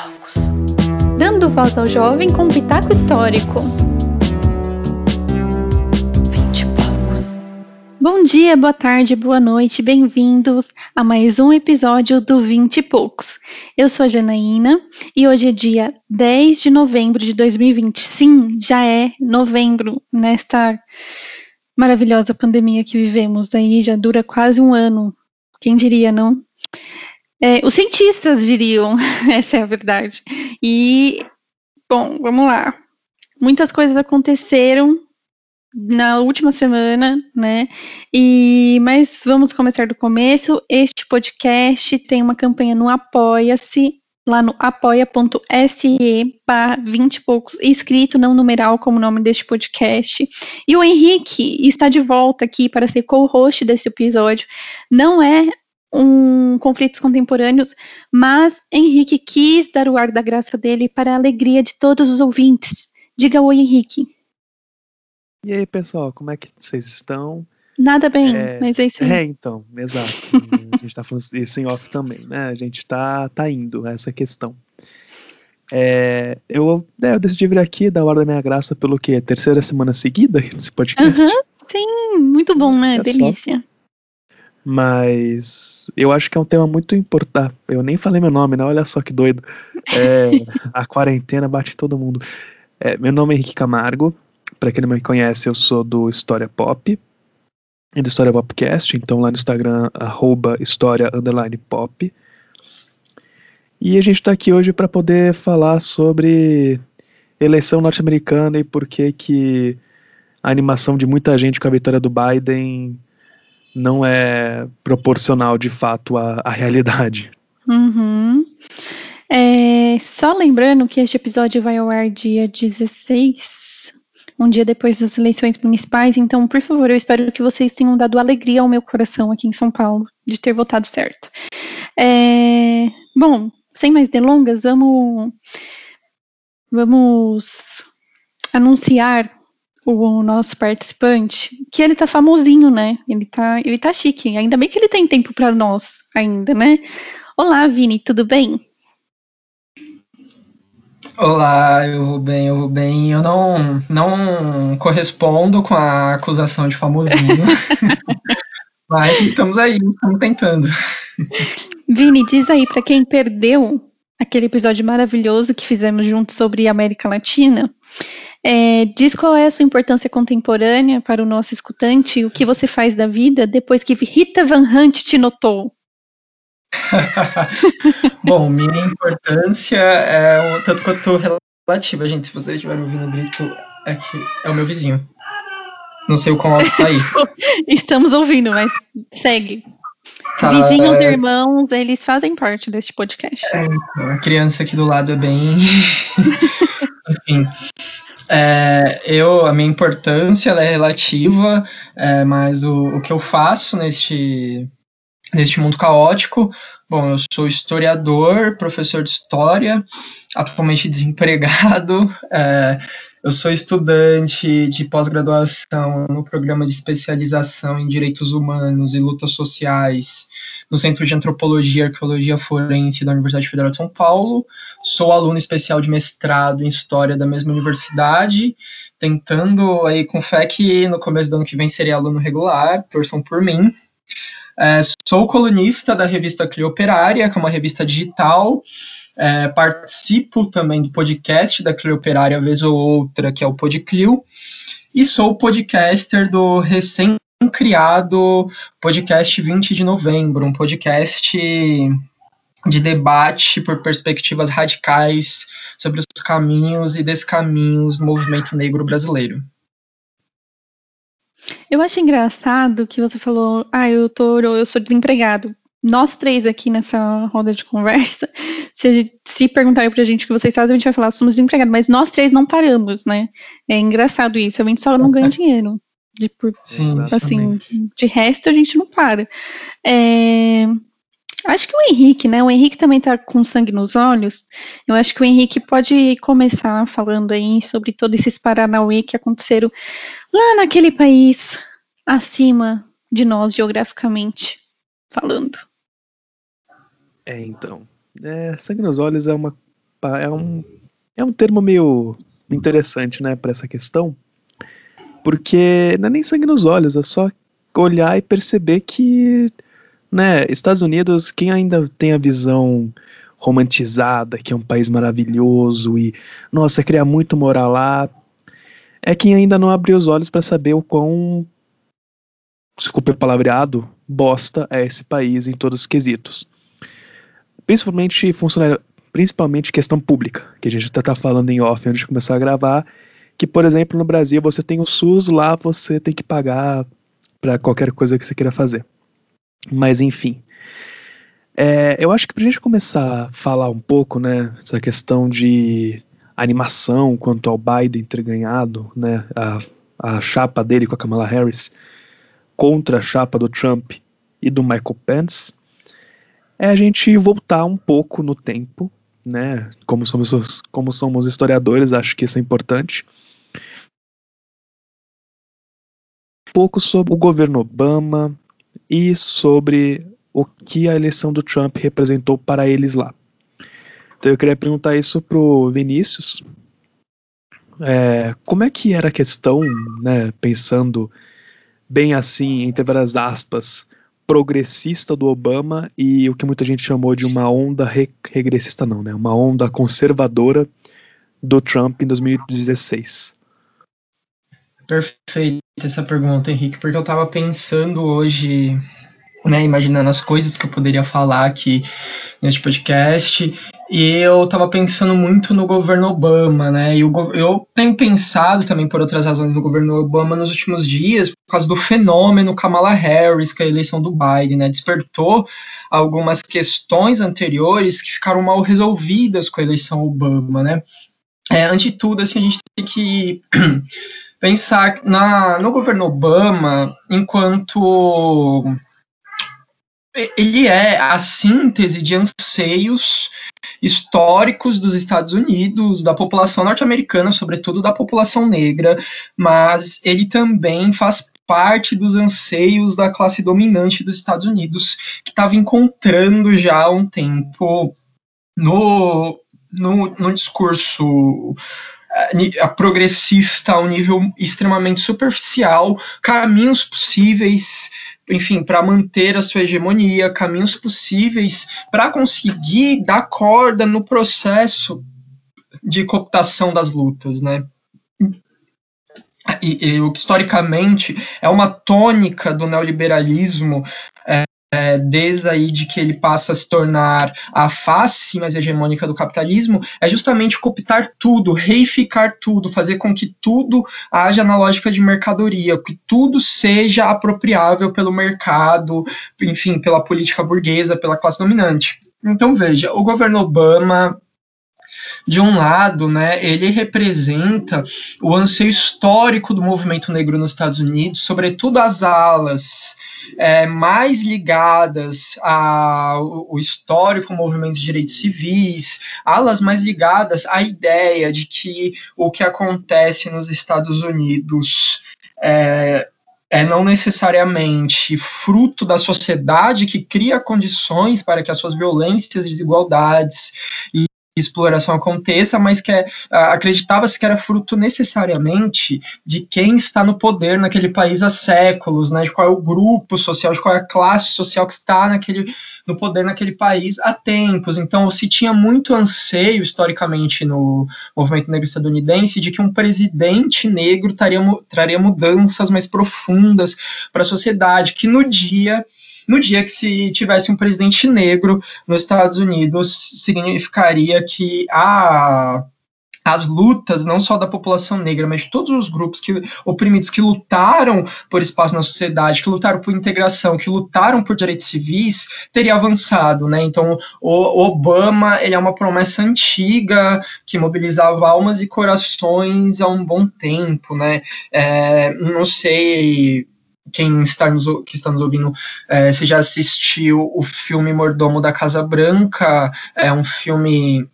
poucos. Dando voz ao jovem com pitaco histórico. Vinte e poucos. Bom dia, boa tarde, boa noite, bem-vindos a mais um episódio do Vinte e Poucos. Eu sou a Janaína e hoje é dia 10 de novembro de 2020. Sim, já é novembro nesta maravilhosa pandemia que vivemos. Aí já dura quase um ano. Quem diria, não? É, os cientistas diriam, essa é a verdade. E, bom, vamos lá. Muitas coisas aconteceram na última semana, né? E mas vamos começar do começo. Este podcast tem uma campanha no Apoia-se, lá no apoia.se para 20 e poucos, escrito não numeral como nome deste podcast. E o Henrique está de volta aqui para ser co-host desse episódio. Não é um conflitos contemporâneos, mas Henrique quis dar o ar da graça dele para a alegria de todos os ouvintes. Diga oi, Henrique. E aí, pessoal, como é que vocês estão? Nada bem, é, mas é isso aí. É, então, exato. a gente tá falando isso em off também, né? A gente tá, tá indo essa questão. É, eu, é, eu decidi vir aqui dar o ar da minha graça pelo quê? Terceira semana seguida nesse podcast? Uhum, sim, muito bom, né? É Delícia. Só. Mas eu acho que é um tema muito importante. Eu nem falei meu nome, né? Olha só que doido. É, a quarentena bate todo mundo. É, meu nome é Henrique Camargo. Para quem não me conhece, eu sou do História Pop e do História Popcast. Então lá no Instagram, arroba História Pop. E a gente está aqui hoje para poder falar sobre eleição norte-americana e por que que a animação de muita gente com a vitória do Biden não é proporcional de fato à, à realidade. Uhum. É, só lembrando que este episódio vai ao ar dia 16, um dia depois das eleições municipais, então, por favor, eu espero que vocês tenham dado alegria ao meu coração aqui em São Paulo de ter votado certo. É, bom, sem mais delongas, vamos, vamos anunciar o nosso participante, que ele tá famosinho, né? Ele tá, ele tá chique. Ainda bem que ele tem tempo para nós ainda, né? Olá, Vini, tudo bem? Olá, eu vou bem, eu vou bem. Eu não, não correspondo com a acusação de famosinho. mas estamos aí, estamos tentando. Vini, diz aí para quem perdeu aquele episódio maravilhoso que fizemos juntos sobre América Latina, é, diz qual é a sua importância contemporânea para o nosso escutante, o que você faz da vida depois que Rita Van Hunt te notou. Bom, minha importância é o tanto quanto relativa, gente. Se vocês estiverem ouvindo o grito, é, que é o meu vizinho. Não sei o qual alto está aí. Estamos ouvindo, mas segue. Tá, Vizinhos é... irmãos, eles fazem parte deste podcast. É, então, a criança aqui do lado é bem. Enfim. É, eu, a minha importância é relativa, é, mas o, o que eu faço neste, neste mundo caótico, bom, eu sou historiador, professor de história, atualmente desempregado, é, eu sou estudante de pós-graduação no programa de especialização em direitos humanos e lutas sociais no Centro de Antropologia e Arqueologia Forense da Universidade Federal de São Paulo. Sou aluno especial de mestrado em História da mesma universidade, tentando aí com fé que no começo do ano que vem seria aluno regular, torçam por mim. É, sou colunista da revista Clio Operária, que é uma revista digital, é, participo também do podcast da Clio Operária, vez ou outra, que é o Podclio, e sou podcaster do recém criado podcast 20 de novembro, um podcast de debate por perspectivas radicais sobre os caminhos e descaminhos do movimento negro brasileiro. Eu acho engraçado que você falou, ah, eu tô, eu sou desempregado nós três aqui nessa roda de conversa, se, se perguntarem pra gente o que vocês fazem, a gente vai falar, somos desempregados, mas nós três não paramos, né? É engraçado isso, a gente só não ganha dinheiro. De, por, Sim, assim, de resto a gente não para. É, acho que o Henrique, né? O Henrique também tá com sangue nos olhos. Eu acho que o Henrique pode começar falando aí sobre todos esses Paranauê que aconteceram lá naquele país acima de nós geograficamente falando. É, então. É, sangue nos olhos é uma é um, é um termo meio interessante, né, para essa questão, porque não é nem sangue nos olhos, é só olhar e perceber que, né, Estados Unidos, quem ainda tem a visão romantizada, que é um país maravilhoso e, nossa, queria muito morar lá, é quem ainda não abriu os olhos para saber o quão, desculpe o palavreado, bosta é esse país em todos os quesitos. Principalmente funcionário, principalmente questão pública, que a gente até tá falando em off antes de começar a gravar, que, por exemplo, no Brasil você tem o SUS, lá você tem que pagar para qualquer coisa que você queira fazer. Mas enfim. É, eu acho que pra gente começar a falar um pouco, né, essa questão de animação quanto ao Biden ter ganhado, né, a, a chapa dele com a Kamala Harris contra a chapa do Trump e do Michael Pence, é a gente voltar um pouco no tempo, né, como somos, como somos historiadores, acho que isso é importante, um pouco sobre o governo Obama e sobre o que a eleição do Trump representou para eles lá. Então eu queria perguntar isso pro Vinícius. É, como é que era a questão, né, pensando bem assim, entre várias aspas, progressista do Obama e o que muita gente chamou de uma onda re regressista não, né, uma onda conservadora do Trump em 2016? Perfeita essa pergunta, Henrique, porque eu estava pensando hoje né, imaginando as coisas que eu poderia falar aqui neste podcast, e eu estava pensando muito no governo Obama, né, e eu tenho pensado também por outras razões no governo Obama nos últimos dias, por causa do fenômeno Kamala Harris, que é a eleição do Biden, né, despertou algumas questões anteriores que ficaram mal resolvidas com a eleição Obama, né. É, antes de tudo, assim, a gente tem que pensar na, no governo Obama enquanto ele é a síntese de anseios históricos dos Estados Unidos, da população norte-americana, sobretudo da população negra, mas ele também faz parte dos anseios da classe dominante dos Estados Unidos, que estava encontrando já há um tempo no, no, no discurso eh, progressista a um nível extremamente superficial, caminhos possíveis enfim, para manter a sua hegemonia, caminhos possíveis para conseguir dar corda no processo de cooptação das lutas, né? E, e, historicamente é uma tônica do neoliberalismo é, desde aí de que ele passa a se tornar a face mais hegemônica do capitalismo, é justamente cooptar tudo, reificar tudo, fazer com que tudo haja na lógica de mercadoria, que tudo seja apropriável pelo mercado, enfim, pela política burguesa, pela classe dominante. Então veja, o governo Obama de um lado, né, ele representa o anseio histórico do movimento negro nos Estados Unidos, sobretudo as alas é, mais ligadas ao histórico movimento de direitos civis, alas mais ligadas à ideia de que o que acontece nos Estados Unidos é, é não necessariamente fruto da sociedade que cria condições para que as suas violências, desigualdades e exploração aconteça, mas que é, acreditava-se que era fruto necessariamente de quem está no poder naquele país há séculos, né, de qual é o grupo social, de qual é a classe social que está naquele, no poder naquele país há tempos. Então, se tinha muito anseio historicamente no movimento negro estadunidense de que um presidente negro traria, traria mudanças mais profundas para a sociedade, que no dia no dia que se tivesse um presidente negro nos Estados Unidos, significaria que a as lutas, não só da população negra, mas de todos os grupos que, oprimidos que lutaram por espaço na sociedade, que lutaram por integração, que lutaram por direitos civis, teria avançado, né? Então, o Obama, ele é uma promessa antiga que mobilizava almas e corações há um bom tempo, né? É, não sei quem está nos, que está nos ouvindo, é, se já assistiu o filme Mordomo da Casa Branca, é um filme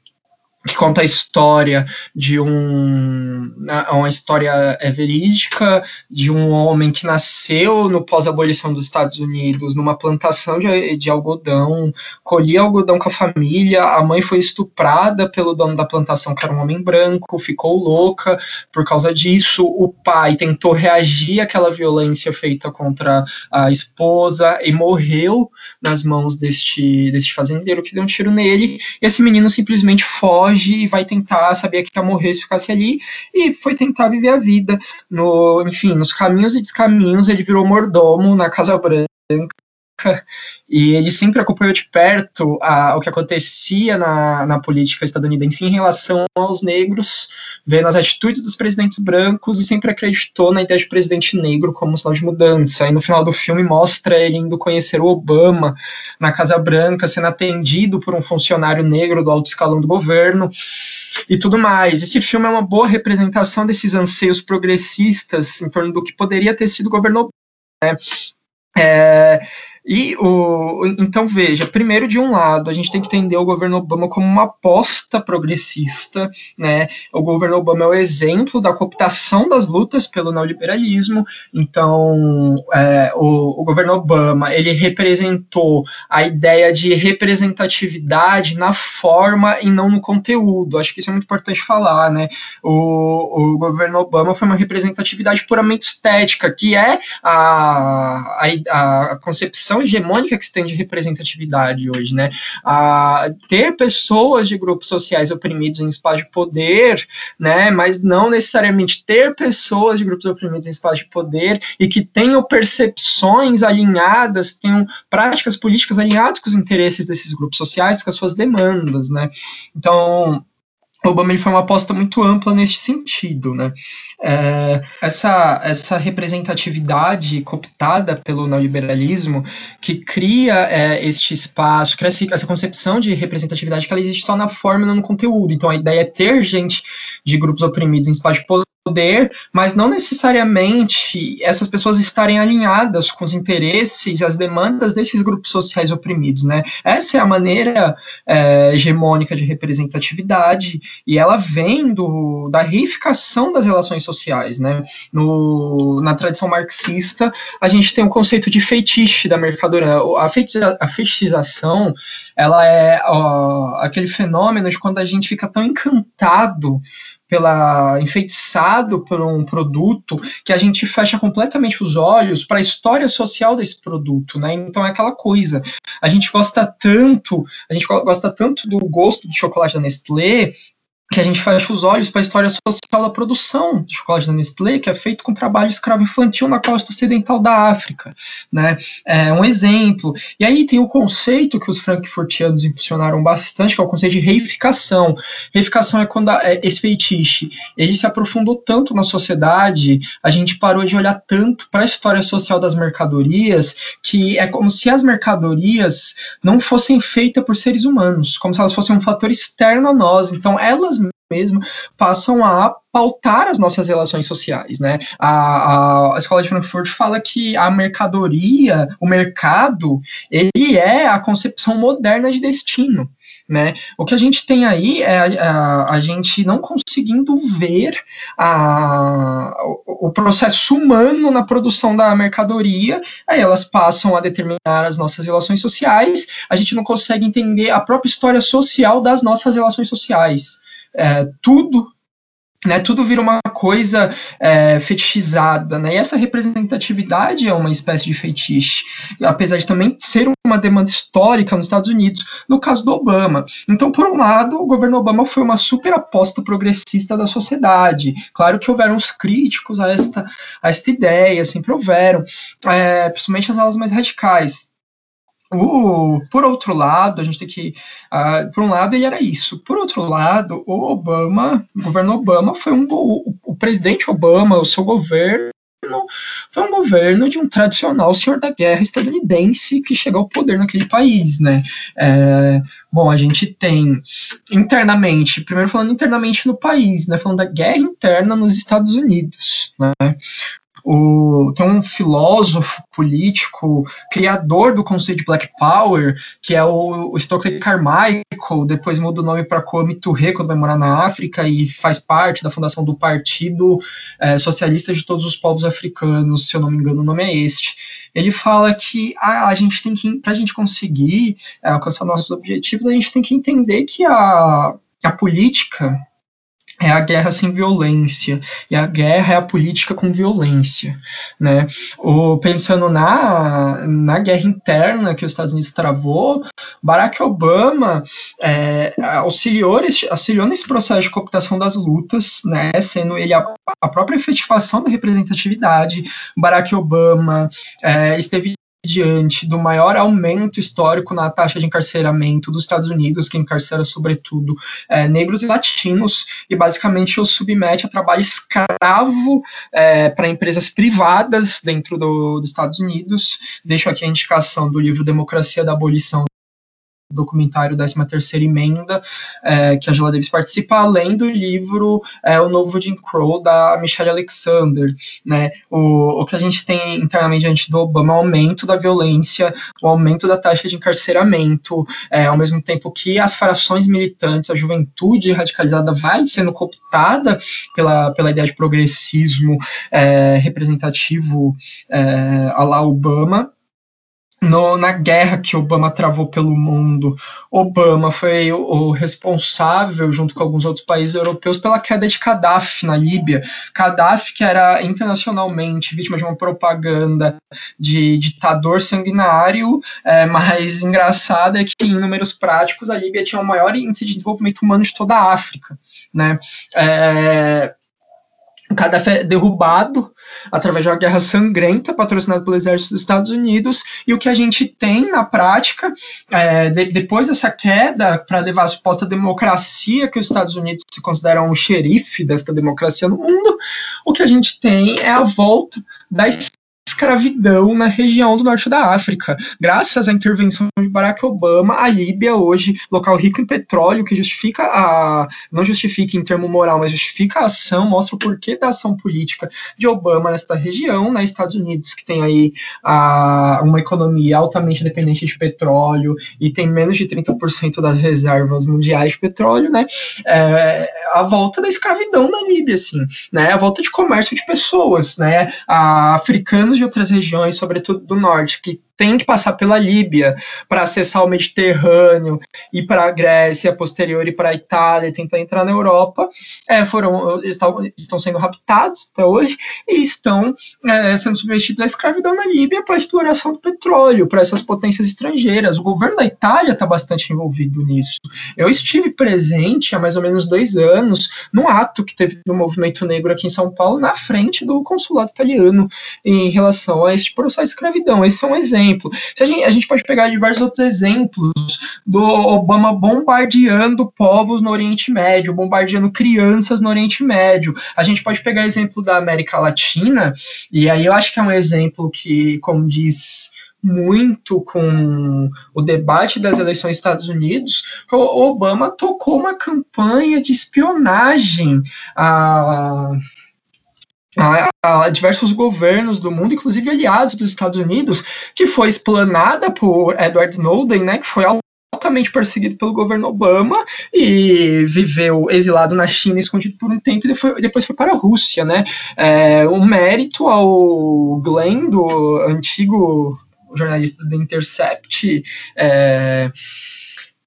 que conta a história de um né, uma história é, verídica de um homem que nasceu no pós-abolição dos Estados Unidos numa plantação de, de algodão, colhia algodão com a família, a mãe foi estuprada pelo dono da plantação, que era um homem branco, ficou louca por causa disso, o pai tentou reagir àquela violência feita contra a esposa e morreu nas mãos deste, deste fazendeiro que deu um tiro nele, e esse menino simplesmente foge foge e vai tentar, sabia que ia morrer se ficasse ali, e foi tentar viver a vida. No, enfim, nos caminhos e descaminhos, ele virou mordomo na Casa Branca e ele sempre acompanhou de perto a, o que acontecia na, na política estadunidense em relação aos negros, vendo as atitudes dos presidentes brancos e sempre acreditou na ideia de presidente negro como sinal de mudança. E no final do filme mostra ele indo conhecer o Obama na Casa Branca, sendo atendido por um funcionário negro do alto escalão do governo e tudo mais. Esse filme é uma boa representação desses anseios progressistas em torno do que poderia ter sido o governo Obama. Né? É, e o, então veja, primeiro de um lado, a gente tem que entender o governo Obama como uma aposta progressista, né? O governo Obama é o exemplo da cooptação das lutas pelo neoliberalismo. Então, é, o, o governo Obama ele representou a ideia de representatividade na forma e não no conteúdo. Acho que isso é muito importante falar, né? O, o governo Obama foi uma representatividade puramente estética, que é a, a, a concepção visão hegemônica que se tem de representatividade hoje, né? A ter pessoas de grupos sociais oprimidos em espaço de poder, né? Mas não necessariamente ter pessoas de grupos oprimidos em espaço de poder e que tenham percepções alinhadas, tenham práticas políticas alinhadas com os interesses desses grupos sociais, com as suas demandas, né? Então, o ele foi uma aposta muito ampla nesse sentido, né? É, essa, essa representatividade cooptada pelo neoliberalismo que cria é, este espaço, cria essa concepção de representatividade que ela existe só na forma não no conteúdo. Então a ideia é ter gente de grupos oprimidos em espaço de poder, mas não necessariamente essas pessoas estarem alinhadas com os interesses e as demandas desses grupos sociais oprimidos, né? Essa é a maneira é, hegemônica de representatividade e ela vem do, da reificação das relações sociais, né? No, na tradição marxista, a gente tem o conceito de feitiço da mercadoria. A, feitiça, a feitiçização, ela é ó, aquele fenômeno de quando a gente fica tão encantado pela enfeitiçado por um produto que a gente fecha completamente os olhos para a história social desse produto, né? Então é aquela coisa. A gente gosta tanto, a gente gosta tanto do gosto de chocolate da Nestlé que a gente fecha os olhos para a história social da produção de chocolate da Nestlé, que é feito com trabalho escravo infantil na costa ocidental da África, né? É um exemplo. E aí tem o conceito que os frankfurtianos impulsionaram bastante, que é o conceito de reificação. Reificação é quando a, é, esse feitiço ele se aprofundou tanto na sociedade, a gente parou de olhar tanto para a história social das mercadorias, que é como se as mercadorias não fossem feitas por seres humanos, como se elas fossem um fator externo a nós. Então elas mesmo passam a pautar as nossas relações sociais, né? A, a, escola de Frankfurt fala que a mercadoria, o mercado, ele é a concepção moderna de destino. Né? O que a gente tem aí é a, a, a gente não conseguindo ver a, o, o, processo humano na produção da mercadoria, aí elas passam a determinar as nossas relações sociais, a gente não consegue entender a própria história social das nossas relações sociais é, tudo né, tudo vira uma coisa é, fetichizada, né, e essa representatividade é uma espécie de fetiche, apesar de também ser uma demanda histórica nos Estados Unidos, no caso do Obama. Então, por um lado, o governo Obama foi uma super aposta progressista da sociedade, claro que houveram os críticos a esta, a esta ideia, sempre houveram, é, principalmente as alas mais radicais, o, por outro lado, a gente tem que. Uh, por um lado, ele era isso. Por outro lado, o Obama, o governo Obama, foi um. O, o presidente Obama, o seu governo, foi um governo de um tradicional senhor da guerra estadunidense que chegou ao poder naquele país, né? É, bom, a gente tem internamente, primeiro falando internamente no país, né? Falando da guerra interna nos Estados Unidos, né? O, tem um filósofo político, criador do conceito de Black Power, que é o, o Stokely Carmichael, depois muda o nome para Kwame Ture, quando vai morar na África, e faz parte da fundação do Partido é, Socialista de Todos os Povos Africanos, se eu não me engano, o nome é este. Ele fala que a, a gente tem que, para a gente conseguir é, alcançar nossos objetivos, a gente tem que entender que a, a política é a guerra sem violência e a guerra é a política com violência, né? O, pensando na, na guerra interna que os Estados Unidos travou, Barack Obama é, auxiliou, auxiliou nesse processo de cooptação das lutas, né? Sendo ele a, a própria efetivação da representatividade. Barack Obama é, esteve diante do maior aumento histórico na taxa de encarceramento dos Estados Unidos, que encarcera sobretudo é, negros e latinos, e basicamente o submete a trabalho escravo é, para empresas privadas dentro do, dos Estados Unidos. Deixo aqui a indicação do livro Democracia da Abolição documentário 13ª Emenda, é, que a Angela Davis participa, além do livro é, O Novo Jim Crow, da Michelle Alexander. Né? O, o que a gente tem internamente diante do Obama é o aumento da violência, o aumento da taxa de encarceramento, é, ao mesmo tempo que as frações militantes, a juventude radicalizada vai sendo cooptada pela, pela ideia de progressismo é, representativo é, a lá Obama, no, na guerra que Obama travou pelo mundo, Obama foi o, o, responsável, junto com alguns outros países europeus, pela queda de Gaddafi na Líbia. Gaddafi, que era internacionalmente vítima de uma propaganda de ditador sanguinário, é, mas engraçado é que, em números práticos, a Líbia tinha o maior índice de desenvolvimento humano de toda a África. Né? É, Gaddafi é derrubado através de uma guerra sangrenta patrocinada pelo exército dos Estados Unidos e o que a gente tem na prática é, de, depois dessa queda para levar a suposta democracia que os Estados Unidos se consideram o xerife desta democracia no mundo o que a gente tem é a volta da escravidão na região do norte da África. Graças à intervenção de Barack Obama, a Líbia hoje, local rico em petróleo, que justifica a. não justifica em termo moral, mas justifica a ação, mostra o porquê da ação política de Obama nesta região, né? Estados Unidos, que tem aí a, uma economia altamente dependente de petróleo e tem menos de 30% das reservas mundiais de petróleo, né? É, a volta da escravidão na Líbia, assim, né? A volta de comércio de pessoas, né? A, africanos de outras regiões, sobretudo do norte, que tem que passar pela Líbia para acessar o Mediterrâneo, e para a Grécia, posterior e para a Itália, tentar entrar na Europa, é, foram estão, estão sendo raptados até hoje e estão é, sendo submetidos à escravidão na Líbia para exploração do petróleo, para essas potências estrangeiras. O governo da Itália está bastante envolvido nisso. Eu estive presente há mais ou menos dois anos no ato que teve no movimento negro aqui em São Paulo, na frente do consulado italiano, em relação a este processo de escravidão. Esse é um exemplo exemplo. A, gente, a gente pode pegar diversos outros exemplos do Obama bombardeando povos no Oriente Médio, bombardeando crianças no Oriente Médio. A gente pode pegar exemplo da América Latina, e aí eu acho que é um exemplo que, como diz muito com o debate das eleições dos Estados Unidos, o Obama tocou uma campanha de espionagem a a, a, diversos governos do mundo, inclusive aliados dos Estados Unidos, que foi explanada por Edward Snowden, né, que foi altamente perseguido pelo governo Obama e viveu exilado na China, escondido por um tempo, e depois, foi para a Rússia, né. É, um mérito ao Glenn, do antigo jornalista da Intercept, é,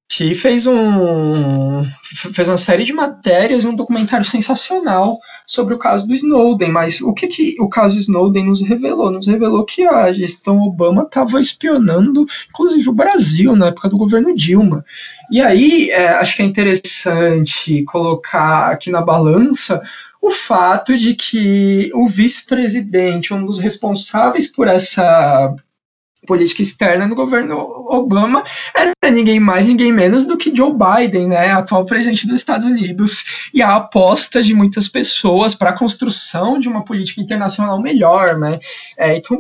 que fez um fez uma série de matérias e um documentário sensacional sobre o caso do Snowden, mas o que, que o caso Snowden nos revelou? Nos revelou que a gestão Obama estava espionando, inclusive o Brasil, na época do governo Dilma. E aí, é, acho que é interessante colocar aqui na balança o fato de que o vice-presidente, um dos responsáveis por essa política externa no governo Obama era ninguém mais, ninguém menos do que Joe Biden, né, atual presidente dos Estados Unidos, e a aposta de muitas pessoas para a construção de uma política internacional melhor, né. É, então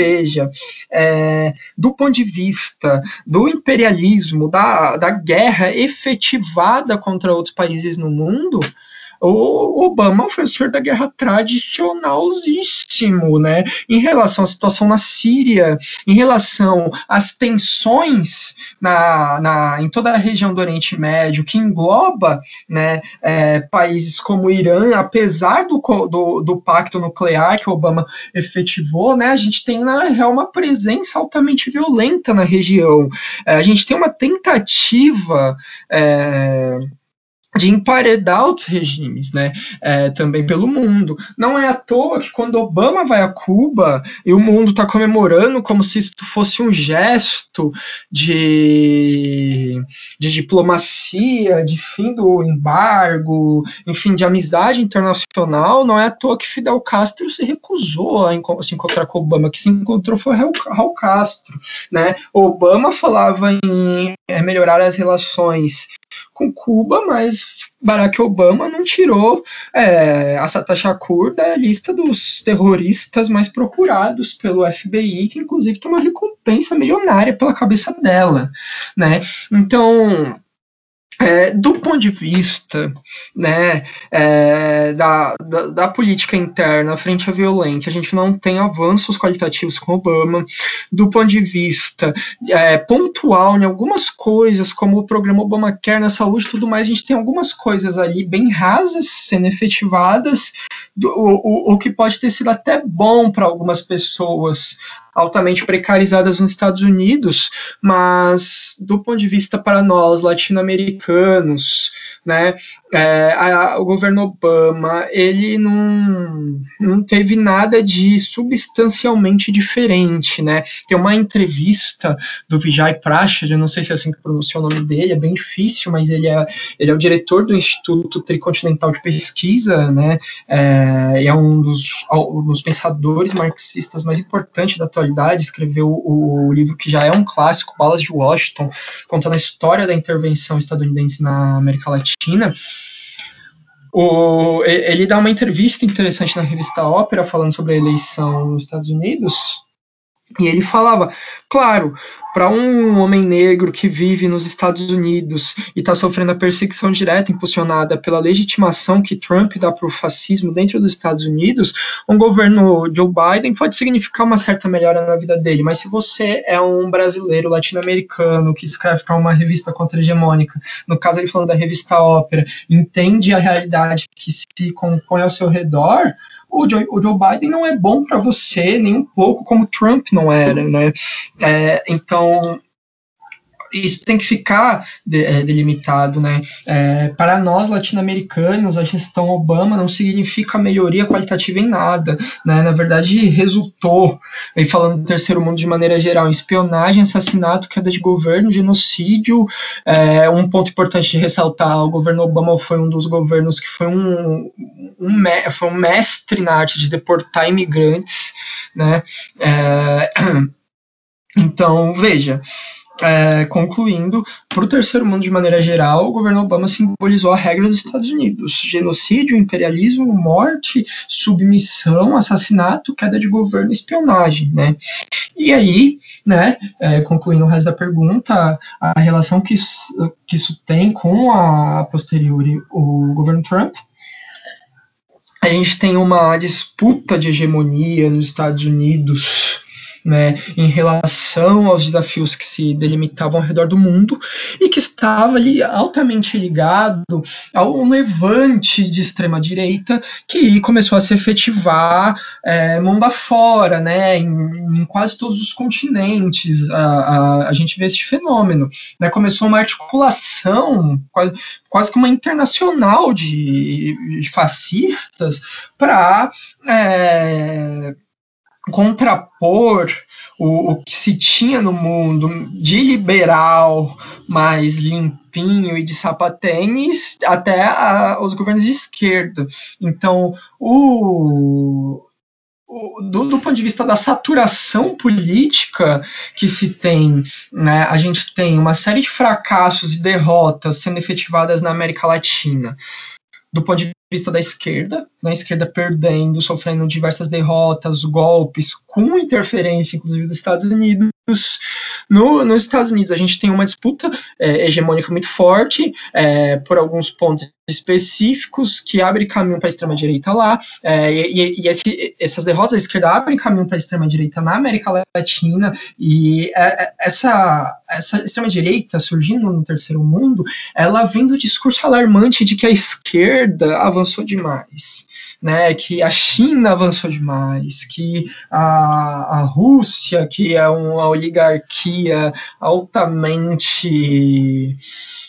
veja, é, do ponto de vista do imperialismo, da, da guerra efetivada contra outros países no mundo, o Obama foi o senhor da guerra tradicionalíssimo, né? Em relação à situação na Síria, em relação às tensões na, na, em toda a região do Oriente Médio, que engloba né, é, países como o Irã, apesar do, do, do, pacto nuclear que o Obama efetivou, né, a gente tem na real uma presença altamente violenta na região. É, a gente tem uma tentativa. É, de emparedar outros regimes, né, é, também pelo mundo. Não é à toa que quando Obama vai a Cuba e o mundo está comemorando como se isso fosse um gesto de, de diplomacia, de fim do embargo, enfim, de amizade internacional, não é à toa que Fidel Castro se recusou a se encontrar com Obama, que se encontrou foi Raul Castro, né. Obama falava em é, melhorar as relações com Cuba, mas Barack Obama não tirou é, a Sata Shakur da lista dos terroristas mais procurados pelo FBI, que inclusive tem uma recompensa milionária pela cabeça dela, né? Então, é, do ponto de vista né, é, da, da, da, política interna frente à violência, a gente não tem avanços qualitativos com Obama. Do ponto de vista é, pontual, em algumas coisas, como o programa Obamacare na saúde e tudo mais, a gente tem algumas coisas ali bem rasas sendo efetivadas, do, o, o que pode ter sido até bom para algumas pessoas altamente precarizadas nos Estados Unidos, mas do ponto de vista para nós latino-americanos, né, é, a, o governo Obama ele não, não teve nada de substancialmente diferente, né? Tem uma entrevista do Vijay Prashad, eu não sei se é assim que pronuncia o nome dele, é bem difícil, mas ele é, ele é o diretor do Instituto Tricontinental de Pesquisa, né? É, é um dos, um dos pensadores marxistas mais importantes da atualidade atualidade, escreveu o, livro que já é um clássico, Balas de Washington, contando a história da intervenção estadunidense na América Latina. O, ele dá uma entrevista interessante na revista Ópera falando sobre a eleição nos Estados Unidos. E ele falava, claro, para um homem negro que vive nos Estados Unidos e está sofrendo a perseguição direta impulsionada pela legitimação que Trump dá para o fascismo dentro dos Estados Unidos, um governo Joe Biden pode significar uma certa melhora na vida dele. Mas se você é um brasileiro latino-americano que escreve para uma revista contra-hegemônica, no caso ele falando da revista Ópera, entende a realidade que se compõe ao seu redor, o Joe, o Joe Biden não é bom para você nem um pouco como Trump não era, né? É, então isso tem que ficar de, é, delimitado, né? É, para nós latino-americanos, a gestão Obama não significa melhoria qualitativa em nada, né? Na verdade, resultou, aí falando do terceiro mundo de maneira geral, espionagem, assassinato, queda de governo, genocídio. É, um ponto importante de ressaltar: o governo Obama foi um dos governos que foi um, um, foi um mestre na arte de deportar imigrantes, né? É, então, veja, é, concluindo, para o terceiro mundo de maneira geral, o governo Obama simbolizou a regra dos Estados Unidos: genocídio, imperialismo, morte, submissão, assassinato, queda de governo, espionagem, né? E aí, né, é, concluindo o resto da pergunta, a relação que isso, que isso tem com a posteriori o governo Trump a gente tem uma disputa de hegemonia nos Estados Unidos né, em relação aos desafios que se delimitavam ao redor do mundo e que estava ali altamente ligado a um levante de extrema direita que começou a se efetivar é, mundo afora, né, em, em, quase todos os continentes. A, a, a gente vê esse fenômeno, né, começou uma articulação quase, quase que uma internacional de, de fascistas para é, contrapor o, o que se tinha no mundo de liberal, mais limpinho e de sapatênis, até a, os governos de esquerda. Então, o, do, do, ponto de vista da saturação política que se tem, né, a gente tem uma série de fracassos e derrotas sendo efetivadas na América Latina do ponto de vista da esquerda, na né, esquerda perdendo, sofrendo diversas derrotas, golpes, com interferência, inclusive, dos Estados Unidos. No, nos Estados Unidos, a gente tem uma disputa é, hegemônica muito forte, é, por alguns pontos específicos que abrem caminho para a extrema-direita lá, é, e, e esse, essas derrotas da esquerda abrem caminho para a extrema-direita na América Latina, e é, é, essa, essa extrema-direita surgindo no terceiro mundo, ela vem do discurso alarmante de que a esquerda avançou demais né, que a China avançou demais, que a, a Rússia, que é uma oligarquia altamente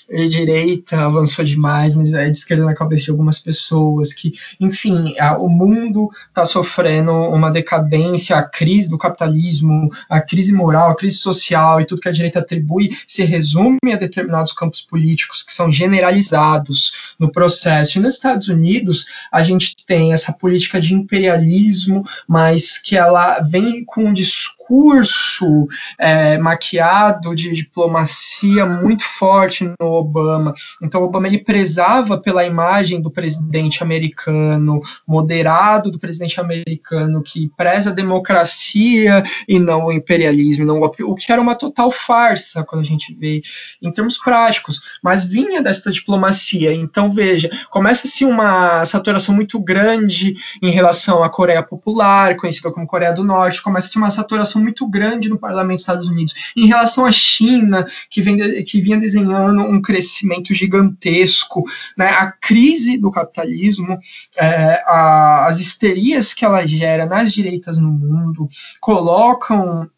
de direita avançou demais, mas é de esquerda na cabeça de algumas pessoas, que, enfim, a, o mundo está sofrendo uma decadência, a crise do capitalismo, a crise moral, a crise social e tudo que a direita atribui se resume a determinados campos políticos que são generalizados no processo. E nos Estados Unidos, a gente tem essa política de imperialismo, mas que ela vem com um discurso discurso é, maquiado de diplomacia muito forte no Obama. Então, Obama ele prezava pela imagem do presidente americano, moderado do presidente americano, que preza a democracia e não o imperialismo, não o, o que era uma total farsa quando a gente vê em termos práticos, mas vinha dessa diplomacia. Então, veja, começa-se uma saturação muito grande em relação à Coreia Popular, conhecida como Coreia do Norte, começa-se uma saturação muito grande no parlamento dos Estados Unidos. Em relação à China, que, vem que vinha desenhando um crescimento gigantesco, né, a crise do capitalismo, é, a, as histerias que ela gera nas direitas no mundo, colocam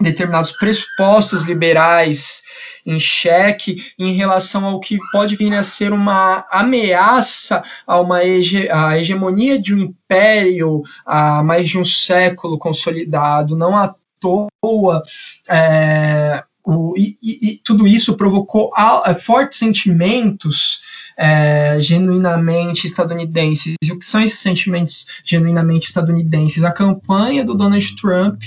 determinados pressupostos liberais em xeque em relação ao que pode vir a ser uma ameaça a uma hege a hegemonia de um império há mais de um século consolidado, não à toa. É, o, e, e, tudo isso provocou a, fortes sentimentos é, genuinamente estadunidenses. E o que são esses sentimentos genuinamente estadunidenses? A campanha do Donald Trump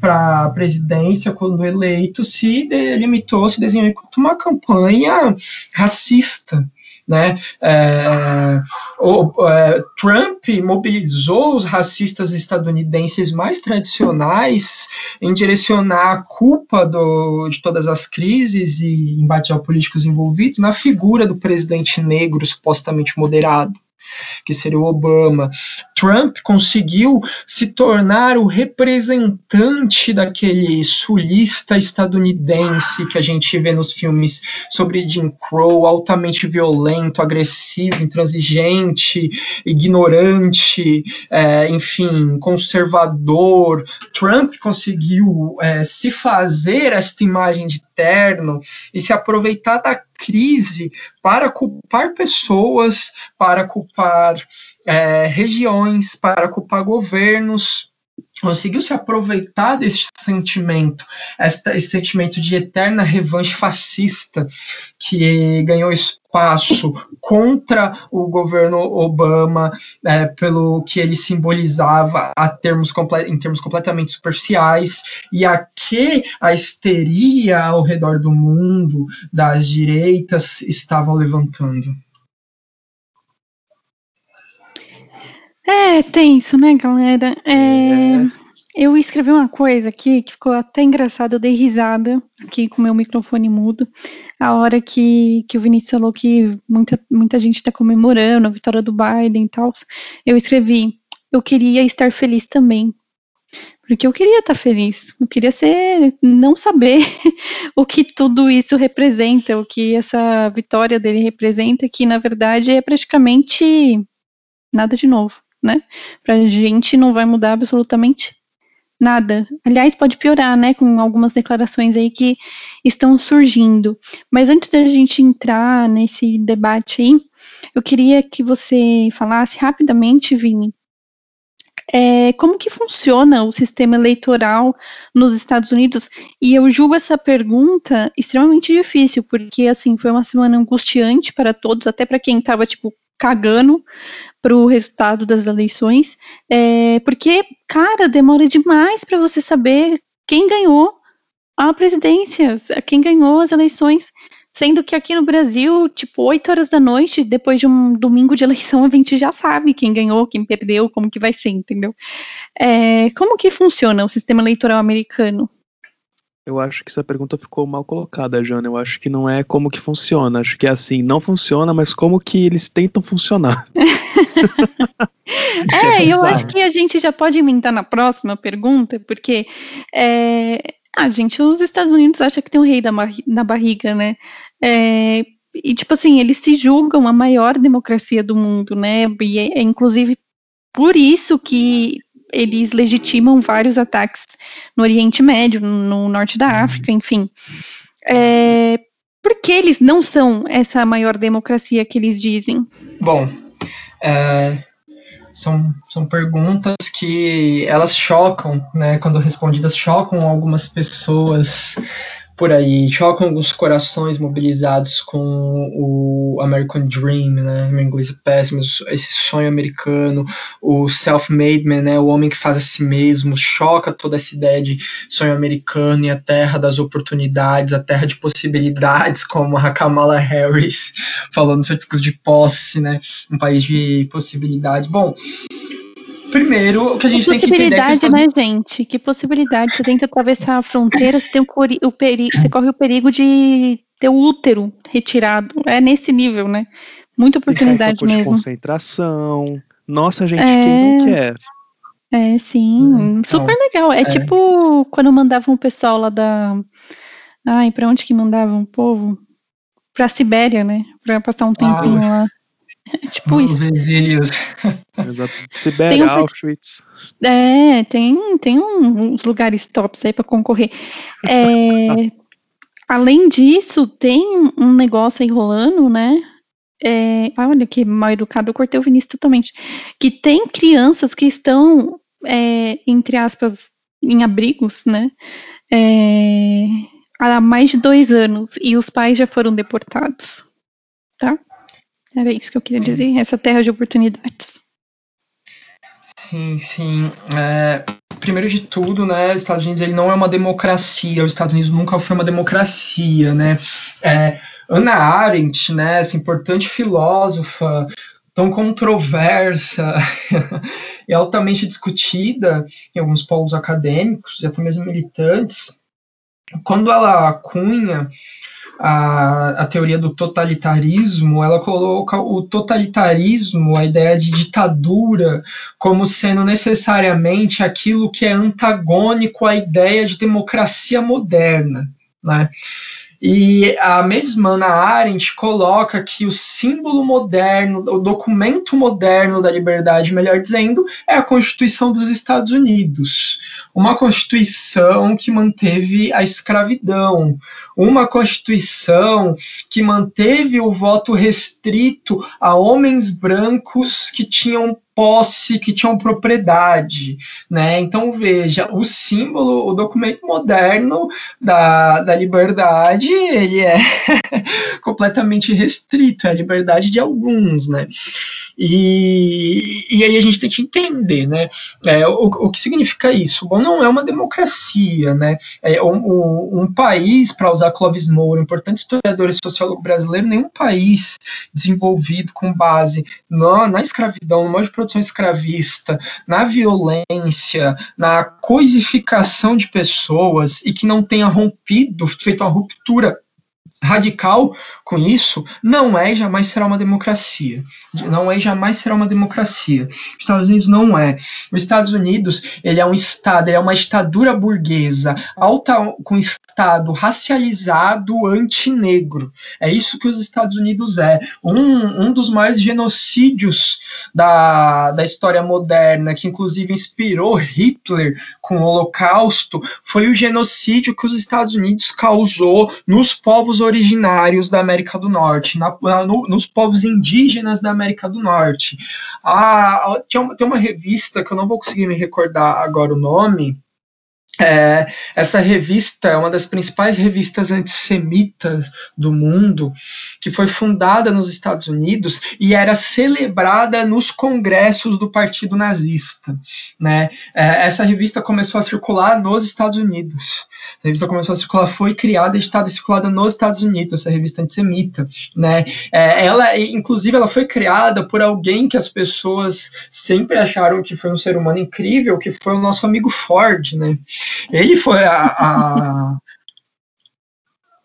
para a presidência, quando eleito, se delimitou, se desenhou enquanto uma campanha racista né? É, o, é, Trump mobilizou os racistas estadunidenses mais tradicionais em direcionar a culpa do, de todas as crises e embates geopolíticos envolvidos na figura do presidente negro supostamente moderado que seria o Obama. Trump conseguiu se tornar o representante daquele sulista estadunidense que a gente vê nos filmes sobre Jim Crow, altamente violento, agressivo, intransigente, ignorante, é, enfim, conservador. Trump conseguiu é, se fazer esta imagem de terno e se aproveitar da crise para culpar pessoas, para culpar é, regiões, para culpar governos, conseguiu se aproveitar desse sentimento, esse sentimento de eterna revanche fascista que ganhou espaço contra o governo Obama é, pelo que ele simbolizava a termos em termos completamente superficiais e a que a histeria ao redor do mundo das direitas estava levantando. É tenso, né, galera? É, é. Eu escrevi uma coisa aqui que ficou até engraçado, eu dei risada aqui com meu microfone mudo, a hora que, que o Vinícius falou que muita, muita gente está comemorando a vitória do Biden e tal. Eu escrevi, eu queria estar feliz também. Porque eu queria estar feliz, eu queria ser, não saber o que tudo isso representa, o que essa vitória dele representa, que na verdade é praticamente nada de novo né? Pra gente não vai mudar absolutamente nada. Aliás, pode piorar, né, com algumas declarações aí que estão surgindo. Mas antes da gente entrar nesse debate aí, eu queria que você falasse rapidamente, Vini, é, como que funciona o sistema eleitoral nos Estados Unidos? E eu julgo essa pergunta extremamente difícil, porque assim foi uma semana angustiante para todos, até para quem estava tipo cagando para o resultado das eleições, é, porque, cara, demora demais para você saber quem ganhou a presidência, quem ganhou as eleições. Sendo que aqui no Brasil, tipo, 8 horas da noite, depois de um domingo de eleição, a gente já sabe quem ganhou, quem perdeu, como que vai ser, entendeu? É, como que funciona o sistema eleitoral americano? Eu acho que essa pergunta ficou mal colocada, Jana. Eu acho que não é como que funciona. Acho que é assim, não funciona, mas como que eles tentam funcionar. é, eu acho que a gente já pode inventar na próxima pergunta, porque é, ah, gente, os Estados Unidos acham que tem um rei da na barriga, né? É, e tipo assim, eles se julgam a maior democracia do mundo, né? E é, é inclusive por isso que eles legitimam vários ataques no Oriente Médio, no norte da uhum. África, enfim. É, por que eles não são essa maior democracia que eles dizem? Bom, é, são, são perguntas que elas chocam, né? Quando respondidas, chocam algumas pessoas por aí, chocam alguns corações mobilizados com o American Dream, né? Meu inglês é péssimo, esse sonho americano, o self-made man, né? O homem que faz a si mesmo, choca toda essa ideia de sonho americano e a terra das oportunidades, a terra de possibilidades, como a Kamala Harris falou no seu discurso de posse, né? Um país de possibilidades. Bom, Primeiro, o que a gente que tem que entender é que né, gente? Que possibilidade? Você tenta atravessar a fronteira, você, tem o, o perigo, você corre o perigo de ter o útero retirado. É nesse nível, né? Muita oportunidade mesmo. De concentração. Nossa, gente, é... quem não quer? É, sim. Hum, então, Super legal. É, é, tipo quando mandavam o pessoal lá da. Ai, pra onde que mandavam o povo? Pra Sibéria, né? Pra passar um tempinho ah, lá. tipo Os isso. exílios. Exato. Sibéria, um, Auschwitz. É, tem, tem uns lugares tops aí para concorrer. É, além disso, tem um negócio aí rolando, né? É, olha que mal educado, eu cortei o Vinícius totalmente. Que tem crianças que estão, é, entre aspas, em abrigos, né? É, há mais de dois anos e os pais já foram deportados. Tá? Era isso que eu queria dizer, essa terra de oportunidades. Sim, sim. É, primeiro de tudo, né, os Estados Unidos ele não é uma democracia, os Estados Unidos nunca foi uma democracia, né. É, Ana Arendt, né, essa importante filósofa, tão controversa e altamente discutida em alguns polos acadêmicos e até mesmo militantes, quando ela cunha a, a teoria do totalitarismo, ela coloca o totalitarismo, a ideia de ditadura, como sendo necessariamente aquilo que é antagônico à ideia de democracia moderna. Né? E a mesma Ana Arendt coloca que o símbolo moderno, o documento moderno da liberdade, melhor dizendo, é a Constituição dos Estados Unidos. Uma Constituição que manteve a escravidão, uma Constituição que manteve o voto restrito a homens brancos que tinham posse, que tinham propriedade, né? Então veja, o símbolo, o documento moderno da, da liberdade, ele é completamente restrito, é a liberdade de alguns, né? E, e aí a gente tem que entender, né? É, o, o que significa isso? Bom, não é uma democracia, né? É um, um, país, para usar Clovis Moura, importante historiador e sociólogo brasileiro, nenhum país desenvolvido com base na, na escravidão, no modo de produção escravista, na violência, na coisificação de pessoas e que não tenha rompido, feito uma ruptura radical com isso, não é e jamais será uma democracia. Não é e jamais será uma democracia. Os Estados Unidos não é. Os Estados Unidos, ele é um estado, ele é uma ditadura burguesa, alta com estado racializado antinegro. É isso que os Estados Unidos é. Um, um dos maiores genocídios da, da história moderna, que inclusive inspirou Hitler com o Holocausto, foi o genocídio que os Estados Unidos causou nos povos originários da América do Norte, na, no, nos povos indígenas da América do Norte. Ah, tem, uma, tem uma revista que eu não vou conseguir me recordar agora o nome, é, essa revista é uma das principais revistas antissemitas do mundo, que foi fundada nos Estados Unidos e era celebrada nos congressos do Partido Nazista. Né? É, essa revista começou a circular nos Estados Unidos. Essa revista começou a circular, foi criada e está circulada nos Estados Unidos, essa revista antissemita, né? É, ela, inclusive, ela foi criada por alguém que as pessoas sempre acharam que foi um ser humano incrível, que foi o nosso amigo Ford, né? Ele foi a, a...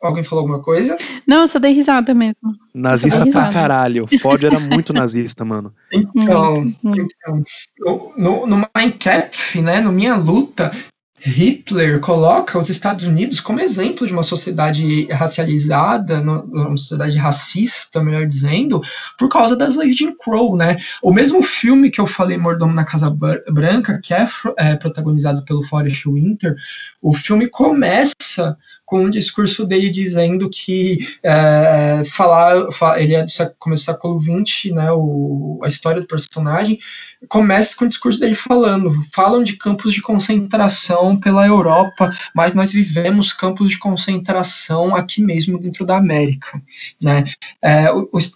Alguém falou alguma coisa? Não, eu só dei risada mesmo. Nazista pra caralho. Ford era muito nazista, mano. Então, então no, no Minecraft, né, no Minha Luta, Hitler coloca os Estados Unidos como exemplo de uma sociedade racializada, uma sociedade racista, melhor dizendo, por causa das leis de Crow, né? O mesmo filme que eu falei, Mordomo na Casa Branca, que é, é protagonizado pelo Forrest Winter, o filme começa com um discurso dele dizendo que é, falar, ele é do começo do século XX, né, o, a história do personagem, começa com o discurso dele falando, falam de campos de concentração pela Europa, mas nós vivemos campos de concentração aqui mesmo dentro da América, né, é,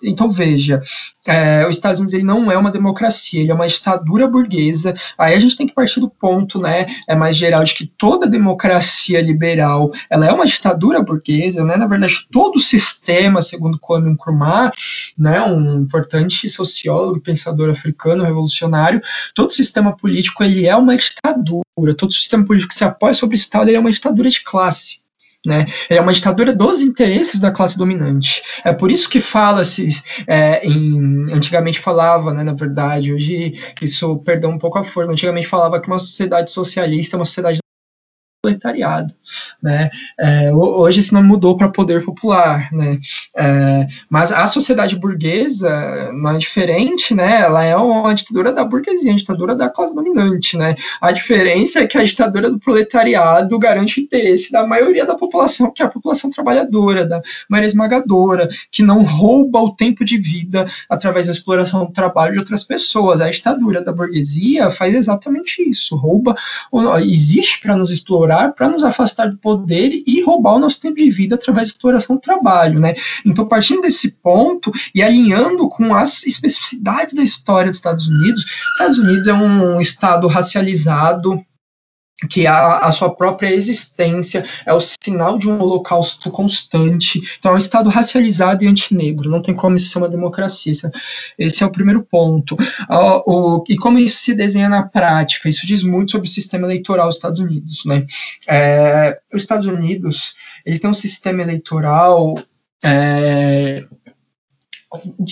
então veja, é, os Estados Unidos ele não é uma democracia, ele é uma ditadura burguesa, aí a gente tem que partir do ponto, né, é mais geral de que toda democracia liberal, ela é uma ditadura burguesa, né? Na verdade, todo o sistema, segundo Kwame Nkrumah, né, um importante sociólogo pensador africano revolucionário, todo sistema político ele é uma ditadura. Todo sistema político que se apoia sobre o Estado é uma ditadura de classe. Né? É uma ditadura dos interesses da classe dominante. É por isso que fala-se, é, antigamente falava, né, na verdade, hoje isso perdeu um pouco a forma. Antigamente falava que uma sociedade socialista é uma sociedade proletariado, né? É, hoje esse nome mudou para poder popular, né? É, mas a sociedade burguesa não é diferente, né? Ela é uma ditadura da burguesia, uma ditadura da classe dominante, né? A diferença é que a ditadura do proletariado garante o interesse da maioria da população, que é a população trabalhadora, da maioria esmagadora, que não rouba o tempo de vida através da exploração do trabalho de outras pessoas. A ditadura da burguesia faz exatamente isso, rouba, existe para nos explorar para nos afastar do poder e roubar o nosso tempo de vida através da exploração do trabalho, né? Então, partindo desse ponto e alinhando com as especificidades da história dos Estados Unidos, Estados Unidos é um estado racializado, que a, a, sua própria existência é o sinal de um holocausto constante. Então, é um Estado racializado e antinegro. Não tem como isso ser uma democracia. Esse, esse é o primeiro ponto. Uh, o, e como isso se desenha na prática? Isso diz muito sobre o sistema eleitoral dos Estados Unidos. Né? É, os Estados Unidos ele tem um sistema eleitoral é,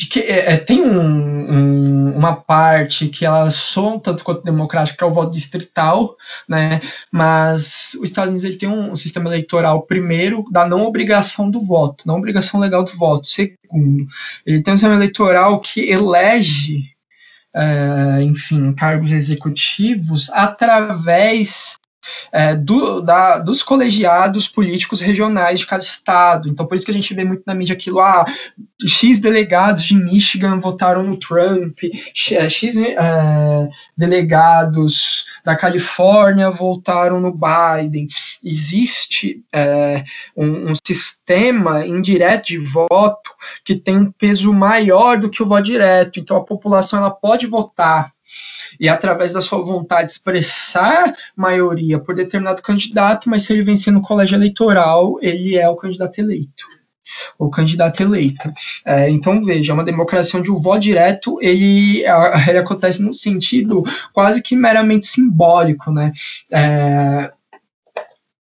que é, é, tem um, um, uma parte que ela soa um tanto quanto democrática, que é o voto distrital, né? Mas os Estados Unidos ele tem um, sistema eleitoral, primeiro, da não obrigação do voto, não obrigação legal do voto. Segundo, ele tem um sistema eleitoral que elege, é, enfim, cargos executivos através é, do, da, dos colegiados políticos regionais de cada estado. Então, por isso que a gente vê muito na mídia aquilo, ah, X delegados de Michigan votaram no Trump, X é, delegados da Califórnia votaram no Biden. Existe é, um, um sistema indireto de voto que tem um peso maior do que o voto direto. Então, a população ela pode votar e através da sua vontade expressar maioria por determinado candidato, mas se ele vencer no colégio eleitoral, ele é o candidato eleito o candidato eleito. É, então, veja, é uma democracia onde o voto direto ele, ele acontece no sentido quase que meramente simbólico, né? É,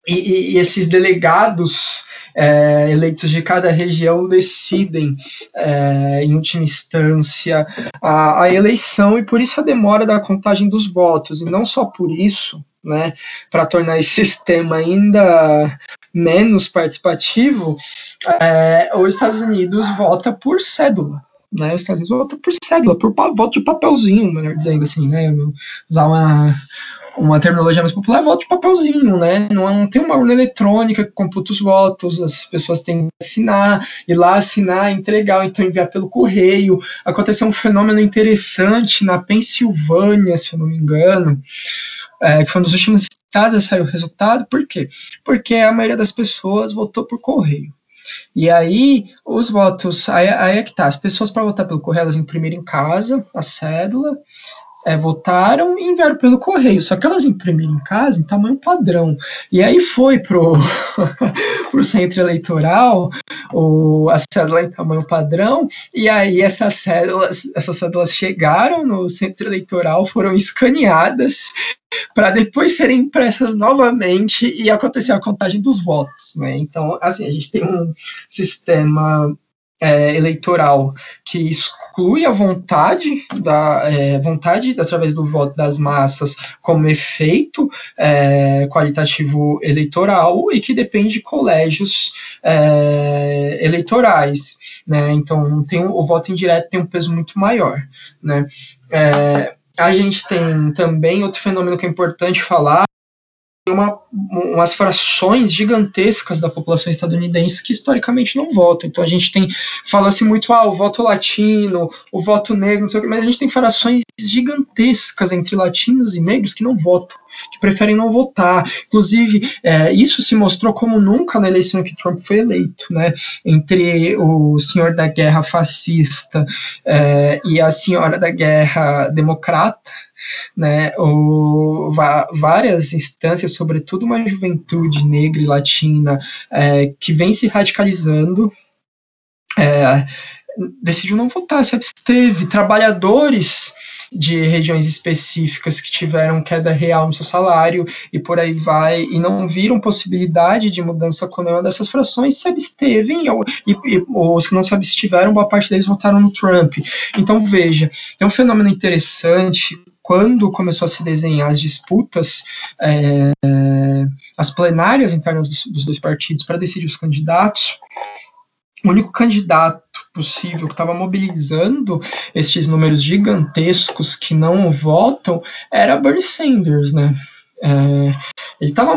e, e, esses delegados é, eleitos de cada região decidem, é, em última instância, a, a, eleição e por isso a demora da contagem dos votos. E não só por isso, né, para tornar esse sistema ainda menos participativo, é, os Estados Unidos vota por cédula. Né, os Estados Unidos vota por cédula, por voto de papelzinho, melhor dizendo assim, né, usar uma uma terminologia mais popular, é voto de papelzinho, né? Não, não tem uma urna eletrônica que computa os votos, as pessoas têm que assinar, ir lá assinar, entregar, então enviar pelo correio. Aconteceu um fenômeno interessante na Pensilvânia, se eu não me engano, é, que foi um dos últimos estados a sair o resultado. Por quê? Porque a maioria das pessoas votou por correio. E aí, os votos, aí, aí é que tá, as pessoas para votar pelo correio, elas imprimiram em casa a cédula, é, votaram e enviaram pelo correio. Só que elas imprimiram em casa em tamanho padrão. E aí foi pro, pro centro eleitoral o, a cédula em tamanho padrão, e aí essas cédulas, essas cédulas chegaram no centro eleitoral, foram escaneadas para depois serem impressas novamente e acontecer a contagem dos votos. Né? Então, assim, a gente tem um sistema é, eleitoral que exclui a vontade da é, vontade através do voto das massas como efeito é, qualitativo eleitoral e que depende de colégios é, eleitorais, né? Então tem o voto indireto tem um peso muito maior, né? É, a gente tem também outro fenômeno que é importante falar uma, umas frações gigantescas da população estadunidense que historicamente não votam. Então a gente tem, fala-se muito, ah, o voto latino, o voto negro, não sei o que, mas a gente tem frações gigantescas entre latinos e negros que não votam, que preferem não votar. Inclusive, é, isso se mostrou como nunca na eleição que Trump foi eleito, né? Entre o senhor da guerra fascista é, e a senhora da guerra democrata né, o, várias instâncias, sobretudo uma juventude negra e latina é, que vem se radicalizando, é, decidiu não votar, se absteve. Trabalhadores de regiões específicas que tiveram queda real no seu salário e por aí vai, e não viram possibilidade de mudança com nenhuma dessas frações, se abstevem, e, e os que não se abstiveram, boa parte deles votaram no Trump. Então, veja, é um fenômeno interessante quando começou a se desenhar as disputas, é, as plenárias internas dos, dos dois partidos para decidir os candidatos, o único candidato possível que estava mobilizando estes números gigantescos que não votam era Bernie Sanders, né? É, ele tava,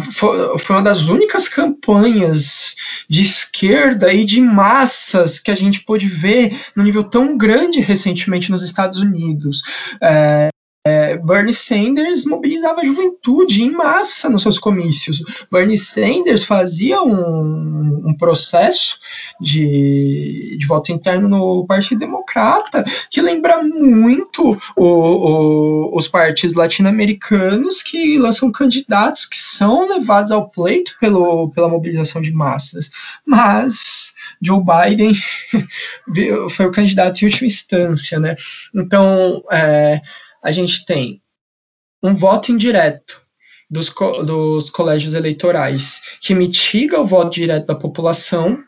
foi uma das únicas campanhas de esquerda e de massas que a gente pôde ver no nível tão grande recentemente nos Estados Unidos. É, é, Bernie Sanders mobilizava a juventude em massa nos seus comícios. Bernie Sanders fazia um, um processo de, de voto interno no Partido Democrata que lembra muito o, o, os partidos latino-americanos que lançam candidatos que são levados ao pleito pelo, pela mobilização de massas. Mas Joe Biden foi o candidato em última instância, né? Então, é, a gente tem um voto indireto dos, co dos colégios eleitorais que mitiga o voto direto da população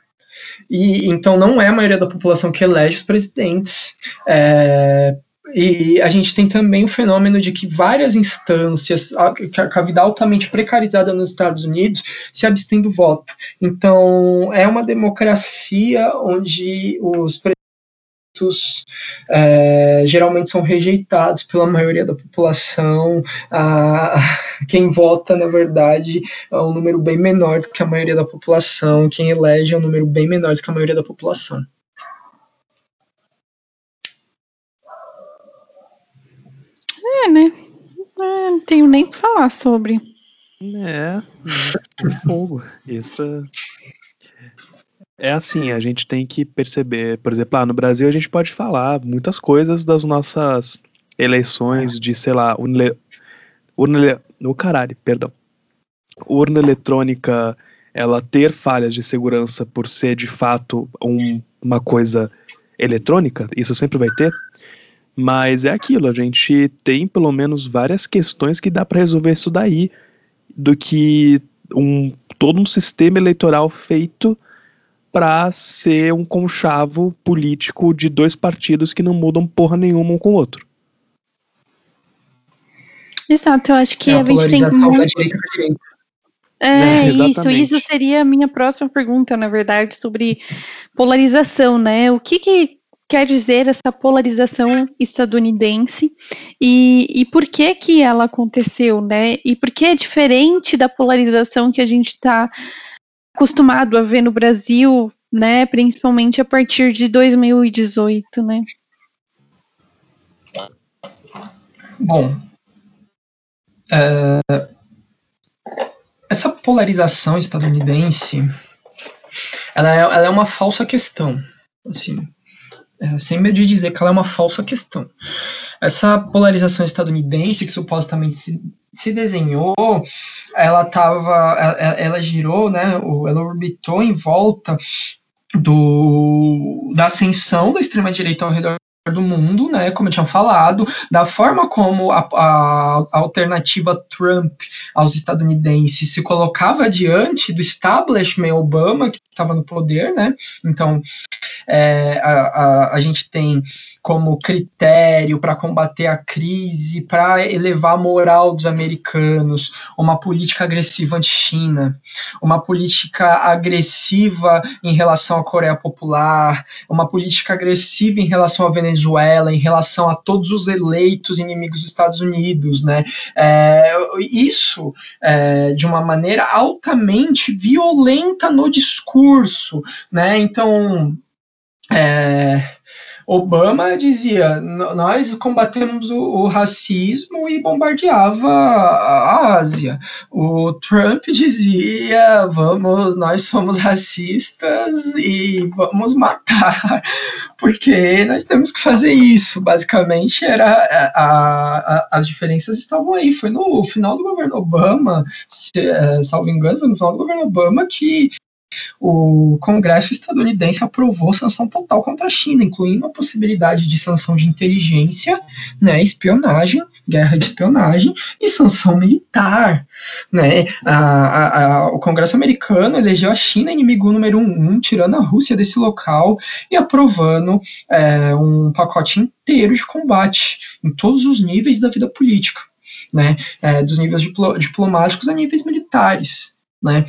e então não é a maioria da população que elege os presidentes. É, e a gente tem também o fenômeno de que várias instâncias, a, a vida altamente precarizada nos Estados Unidos, se abstêm do voto. Então, é uma democracia onde os é, geralmente são rejeitados pela maioria da população. Ah, quem vota, na verdade, é um número bem menor do que a maioria da população. Quem elege é um número bem menor do que a maioria da população. É, né? É, não tenho nem o que falar sobre. É, fogo. Isso é assim, a gente tem que perceber, por exemplo, lá no Brasil a gente pode falar muitas coisas das nossas eleições de, sei lá, urna, urna, no caralho, perdão. Urna eletrônica, ela ter falhas de segurança por ser de fato um, uma coisa eletrônica, isso sempre vai ter. Mas é aquilo, a gente tem pelo menos várias questões que dá para resolver isso daí, do que um todo um sistema eleitoral feito para ser um conchavo político de dois partidos que não mudam porra nenhuma um com o outro. Exato, eu acho que é a, a gente tem muito... É, isso, isso seria a minha próxima pergunta, na verdade, sobre polarização, né? O que, que quer dizer essa polarização estadunidense e, e por que que ela aconteceu, né? E por que é diferente da polarização que a gente está acostumado a ver no Brasil, né, principalmente a partir de 2018, né? Bom, é, essa polarização estadunidense, ela é, ela é uma falsa questão, assim, é, sem medo de dizer que ela é uma falsa questão. Essa polarização estadunidense que supostamente se, se desenhou, ela tava, ela, ela girou, né, ela orbitou em volta do, da ascensão da extrema direita ao redor do mundo, né, como eu tinha falado, da forma como a, a, alternativa Trump aos estadunidenses se colocava diante do establishment Obama que estava no poder, né? Então é, a, a, a gente tem como critério para combater a crise, para elevar a moral dos americanos, uma política agressiva anti-China, uma política agressiva em relação à Coreia Popular, uma política agressiva em relação à Venezuela, em relação a todos os eleitos inimigos dos Estados Unidos, né? É, isso é, de uma maneira altamente violenta no discurso, né? Então é, Obama dizia: nós combatemos o, o, racismo e bombardeava a Ásia. O Trump dizia: vamos, nós somos racistas e vamos matar, porque nós temos que fazer isso. Basicamente, era a, a, as diferenças estavam aí. Foi no final do governo Obama, se, é, salvo engano, foi no final do governo Obama que o Congresso estadunidense aprovou sanção total contra a China, incluindo a possibilidade de sanção de inteligência, né, espionagem, guerra de espionagem e sanção militar. Né. A, a, a, o Congresso americano elegeu a China inimigo número um, tirando a Rússia desse local e aprovando é, um pacote inteiro de combate em todos os níveis da vida política. Né, é, dos níveis diplo diplomáticos a níveis militares. Né?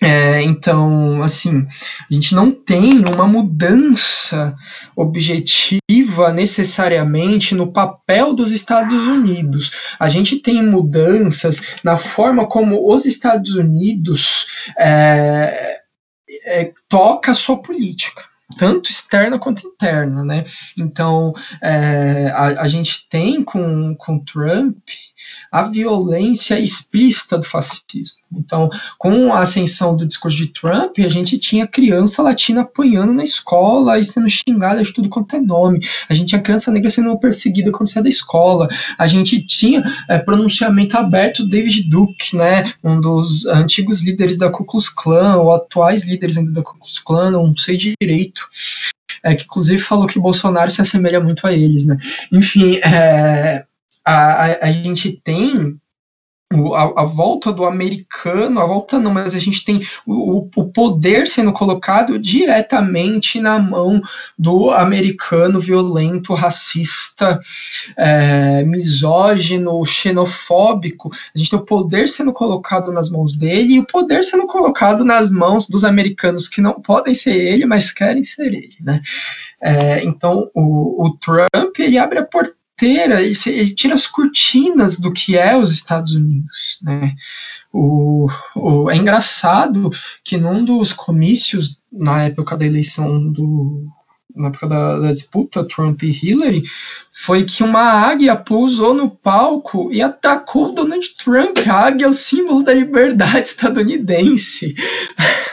É, então, assim, a gente não tem uma mudança objetiva necessariamente no papel dos Estados Unidos. A gente tem mudanças na forma como os Estados Unidos é, é, toca a sua política tanto externa quanto interna, né? Então, é, a, a, gente tem com, com Trump a violência explícita do fascismo. Então, com a ascensão do discurso de Trump, a gente tinha criança latina apanhando na escola e sendo xingada de tudo quanto é nome. A gente tinha criança negra sendo perseguida quando saía da escola. A gente tinha é, pronunciamento aberto do David Duke, né, um dos antigos líderes da Ku Klux Klan, ou atuais líderes ainda da Ku Klux Klan, não sei direito. É, que inclusive falou que Bolsonaro se assemelha muito a eles, né? Enfim, é, a, a, a gente tem a, a, volta do americano, a volta não, mas a gente tem o, o poder sendo colocado diretamente na mão do americano violento, racista, é, misógino, xenofóbico. A gente tem o poder sendo colocado nas mãos dele e o poder sendo colocado nas mãos dos americanos que não podem ser ele, mas querem ser ele, né? É, então o, o Trump ele abre a porta inteira, ele, ele, tira as cortinas do que é os Estados Unidos, né? O, o, é engraçado que num dos comícios, na época da eleição do. Na época da, da disputa Trump e Hillary, foi que uma águia pousou no palco e atacou Donald Trump. A águia é o símbolo da liberdade estadunidense.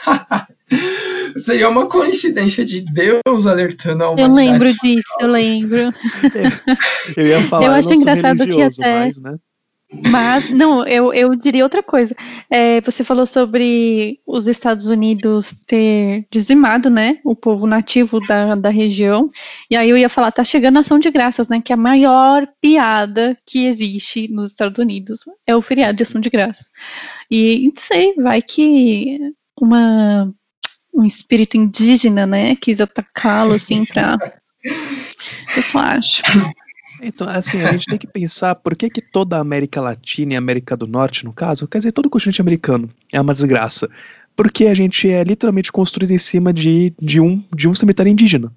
Seria uma coincidência de Deus alertando a humanidade. Eu lembro disso, eu lembro. eu ia falar, eu acho engraçado que até. Mais, né? Mas, não, eu, eu diria outra coisa. É, você falou sobre os Estados Unidos ter dizimado, né, o povo nativo da, da região. E aí eu ia falar, tá chegando a ação de graças, né, que é a maior piada que existe nos Estados Unidos é o feriado de ação de graças. E, não sei, vai que uma um espírito indígena, né? Quis atacá-lo assim para. Eu só acho. Então, assim, a gente tem que pensar por que, que toda a América Latina e América do Norte, no caso, quer dizer, todo o continente americano é uma desgraça. Porque a gente é literalmente construído em cima de, de, um, de um cemitério indígena.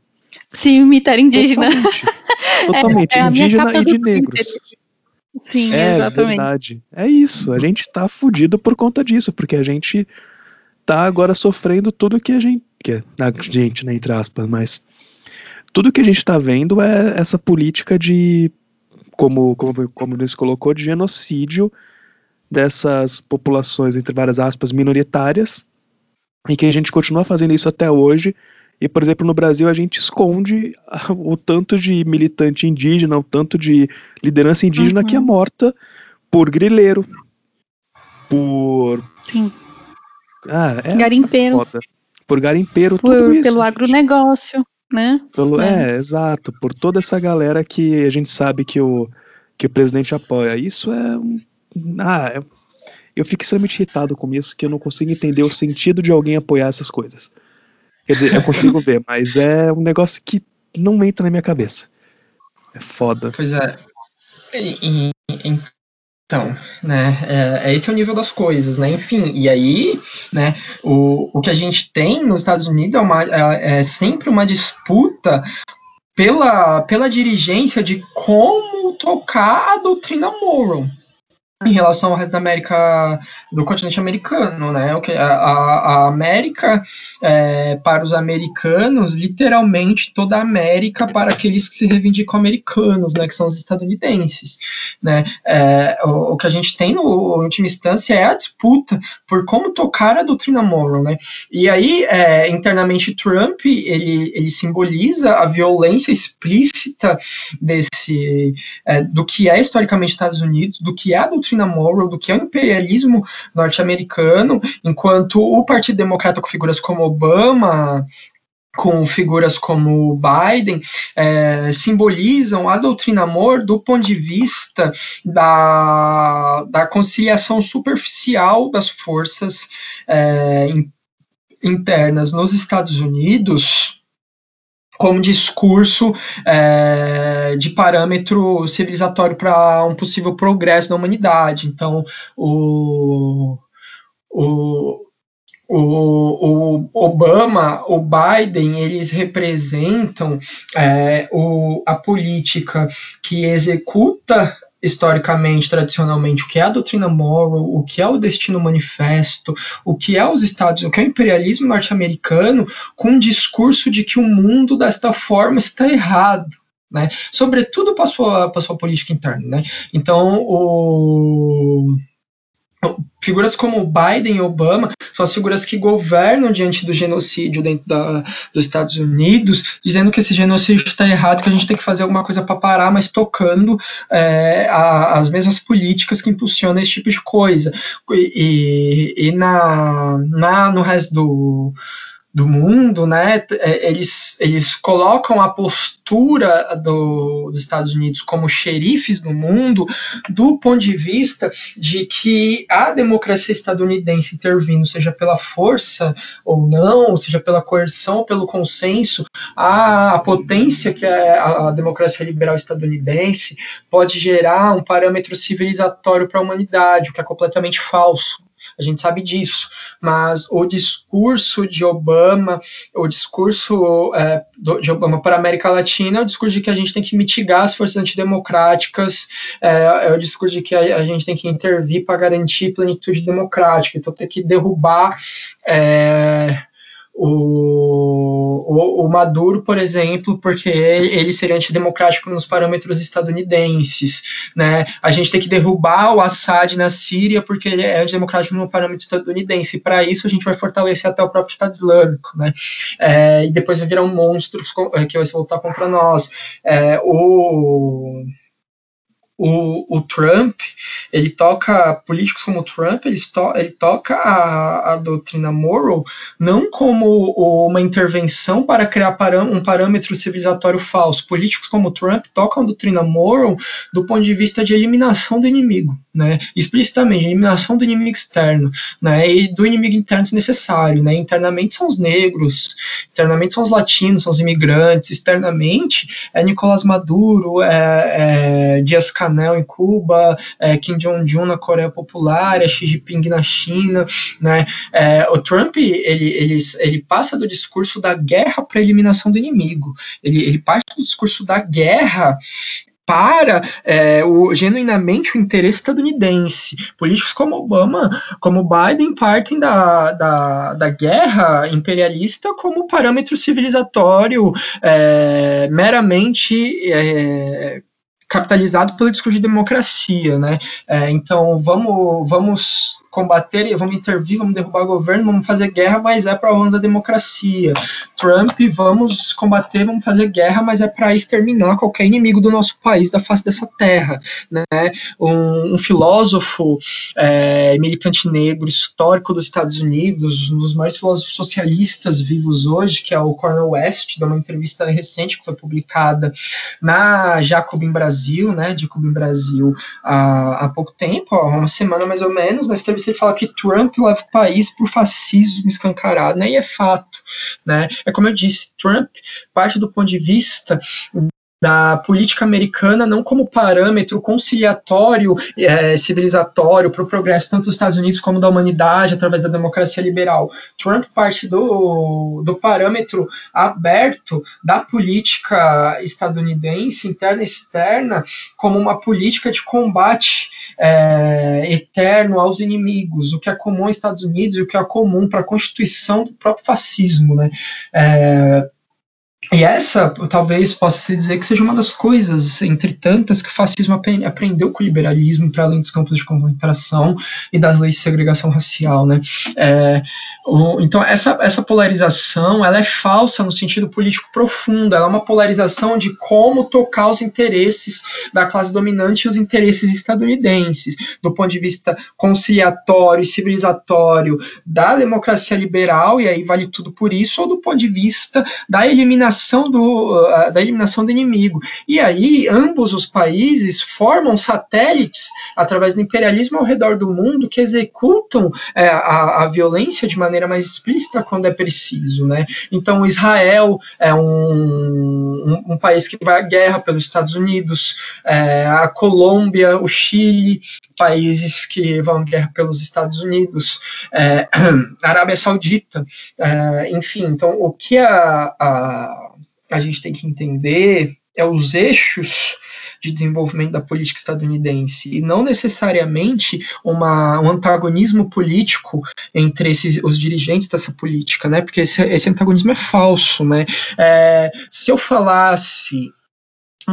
Cemitério indígena. Totalmente. Totalmente. É, é indígena e de negros. Sim, é, exatamente. verdade. É isso. A gente tá fudido por conta disso, porque a gente tá agora sofrendo tudo que a gente. Que é, a gente, né, entre aspas, mas. Tudo que a gente tá vendo é essa política de. Como, como, como eles colocou, de genocídio dessas populações, entre várias aspas, minoritárias, e que a gente continua fazendo isso até hoje, E, por exemplo, no Brasil a gente esconde o tanto de militante indígena, o tanto de liderança indígena uhum. que é uhum. morta por grileiro, por. Sim. Ah, é garimpeiro. Foda. Por garimpeiro, por, tudo isso. Pelo gente. agronegócio, né? Pelo, é. é, exato. Por toda essa galera que a gente sabe que o, que o presidente apoia. Isso é. Ah, é, eu fico extremamente irritado com isso, que eu não consigo entender o sentido de alguém apoiar essas coisas. Quer dizer, eu consigo ver, mas é um negócio que não entra na minha cabeça. É foda. Pois é. E, e, então, né, é, é, esse é o nível das coisas, né, enfim, e aí, né, o, o que a gente tem nos Estados Unidos é, uma, é, é sempre uma disputa pela, pela dirigência de como tocar a doutrina Monroe, em relação ao resto da América, do continente americano, né? O que a, a América é, para os americanos, literalmente toda a América para aqueles que se reivindicam americanos, né? Que são os estadunidenses, né? É, o, o, que a gente tem no última instância é a disputa por como tocar a doutrina Monroe, né? E aí é, internamente Trump ele, ele simboliza a violência explícita desse é, do que é historicamente Estados Unidos, do que é a doutrina doutrina Monroe, do que é o imperialismo norte-americano, enquanto o Partido Democrata com figuras como Obama, com figuras como Biden, é, simbolizam a doutrina amor do ponto de vista da, da conciliação superficial das forças é, internas nos Estados Unidos como discurso é, de parâmetro civilizatório para um possível progresso da humanidade. Então, o, o, o, o Obama, o Biden, eles representam é, o, a política que executa historicamente, tradicionalmente, o que é a doutrina Monroe, o que é o destino manifesto, o que é os Estados, o que é o imperialismo norte-americano, com um discurso de que o mundo desta forma está errado. Né? Sobretudo para a sua, sua política interna. Né? Então, o figuras como Biden e Obama são as figuras que governam diante do genocídio dentro da, dos Estados Unidos, dizendo que esse genocídio está errado, que a gente tem que fazer alguma coisa para parar, mas tocando é, a, as mesmas políticas que impulsionam esse tipo de coisa. E, e, e na, na, no resto do do mundo, né, é, eles, eles colocam a postura do, dos Estados Unidos como xerifes do mundo do ponto de vista de que a democracia estadunidense intervindo, seja pela força ou não, seja pela coerção ou pelo consenso, a, potência que é a democracia liberal estadunidense pode gerar um parâmetro civilizatório para a humanidade, o que é completamente falso a gente sabe disso, mas o discurso de Obama, o discurso é, de Obama para a América Latina é o discurso de que a gente tem que mitigar as forças antidemocráticas, é, é o discurso de que a, a, gente tem que intervir para garantir plenitude democrática, então tem que derrubar é, o, o, o, Maduro, por exemplo, porque ele seria antidemocrático nos parâmetros estadunidenses, né? A gente tem que derrubar o Assad na Síria porque ele é antidemocrático no parâmetro estadunidense. Para isso, a gente vai fortalecer até o próprio Estado Islâmico, né? É, e depois vai virar um monstro é, que vai se voltar contra nós. É, o o, o Trump, ele toca, políticos como o Trump, ele, to, ele toca a, a doutrina moral não como uma intervenção para criar um parâmetro civilizatório falso. Políticos como o Trump tocam a doutrina moral do ponto de vista de eliminação do inimigo, né? explicitamente, eliminação do inimigo externo, né? e do inimigo interno se necessário. Né? Internamente são os negros, internamente são os latinos, são os imigrantes, externamente é Nicolás Maduro, é, é Dias Canel, Em Cuba, é, Kim Jong-un na Coreia Popular, é Xi Jinping na China, né? É, o Trump ele, ele, ele passa do discurso da guerra para a eliminação do inimigo. Ele, ele parte do discurso da guerra para é, o, genuinamente o interesse estadunidense. Políticos como Obama, como Biden, partem da, da, da guerra imperialista como parâmetro civilizatório é, meramente é, capitalizado pelo discurso de democracia, né? É, então vamos, vamos combater, vamos intervir, vamos derrubar o governo, vamos fazer guerra, mas é para a onda da democracia. Trump, vamos combater, vamos fazer guerra, mas é para exterminar qualquer inimigo do nosso país, da face dessa terra. Né? Um, um filósofo é, militante negro, histórico dos Estados Unidos, um dos mais filósofos socialistas vivos hoje, que é o Cornel West, dá uma entrevista recente que foi publicada na Jacobin Brasil, né, Jacobin Brasil, há, há pouco tempo, há uma semana mais ou menos, nessa entrevista ele fala que Trump leva o país por fascismo escancarado, né, e é fato, né, é como eu disse, Trump parte do ponto de vista da política americana não como parâmetro conciliatório, é, civilizatório para o progresso tanto dos Estados Unidos como da humanidade através da democracia liberal. Trump parte do, do parâmetro aberto da política estadunidense, interna e externa, como uma política de combate é, eterno aos inimigos, o que é comum aos Estados Unidos e o que é comum para a constituição do próprio fascismo. Né? É, e essa, talvez, possa se dizer que seja uma das coisas, entre tantas, que o fascismo aprendeu com o liberalismo para além dos campos de concentração e das leis de segregação racial, né? É, o, então, essa, essa polarização, ela é falsa no sentido político profundo, ela é uma polarização de como tocar os interesses da classe dominante e os interesses estadunidenses, do ponto de vista conciliatório e civilizatório da democracia liberal, e aí vale tudo por isso, ou do ponto de vista da eliminação eliminação do, uh, da eliminação do inimigo. E aí, ambos os países formam satélites através do imperialismo ao redor do mundo que executam é, a, a, violência de maneira mais explícita quando é preciso. Né? Então, Israel é um, um, um país que vai à guerra pelos Estados Unidos, é, a Colômbia, o Chile, países que vão à guerra pelos Estados Unidos, é, Arábia Saudita, é, enfim. Então, o que a, a a gente tem que entender é os eixos de desenvolvimento da política estadunidense e não necessariamente uma, um antagonismo político entre esses, os dirigentes dessa política, né? Porque esse, esse antagonismo é falso, né? É, se eu falasse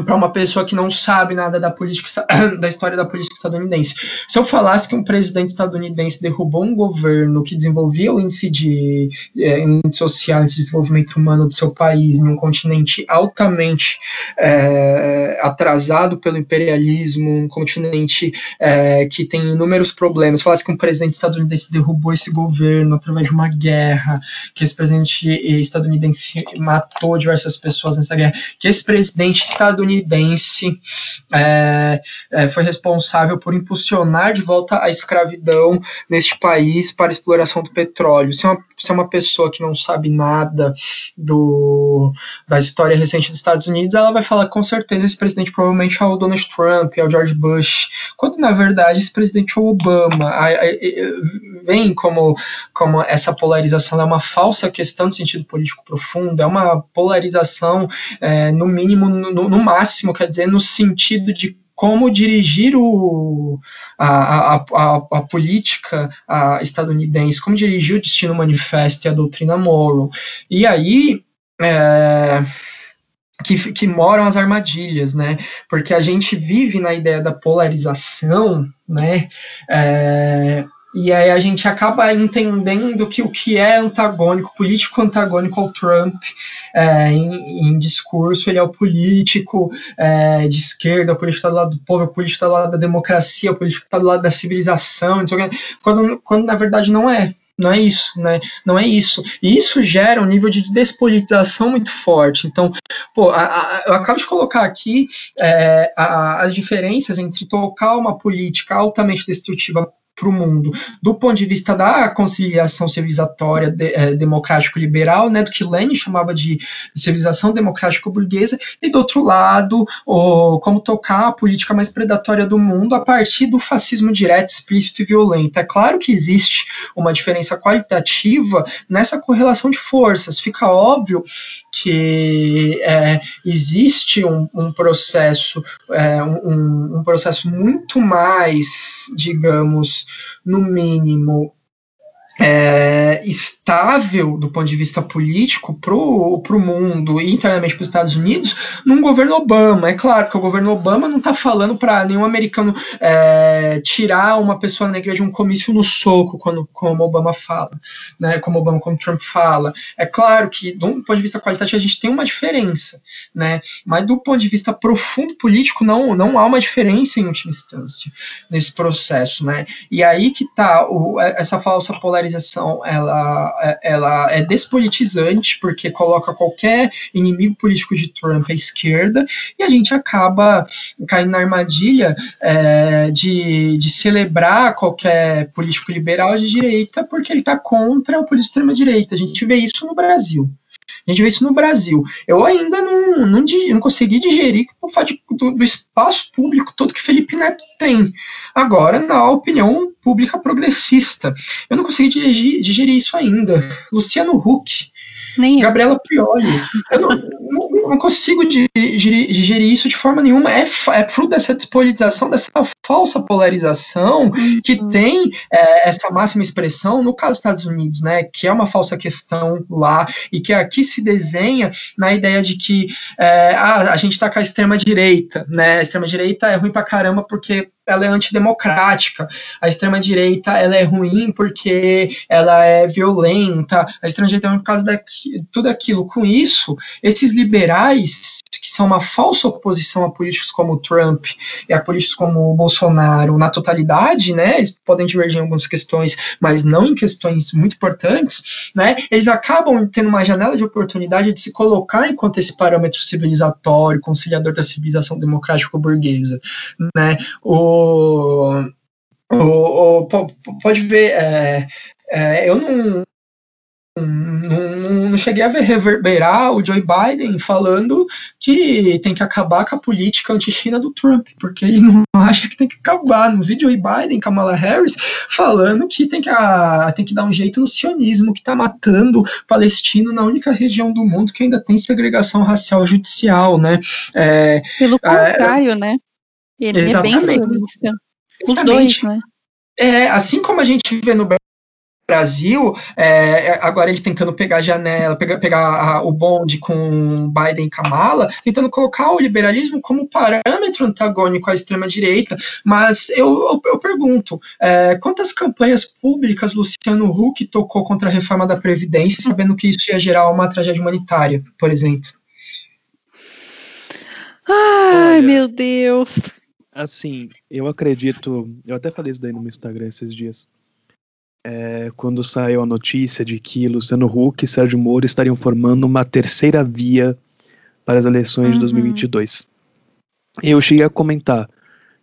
para uma pessoa que não sabe nada da política da história da política estadunidense. Se eu falasse que um presidente estadunidense derrubou um governo que desenvolvia o índice de é, índice social, de desenvolvimento humano do seu país em um continente altamente é, atrasado pelo imperialismo, um continente é, que tem inúmeros problemas, falasse que um presidente estadunidense derrubou esse governo através de uma guerra, que esse presidente estadunidense matou diversas pessoas nessa guerra, que esse presidente estadunidense estadunidense é, é, foi responsável por impulsionar de volta a escravidão neste país para exploração do petróleo. Se é uma, se é uma pessoa que não sabe nada do, da história recente dos Estados Unidos, ela vai falar com certeza esse presidente provavelmente é o Donald Trump, é o George Bush, quando na verdade esse presidente é o Obama. vem como, como essa polarização é uma falsa questão de sentido político profundo, é uma polarização, é, no mínimo, no, no máximo, quer dizer, no sentido de como dirigir o, a, a, a, a, política a estadunidense, como dirigir o Destino Manifesto e a doutrina Monroe. E aí é, que, que moram as armadilhas, né? Porque a gente vive na ideia da polarização, né? É, e aí a gente acaba entendendo que o que é antagônico, político antagônico ao Trump é, em, em, discurso, ele é o político é, de esquerda, o político está do lado do povo, o político está do lado da democracia, o político está do lado da civilização, quando, quando na verdade não é. Não é isso, né? Não é isso. E isso gera um nível de despolitização muito forte. Então, pô, a, a, eu acabo de colocar aqui é, a, as diferenças entre tocar uma política altamente destrutiva para o mundo, do ponto de vista da conciliação civilizatória de, é, democrático-liberal, né, do que Lenin chamava de civilização democrático-burguesa, e do outro lado, o, como tocar a política mais predatória do mundo a partir do fascismo direto, explícito e violento. É claro que existe uma diferença qualitativa nessa correlação de forças. Fica óbvio que é, existe um, um processo, é, um, um processo muito mais, digamos, no mínimo, é, estável do ponto de vista político para o mundo e internamente para os Estados Unidos num governo Obama. É claro que o governo Obama não está falando para nenhum americano é, tirar uma pessoa negra de um comício no soco, quando, como Obama fala, né, como Obama, como Trump fala. É claro que, do ponto de vista qualitativo, a gente tem uma diferença, né, mas do ponto de vista profundo político, não, não há uma diferença em última instância nesse processo. Né, e aí que está essa falsa polarização polarização ela, ela é despolitizante, porque coloca qualquer inimigo político de Trump à esquerda, e a gente acaba caindo na armadilha é, de, de celebrar qualquer político liberal de direita, porque ele está contra o político extrema-direita. A gente vê isso no Brasil. A gente vê isso no Brasil. Eu ainda não, não, não consegui digerir o fato do, do, espaço público todo que Felipe Neto tem. Agora, na opinião pública progressista. Eu não consegui digerir, digerir isso ainda. Luciano Huck. Nem Gabriela Prioli. Eu não, não, não consigo digerir, digerir, isso de forma nenhuma. É, é fruto dessa despolitização, dessa falsa polarização uhum. que tem é, essa máxima expressão no caso dos Estados Unidos, né? Que é uma falsa questão lá e que aqui se desenha na ideia de que é, ah, a gente está com a extrema direita, né? A extrema direita é ruim pra caramba porque ela é antidemocrática. A extrema direita ela é ruim porque ela é violenta. A extrema direita é por causa de tudo aquilo. Com isso, esses liberais que são uma falsa oposição a políticos como Trump e a políticos como Bolsonaro na totalidade, né? Eles podem divergir em algumas questões, mas não em questões muito importantes, né? Eles acabam tendo uma janela de oportunidade de se colocar enquanto esse parâmetro civilizatório, conciliador da civilização democrática burguesa, né? O, o, o pode ver, é, é, eu não, não, não, cheguei a ver reverberar o Joe Biden falando que tem que acabar com a política anti-China do Trump, porque ele não acha que tem que acabar. No vídeo Joe Biden, Kamala Harris, falando que tem que, a, tem que dar um jeito no sionismo, que está matando palestino na única região do mundo que ainda tem segregação racial judicial, né? É, Pelo é, contrário, é, né? Ele exatamente. é bem sionista. Os dois, né? É, assim como a gente vê no Brasil, é, agora eles tentando pegar a janela, pegar, pegar a, o bonde com Biden e Kamala, tentando colocar o liberalismo como parâmetro antagônico à extrema-direita, mas eu, eu, eu pergunto, é, quantas campanhas públicas Luciano Huck tocou contra a reforma da Previdência, sabendo que isso ia gerar uma tragédia humanitária, por exemplo? Ai, Olha, meu Deus! Assim, eu acredito, eu até falei isso daí no meu Instagram esses dias, é, quando saiu a notícia de que Luciano Huck e Sérgio Moro estariam formando uma terceira via para as eleições uhum. de 2022. Eu cheguei a comentar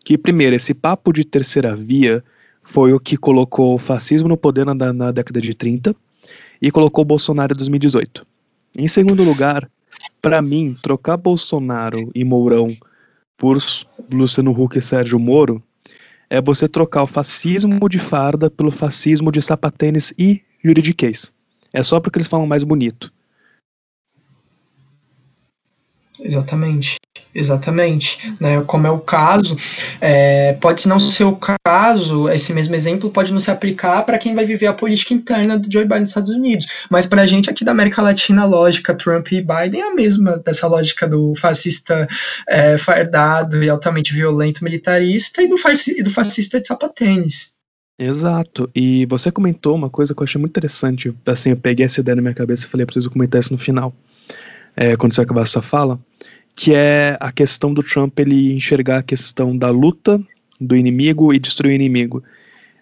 que, primeiro, esse papo de terceira via foi o que colocou o fascismo no poder na, na década de 30 e colocou o Bolsonaro em 2018. Em segundo lugar, para mim, trocar Bolsonaro e Mourão por Luciano Huck e Sérgio Moro é você trocar o fascismo de farda pelo fascismo de sapatênis e juridiquês. É só porque eles falam mais bonito. Exatamente, exatamente. Né? Como é o caso, é, pode não ser o caso, esse mesmo exemplo pode não se aplicar para quem vai viver a política interna do Joe Biden nos Estados Unidos. Mas para a gente aqui da América Latina, a lógica Trump e Biden é a mesma dessa lógica do fascista é, fardado e altamente violento militarista e do, fascista, do fascista de sapatênis. Exato. E você comentou uma coisa que eu achei muito interessante. Assim, eu peguei essa ideia na minha cabeça e falei, preciso comentar isso no final é, quando você acabar a sua fala, que é a questão do Trump ele enxergar a questão da luta do inimigo e destruir o inimigo.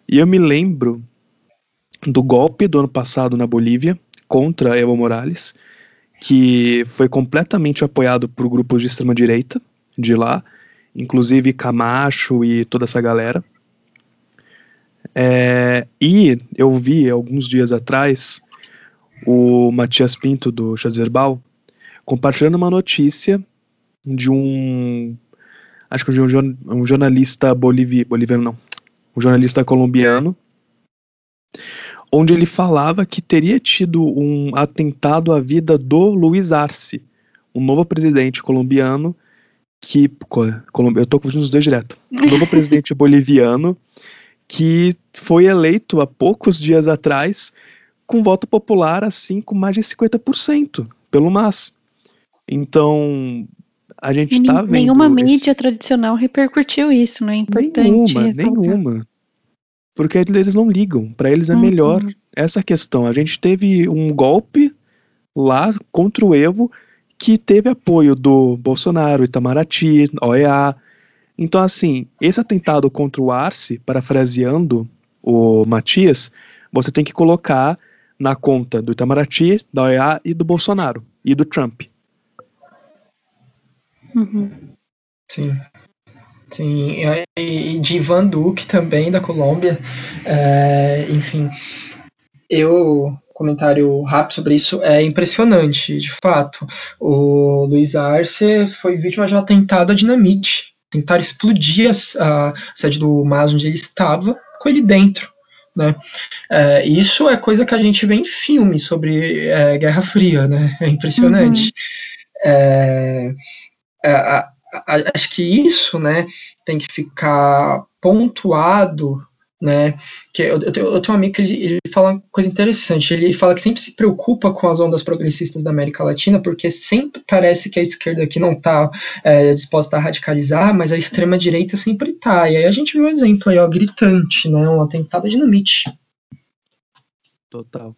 E eu me lembro do golpe do ano passado na Bolívia contra Evo Morales, que foi completamente apoiado por grupos de extrema direita de lá, inclusive Camacho e toda essa galera. É, e eu vi alguns dias atrás o Matias Pinto do Chazerbal compartilhando uma notícia de um. Acho que de um, um jornalista bolivi, boliviano, não. Um jornalista colombiano, onde ele falava que teria tido um atentado à vida do Luiz Arce, um novo presidente colombiano que. Eu tô confundindo os dois direto. Um novo presidente boliviano que foi eleito há poucos dias atrás com voto popular assim com mais de 50% pelo MAS. Então, a gente está vendo. Nenhuma esse... mídia tradicional repercutiu isso, não é importante. Nenhuma, nenhuma. Porque eles não ligam. Para eles é uhum. melhor essa questão. A gente teve um golpe lá contra o Evo que teve apoio do Bolsonaro, Itamaraty, OEA. Então, assim, esse atentado contra o Arce, parafraseando o Matias, você tem que colocar na conta do Itamaraty, da OEA e do Bolsonaro e do Trump. Uhum. Sim. Sim, e de Ivan Duque também, da Colômbia. É, enfim, eu comentário rápido sobre isso é impressionante, de fato. O Luiz Arce foi vítima de um atentado a dinamite. Tentaram explodir a, a sede do MAS onde ele estava com ele dentro. Né? É, isso é coisa que a gente vê em filmes sobre é, Guerra Fria, né? É impressionante. Uhum. É, acho que isso, né, tem que ficar pontuado, né, que eu, eu, tenho, eu tenho um amigo que ele, ele fala uma coisa interessante, ele fala que sempre se preocupa com as ondas progressistas da América Latina, porque sempre parece que a esquerda aqui não está é, disposta a radicalizar, mas a extrema-direita sempre está, e aí a gente viu um exemplo aí, ó, gritante, né, um atentado a dinamite. Total.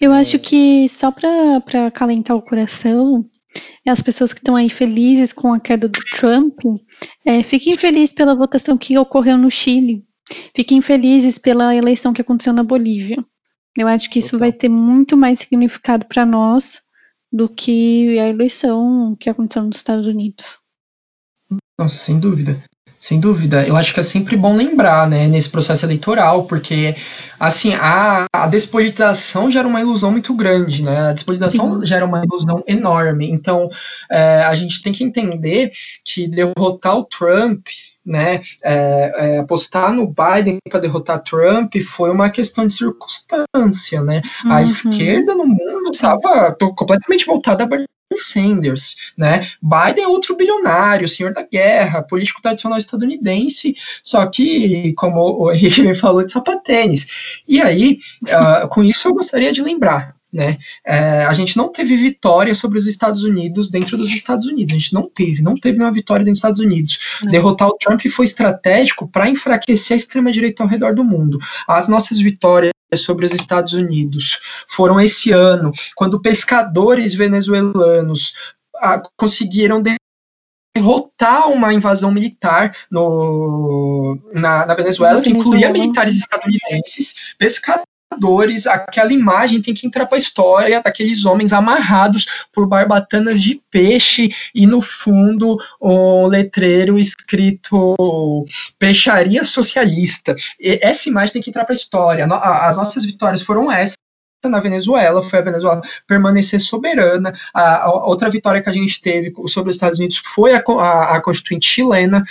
Eu acho que só para calentar o coração, as pessoas que estão aí felizes com a queda do Trump, é, fiquem felizes pela votação que ocorreu no Chile. Fiquem felizes pela eleição que aconteceu na Bolívia. Eu acho que isso vai ter muito mais significado para nós do que a eleição que aconteceu nos Estados Unidos. Nossa, sem dúvida. Sem dúvida. Eu acho que é sempre bom lembrar, né, nesse processo eleitoral, porque, assim, a, a despolitização gera uma ilusão muito grande, né? A despolitização Sim. gera uma ilusão enorme. Então, é, a gente tem que entender que derrotar o Trump, né, é, é, apostar no Biden para derrotar Trump foi uma questão de circunstância, né? Uhum. A esquerda no mundo estava completamente voltada a Sanders, né? Biden é outro bilionário, senhor da guerra, político tradicional estadunidense, só que, como o Henrique falou, de sapatênis. E aí, uh, com isso eu gostaria de lembrar, né? É, a gente não teve vitória sobre os Estados Unidos dentro dos Estados Unidos. A gente não teve, não teve uma vitória dentro dos Estados Unidos. Derrotar o Trump foi estratégico para enfraquecer a extrema-direita ao redor do mundo. As nossas vitórias sobre os Estados Unidos. Foram esse ano, quando pescadores venezuelanos ah, conseguiram derrotar uma invasão militar no, na, na Venezuela, que incluía militares estadunidenses, pescadores aquela imagem tem que entrar para a história daqueles homens amarrados por barbatanas de peixe e no fundo um letreiro escrito peixaria socialista. E essa imagem tem que entrar para a história. As nossas vitórias foram essas na Venezuela foi a Venezuela permanecer soberana. A, a, outra vitória que a gente teve sobre os Estados Unidos foi a, a, a Constituinte chilena,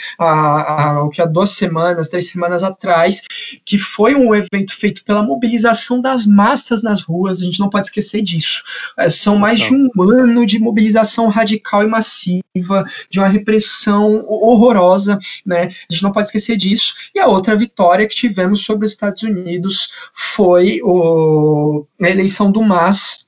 o que há duas semanas, três semanas atrás, que foi um evento feito pela mobilização das massas nas ruas. A gente não pode esquecer disso. É, são mais de um ano de mobilização radical e massiva, de uma repressão horrorosa, né? A gente não pode esquecer disso. E a outra vitória que tivemos sobre os Estados Unidos foi o na eleição do MAS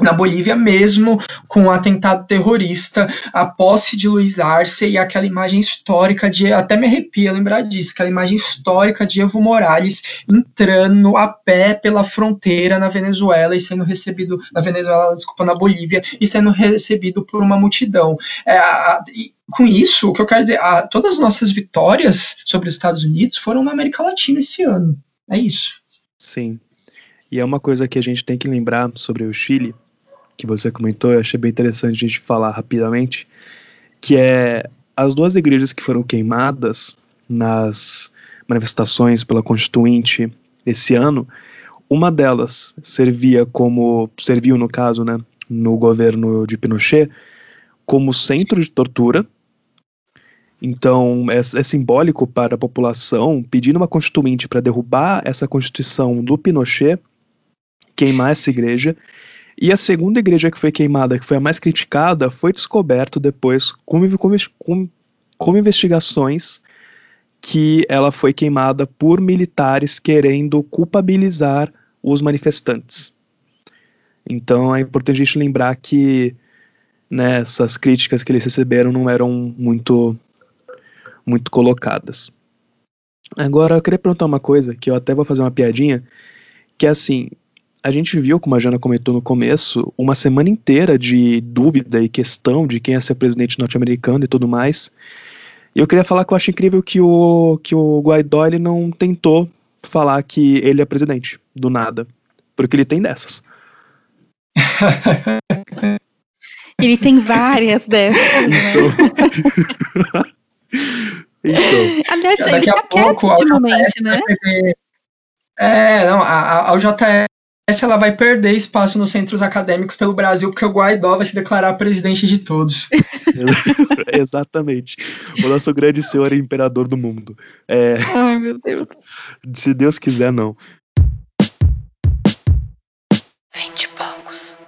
na Bolívia mesmo, com o um atentado terrorista, a posse de Luiz Arce e aquela imagem histórica de, até me arrepia lembrar disso, aquela imagem histórica de Evo Morales entrando a pé pela fronteira na Venezuela e sendo recebido, na Venezuela, desculpa, na Bolívia, e sendo recebido por uma multidão. É, a, e, com isso, o que eu quero dizer, a, todas as nossas vitórias sobre os Estados Unidos foram na América Latina esse ano. É isso. Sim, e é uma coisa que a gente tem que lembrar sobre o Chile, que você comentou, eu achei bem interessante a gente falar rapidamente, que é as duas igrejas que foram queimadas nas manifestações pela Constituinte esse ano, uma delas servia como, serviu no caso, né, no governo de Pinochet, como centro de tortura. Então é, é simbólico para a população pedindo uma constituinte para derrubar essa constituição do Pinochet queimar essa igreja. E a segunda igreja que foi queimada, que foi a mais criticada, foi descoberto depois, com, com, com investigações, que ela foi queimada por militares querendo culpabilizar os manifestantes. Então é importante a gente lembrar que né, essas críticas que eles receberam não eram muito muito colocadas. Agora eu queria perguntar uma coisa, que eu até vou fazer uma piadinha, que é assim, a gente viu, como a Jana comentou no começo, uma semana inteira de dúvida e questão de quem ia ser presidente norte-americano e tudo mais. E eu queria falar que eu acho incrível que o, que o Guaidó ele não tentou falar que ele é presidente, do nada. Porque ele tem dessas. ele tem várias dessas. Então... então. Aliás, Daqui ele tá quieto ultimamente, né? É, não, a, a, JS ela vai perder espaço nos centros acadêmicos pelo Brasil, porque o Guaidó vai se declarar presidente de todos. Exatamente. O nosso grande senhor imperador do mundo. É... Ai, meu Deus. Se Deus quiser, não. Vinte poucos.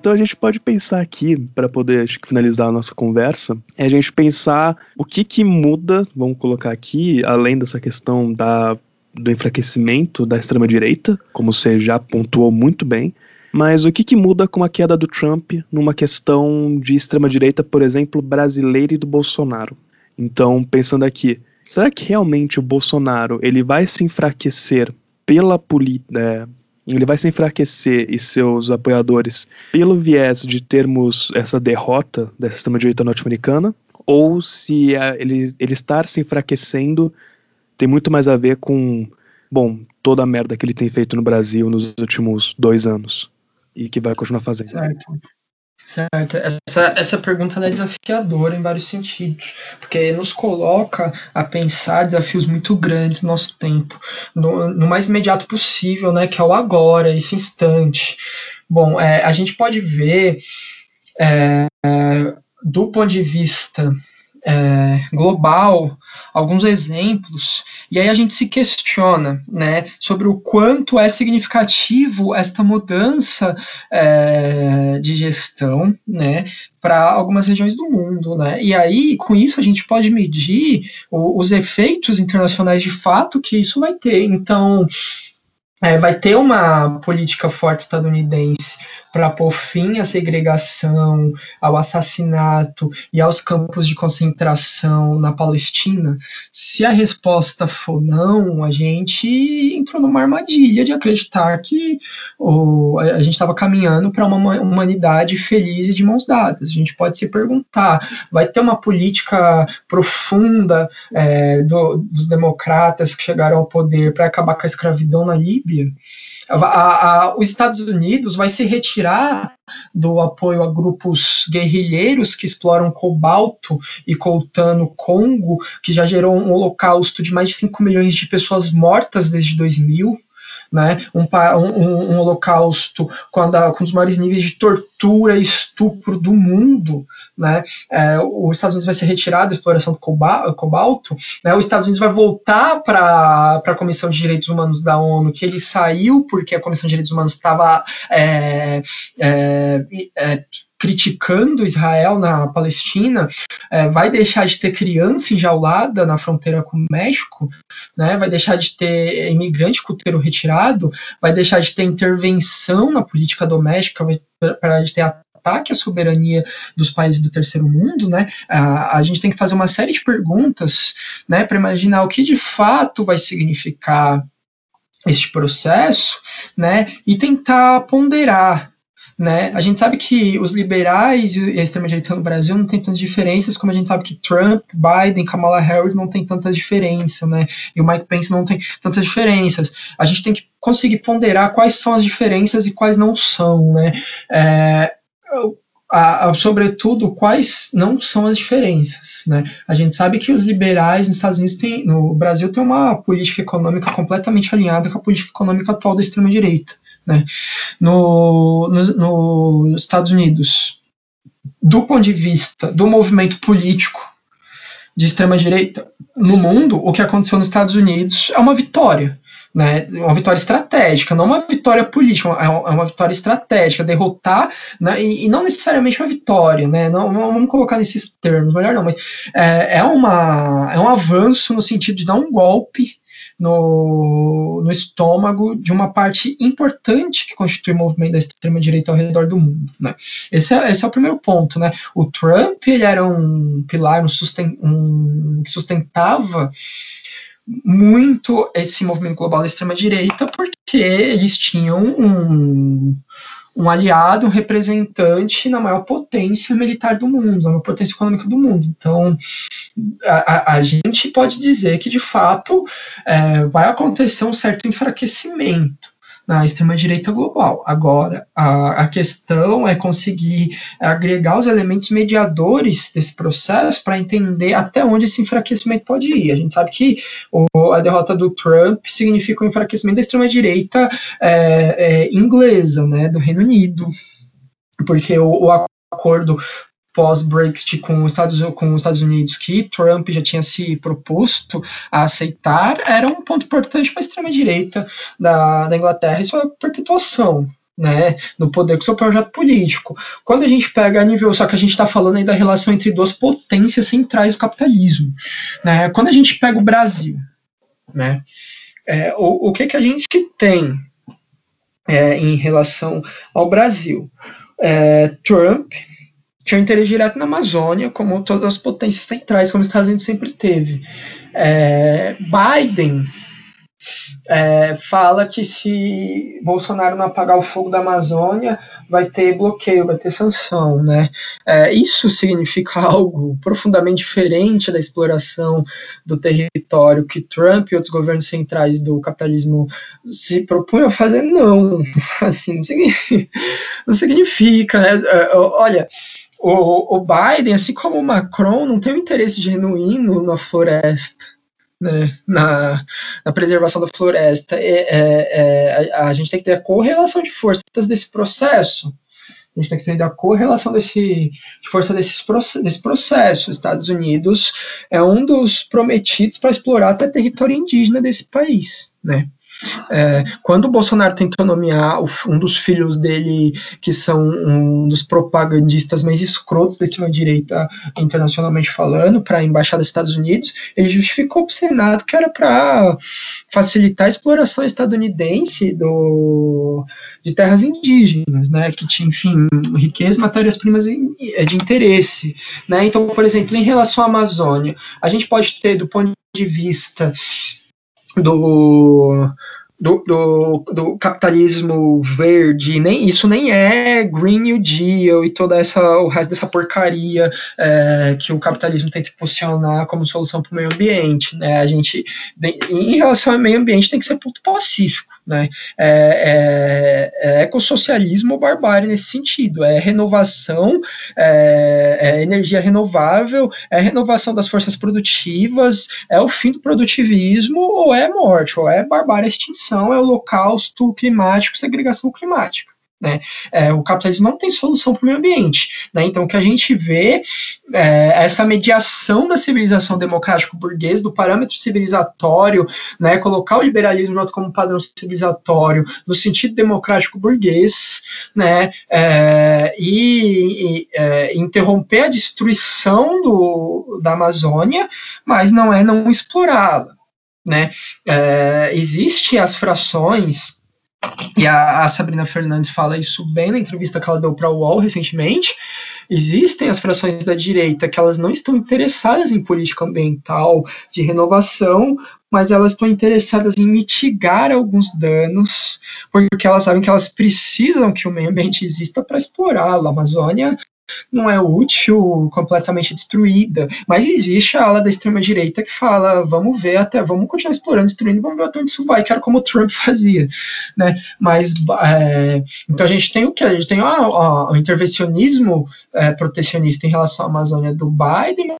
Então a gente pode pensar aqui, para poder acho que, finalizar a nossa conversa, é a gente pensar o que que muda, vamos colocar aqui, além dessa questão da do enfraquecimento da extrema-direita, como você já pontuou muito bem, mas o que, que muda com a queda do Trump numa questão de extrema-direita, por exemplo, brasileira e do Bolsonaro? Então, pensando aqui, será que realmente o Bolsonaro ele vai se enfraquecer pela política, é, ele vai se enfraquecer e seus apoiadores pelo viés de termos essa derrota dessa extrema-direita norte-americana, ou se é, ele, ele estar se enfraquecendo tem muito mais a ver com, bom, toda a merda que ele tem feito no Brasil nos últimos dois anos e que vai continuar fazendo. Certo. Certo. Essa, essa pergunta é desafiadora em vários sentidos, porque nos coloca a pensar desafios muito grandes no nosso tempo, no, no mais imediato possível, né, que é o agora, esse instante. Bom, é, a gente pode ver, é, do ponto de vista é, global alguns exemplos e aí a gente se questiona né, sobre o quanto é significativo esta mudança é, de gestão né, para algumas regiões do mundo. Né? E aí, com isso, a gente pode medir o, os efeitos internacionais de fato que isso vai ter. Então, é, vai ter uma política forte estadunidense para pôr fim à segregação, ao assassinato e aos campos de concentração na Palestina? Se a resposta for não, a gente entrou numa armadilha de acreditar que oh, a gente estava caminhando para uma humanidade feliz e de mãos dadas. A gente pode se perguntar: vai ter uma política profunda é, do, dos democratas que chegaram ao poder para acabar com a escravidão na Líbia? A, a, os Estados Unidos vai se retirar do apoio a grupos guerrilheiros que exploram cobalto e coltan no Congo, que já gerou um holocausto de mais de 5 milhões de pessoas mortas desde 2000 né? um, um, um holocausto com, a, com os maiores níveis de tortura e estupro do mundo. Né? É, os Estados Unidos vai ser retirado da exploração do cobalto, né? os Estados Unidos vai voltar para a Comissão de Direitos Humanos da ONU, que ele saiu porque a Comissão de Direitos Humanos estava é, é, é criticando Israel na Palestina, é, vai deixar de ter criança enjaulada na fronteira com o México, né, vai deixar de ter imigrante com o útero retirado, vai deixar de ter intervenção na política doméstica, vai parar de ter ataque à soberania dos países do terceiro mundo, né? A, a gente tem que fazer uma série de perguntas, né, para imaginar o que de fato vai significar este processo, né, e tentar ponderar né? A gente sabe que os liberais e a extrema-direita no Brasil não tem tantas diferenças, como a gente sabe que Trump, Biden, Kamala Harris não tem tanta diferença, né? E o Mike Pence não tem tantas diferenças. A gente tem que conseguir ponderar quais são as diferenças e quais não são, né? É, a, a, sobretudo, quais não são as diferenças. Né? A gente sabe que os liberais nos Estados Unidos têm, no Brasil tem uma política econômica completamente alinhada com a política econômica atual da extrema-direita. Né? No, no, nos Estados Unidos, do ponto de vista do movimento político de extrema-direita no mundo, o que aconteceu nos Estados Unidos é uma vitória. né, uma vitória estratégica, não uma vitória política, é uma, é vitória estratégica, derrotar, né, e, e, não necessariamente uma vitória, né, não, não, vamos colocar nesses termos, melhor não, mas é, é, uma, é um avanço no sentido de dar um golpe no, no estômago de uma parte importante que constitui o movimento da extrema-direita ao redor do mundo. Né? Esse, é, esse é o primeiro ponto. Né? O Trump ele era um pilar um susten, um, que sustentava muito esse movimento global da extrema-direita, porque eles tinham um, um aliado, um representante na maior potência militar do mundo, na maior potência econômica do mundo. Então, a, a gente pode dizer que, de fato, é, vai acontecer um certo enfraquecimento na extrema-direita global. Agora, a, a questão é conseguir agregar os elementos mediadores desse processo para entender até onde esse enfraquecimento pode ir. A gente sabe que o, a derrota do Trump significa o um enfraquecimento da extrema-direita é, é, inglesa, né, do Reino Unido, porque o, o acordo pós-Brexit com, com os Estados Unidos que Trump já tinha se proposto a aceitar era um ponto importante para a extrema-direita da, da Inglaterra e sua perpetuação. Né, no poder com seu projeto político. Quando a gente pega a nível, só que a gente está falando aí da relação entre duas potências centrais do capitalismo, né, quando a gente pega o Brasil, né, é, o, o que que a gente tem é, em relação ao Brasil? É, Trump tinha interesse direto na Amazônia, como todas as potências centrais, como os Estados Unidos sempre teve. É, Biden é, fala que se Bolsonaro não apagar o fogo da Amazônia, vai ter bloqueio, vai ter sanção, né? É, isso significa algo profundamente diferente da exploração do território que Trump e outros governos centrais do capitalismo se propunham a fazer? Não, assim, não significa, não significa né? É, olha, o, o Biden, assim como o Macron, não tem um interesse genuíno na floresta. Né, na, na, preservação da floresta. É, é, é, a, a, gente tem que ter a correlação de forças desse processo. A gente tem que ter a correlação desse, de força desses, desse processo. Estados Unidos é um dos prometidos para explorar até território indígena desse país. Né? É, quando o Bolsonaro tentou nomear um dos filhos dele, que são um dos propagandistas mais escrotos da extrema-direita, internacionalmente falando, para a Embaixada dos Estados Unidos, ele justificou para o Senado que era para facilitar a exploração estadunidense do, de terras indígenas, né, que tinha, enfim, riqueza, matérias-primas é, de interesse. Né? Então, por exemplo, em relação à Amazônia, a gente pode ter, do ponto de vista do, do, do, do, capitalismo verde, nem isso nem é Green New Deal e toda essa o resto dessa porcaria é, que o capitalismo tenta impulsionar como solução para o meio ambiente, né? A gente, em relação ao meio ambiente, tem que ser ponto pacífico. Né? É, é, é ecossocialismo ou barbárie nesse sentido, é renovação, é, é, energia renovável, é renovação das forças produtivas, é o fim do produtivismo ou é morte, ou é barbárie, extinção, é holocausto climático, segregação climática. Né? É, o capitalismo não tem solução para o meio ambiente. Né? Então, o que a gente vê é essa mediação da civilização democrático-burguesa, do parâmetro civilizatório, né? colocar o liberalismo como padrão civilizatório no sentido democrático-burguês, né? É, e, e é, interromper a destruição do, da Amazônia, mas não é não explorá-la. Né? É, Existem as frações e a, a, Sabrina Fernandes fala isso bem na entrevista que ela deu para o UOL recentemente. Existem as frações da direita que elas não estão interessadas em política ambiental, de renovação, mas elas estão interessadas em mitigar alguns danos, porque elas sabem que elas precisam que o meio ambiente exista para explorá-lo. A Amazônia não é útil, completamente destruída. Mas existe a ala da extrema-direita que fala: vamos ver até, vamos continuar explorando, destruindo, vamos ver até onde isso vai, que era como o Trump fazia. Né? Mas é, então a gente tem o que? A gente tem o intervencionismo é, protecionista em relação à Amazônia do Biden,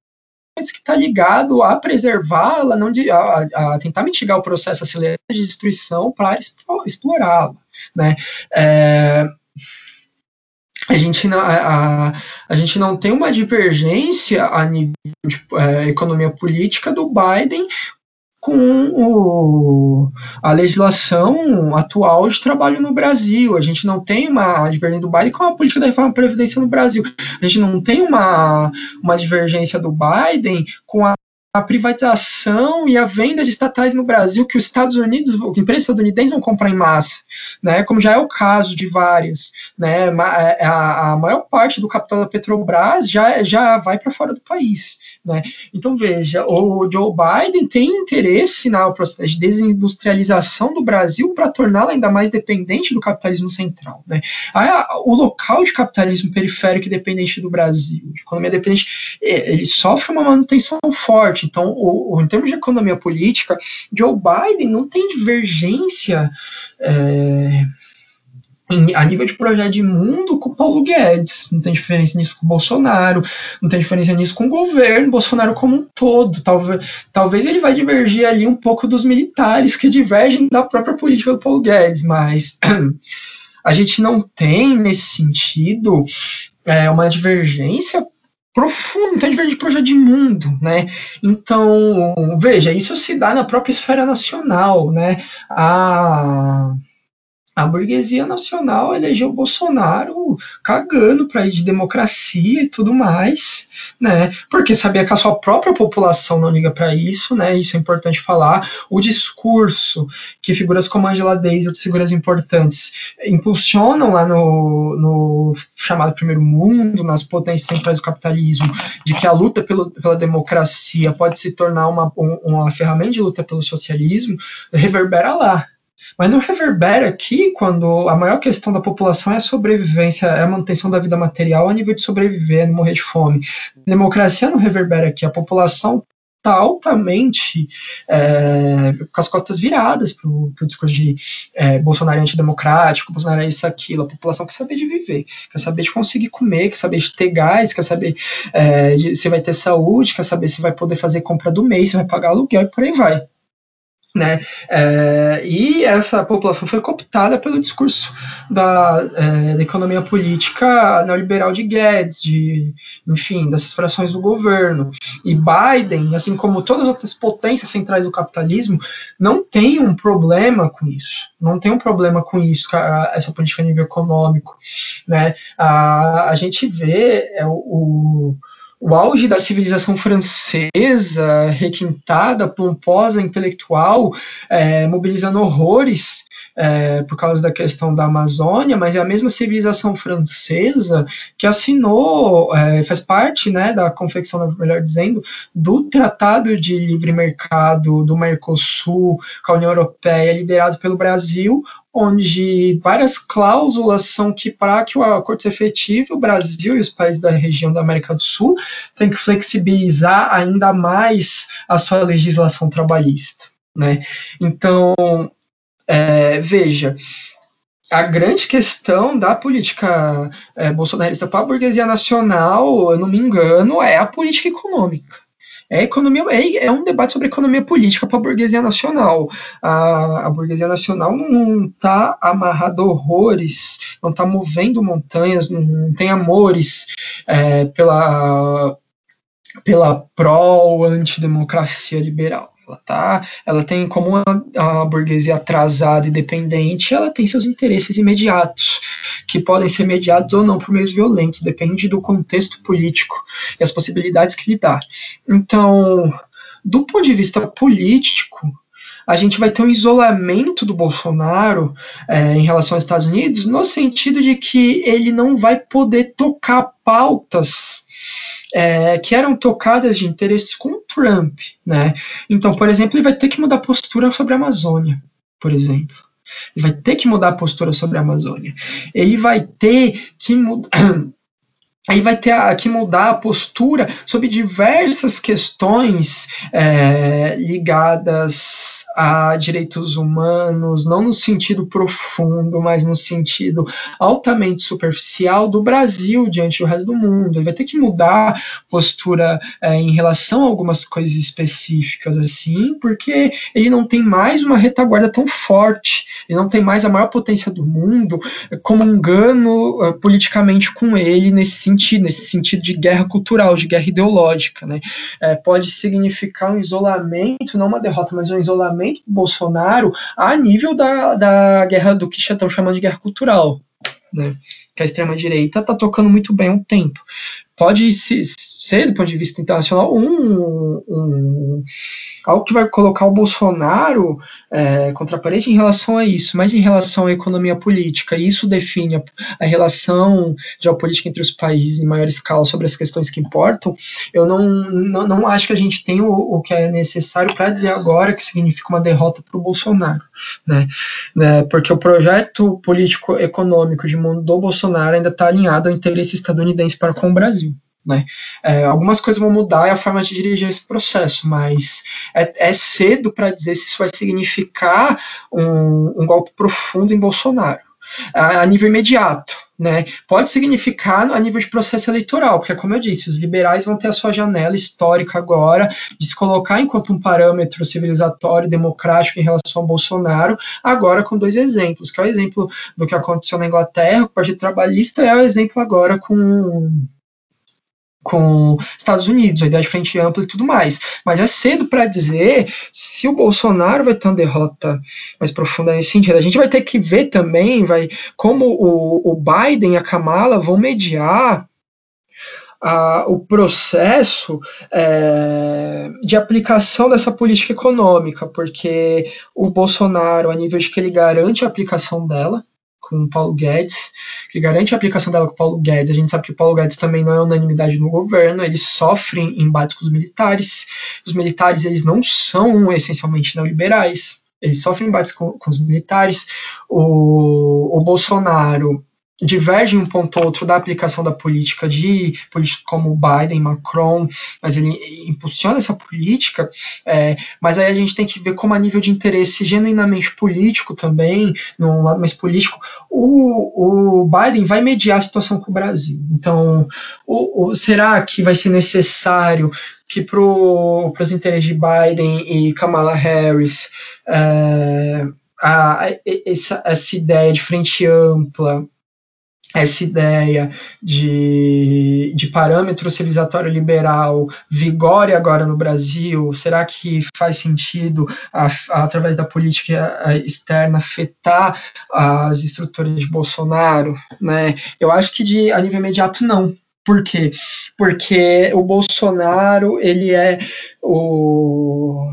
mas que está ligado a preservá-la, não de, a, a, tentar mitigar o processo acelerado de destruição para explorá-la. Né? É, a gente não, a, a, gente não tem uma divergência a nível de é, economia política do Biden com o, a legislação atual de trabalho no Brasil. A gente não tem uma divergência do Biden com a política da reforma da Previdência no Brasil. A gente não tem uma, uma divergência do Biden com a a privatização e a venda de estatais no Brasil que os Estados Unidos, empresas estadunidenses vão comprar em massa, né? Como já é o caso de várias, né? É, a, a maior parte do capital da Petrobras já, já vai para fora do país, né? Então veja, o Joe Biden tem interesse na processo de desindustrialização do Brasil para torná-la ainda mais dependente do capitalismo central, né? o local de capitalismo periférico e dependente do Brasil, de economia dependente, ele sofre uma manutenção forte então, o, o, em termos de economia política, Joe Biden não tem divergência é, em, a nível de projeto de mundo com o Paulo Guedes. Não tem diferença nisso com o Bolsonaro, não tem diferença nisso com o governo, Bolsonaro como um todo. Talvez, talvez ele vai divergir ali um pouco dos militares que divergem da própria política do Paulo Guedes, mas a gente não tem, nesse sentido, é, uma divergência profundo, então a gente de projeto de mundo, né? Então, veja, isso se dá na própria esfera nacional, né? A a burguesia nacional elegeu Bolsonaro cagando para ir de democracia e tudo mais, né? Porque sabia que a sua própria população não liga para isso, né? Isso é importante falar. O discurso que figuras como Angela Davis e outras figuras importantes impulsionam lá no, no chamado Primeiro Mundo, nas potências centrais do capitalismo, de que a luta pelo, pela democracia pode se tornar uma, uma ferramenta de luta pelo socialismo, reverbera lá, mas não reverbera aqui quando a maior questão da população é a sobrevivência, é a manutenção da vida material a nível de sobreviver, não morrer de fome. Democracia não reverbera aqui, a população está altamente é, com as costas viradas para o discurso de é, Bolsonaro antidemocrático, Bolsonaro é isso, aquilo. A população quer saber de viver, quer saber de conseguir comer, quer saber de ter gás, quer saber é, de, se vai ter saúde, quer saber se vai poder fazer compra do mês, se vai pagar aluguel e por aí vai. Né? É, e essa população foi cooptada pelo discurso da, é, da, economia política neoliberal de Guedes, de, enfim, dessas frações do governo. E Biden, assim como todas as outras potências centrais do capitalismo, não tem um problema com isso. Não tem um problema com isso, essa política a nível econômico. Né? A, a gente vê é, o o auge da civilização francesa, requintada, pomposa, intelectual, é, mobilizando horrores é, por causa da questão da Amazônia, mas é a mesma civilização francesa que assinou, é, faz parte né, da confecção, melhor dizendo, do Tratado de Livre Mercado do Mercosul com a União Europeia, liderado pelo Brasil, onde várias cláusulas são que para que o acordo seja efetivo, o Brasil e os países da região da América do Sul têm que flexibilizar ainda mais a sua legislação trabalhista. Né? Então, é, veja, a grande questão da política é, bolsonarista para a burguesia nacional, eu não me engano, é a política econômica. É, economia, é, é um debate sobre economia política para a burguesia nacional. A, a burguesia nacional não está amarrada horrores, não está movendo montanhas, não, não tem amores é, pela, pela pró-antidemocracia liberal. Ela, tá, ela tem, como a, a burguesia atrasada e dependente, ela tem seus interesses imediatos, que podem ser mediados ou não por meios violentos, depende do contexto político e as possibilidades que lhe dá. Então, do ponto de vista político, a gente vai ter um isolamento do Bolsonaro é, em relação aos Estados Unidos, no sentido de que ele não vai poder tocar pautas é, que eram tocadas de interesses com o Trump, né? Então, por exemplo, ele vai ter que mudar a postura sobre a Amazônia, por exemplo. Ele vai ter que mudar a postura sobre a Amazônia. Ele vai ter que mudar. aí vai ter que mudar a postura sobre diversas questões é, ligadas a direitos humanos, não no sentido profundo, mas no sentido altamente superficial do Brasil diante do resto do mundo. Ele vai ter que mudar postura é, em relação a algumas coisas específicas, assim, porque ele não tem mais uma retaguarda tão forte, ele não tem mais a maior potência do mundo comungando uh, politicamente com ele nesse sentido sentido, nesse sentido de guerra cultural, de guerra ideológica. Né? É, pode significar um isolamento, não uma derrota, mas um isolamento do Bolsonaro a nível da, da guerra do que estão chamando de guerra cultural. Né, que a extrema-direita está tocando muito bem um tempo pode ser, do ponto de vista internacional, um, um algo que vai colocar o Bolsonaro é, contra a parede em relação a isso, mas em relação à economia política, isso define a, a relação geopolítica entre os países em maior escala sobre as questões que importam, eu não, não, não acho que a gente tem o, o que é necessário para dizer agora que significa uma derrota para o Bolsonaro, né? né? Porque o projeto político-econômico de mundo do Bolsonaro ainda está alinhado ao interesse estadunidense para com o Brasil. Né? É, algumas coisas vão mudar e a forma de dirigir esse processo, mas é, é cedo para dizer se isso vai significar um, um golpe profundo em Bolsonaro. A, nível imediato, né? Pode significar a nível de processo eleitoral, porque, como eu disse, os liberais vão ter a sua janela histórica agora de se colocar enquanto um parâmetro civilizatório, democrático em relação ao Bolsonaro, agora com dois exemplos, que é o exemplo do que aconteceu na Inglaterra com o Partido Trabalhista, é o exemplo agora com com Estados Unidos, a ideia de frente ampla e tudo mais. Mas é cedo para dizer se o Bolsonaro vai ter uma derrota mais profunda nesse sentido. A gente vai ter que ver também vai, como o, o Biden e a Kamala vão mediar o processo é, de aplicação dessa política econômica, porque o Bolsonaro, a nível de que ele garante a aplicação dela, com o Paulo Guedes, que garante a aplicação dela com o Paulo Guedes. A gente sabe que o Paulo Guedes também não é unanimidade no governo, eles sofrem embates com os militares. Os militares, eles não são essencialmente neoliberais, eles sofrem embates com, com os militares. O, o Bolsonaro diverge um ponto ou outro da aplicação da política de políticos como Biden, Macron, mas ele impulsiona essa política, é, mas aí a gente tem que ver como a nível de interesse genuinamente político também, num lado mais político, o, o Biden vai mediar a situação com o Brasil. Então, o, o será que vai ser necessário que para os interesses de Biden e Kamala Harris é, a, essa, essa ideia de frente ampla essa ideia de, de parâmetro civilizatório liberal vigore agora no Brasil? Será que faz sentido, a, a, através da política externa, afetar as estruturas de Bolsonaro? Né? Eu acho que de, a nível imediato não. Por quê? Porque o Bolsonaro, ele é o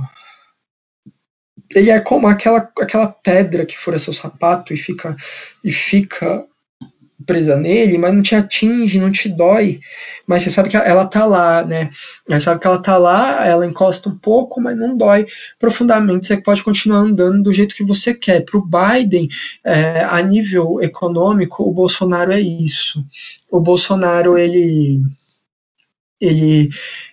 ele é como aquela, aquela pedra que fura seu sapato e fica e fica presa nele, mas não te atinge, não te dói, mas você sabe que ela tá lá, né? Você sabe que ela tá lá, ela encosta um pouco, mas não dói profundamente, você pode continuar andando do jeito que você quer. Para o Biden, é, a nível econômico, o Bolsonaro é isso. O Bolsonaro, ele ele,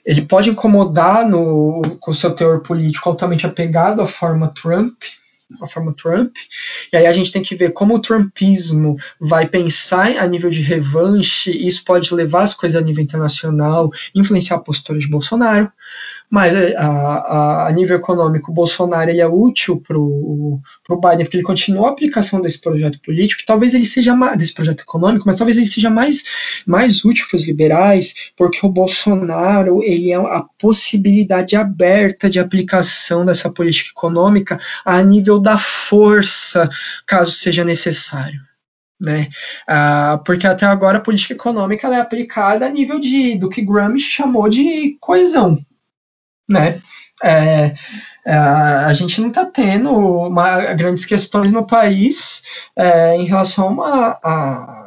ele pode incomodar no, com seu teor político altamente apegado à forma Trump, a forma Trump. E aí a gente tem que ver como o Trumpismo vai pensar a nível de revanche, isso pode levar as coisas a nível internacional, influenciar a postura de Bolsonaro mas é, a, a, nível econômico, o Bolsonaro ele é útil para o Biden, porque ele continua a aplicação desse projeto político, que talvez ele seja mais, desse projeto econômico, mas talvez ele seja mais, mais útil que os liberais, porque o Bolsonaro ele é a possibilidade aberta de aplicação dessa política econômica a nível da força, caso seja necessário. Né? Ah, porque até agora a política econômica é aplicada a nível de do que Gramsci chamou de coesão, né? É, é, a gente não está tendo uma, grandes questões no país é, em relação a, a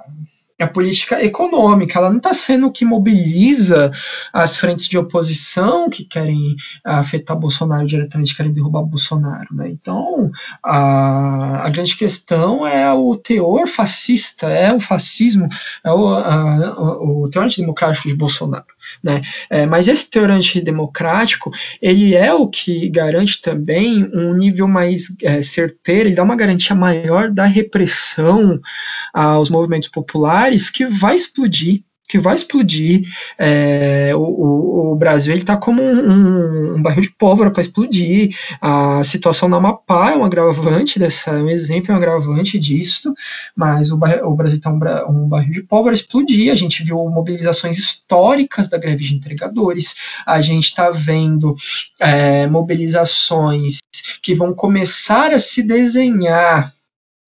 a política econômica, ela não está sendo o que mobiliza as frentes de oposição que querem afetar Bolsonaro diretamente, querem derrubar Bolsonaro. Né? Então, a, a grande questão é o teor fascista, é o fascismo, é o, a, o teor antidemocrático de Bolsonaro. Né? É, mas esse teor antidemocrático, ele é o que garante também um nível mais é, certeiro, ele dá uma garantia maior da repressão aos movimentos populares que vai explodir que vai explodir. É, o, o, Brasil ele está como um, um, barril de pólvora para explodir. A situação na Amapá é um agravante dessa, um exemplo, é um agravante disso, mas o, o Brasil está um, um, barril de pólvora explodir. A gente viu mobilizações históricas da greve de entregadores, a gente está vendo é, mobilizações que vão começar a se desenhar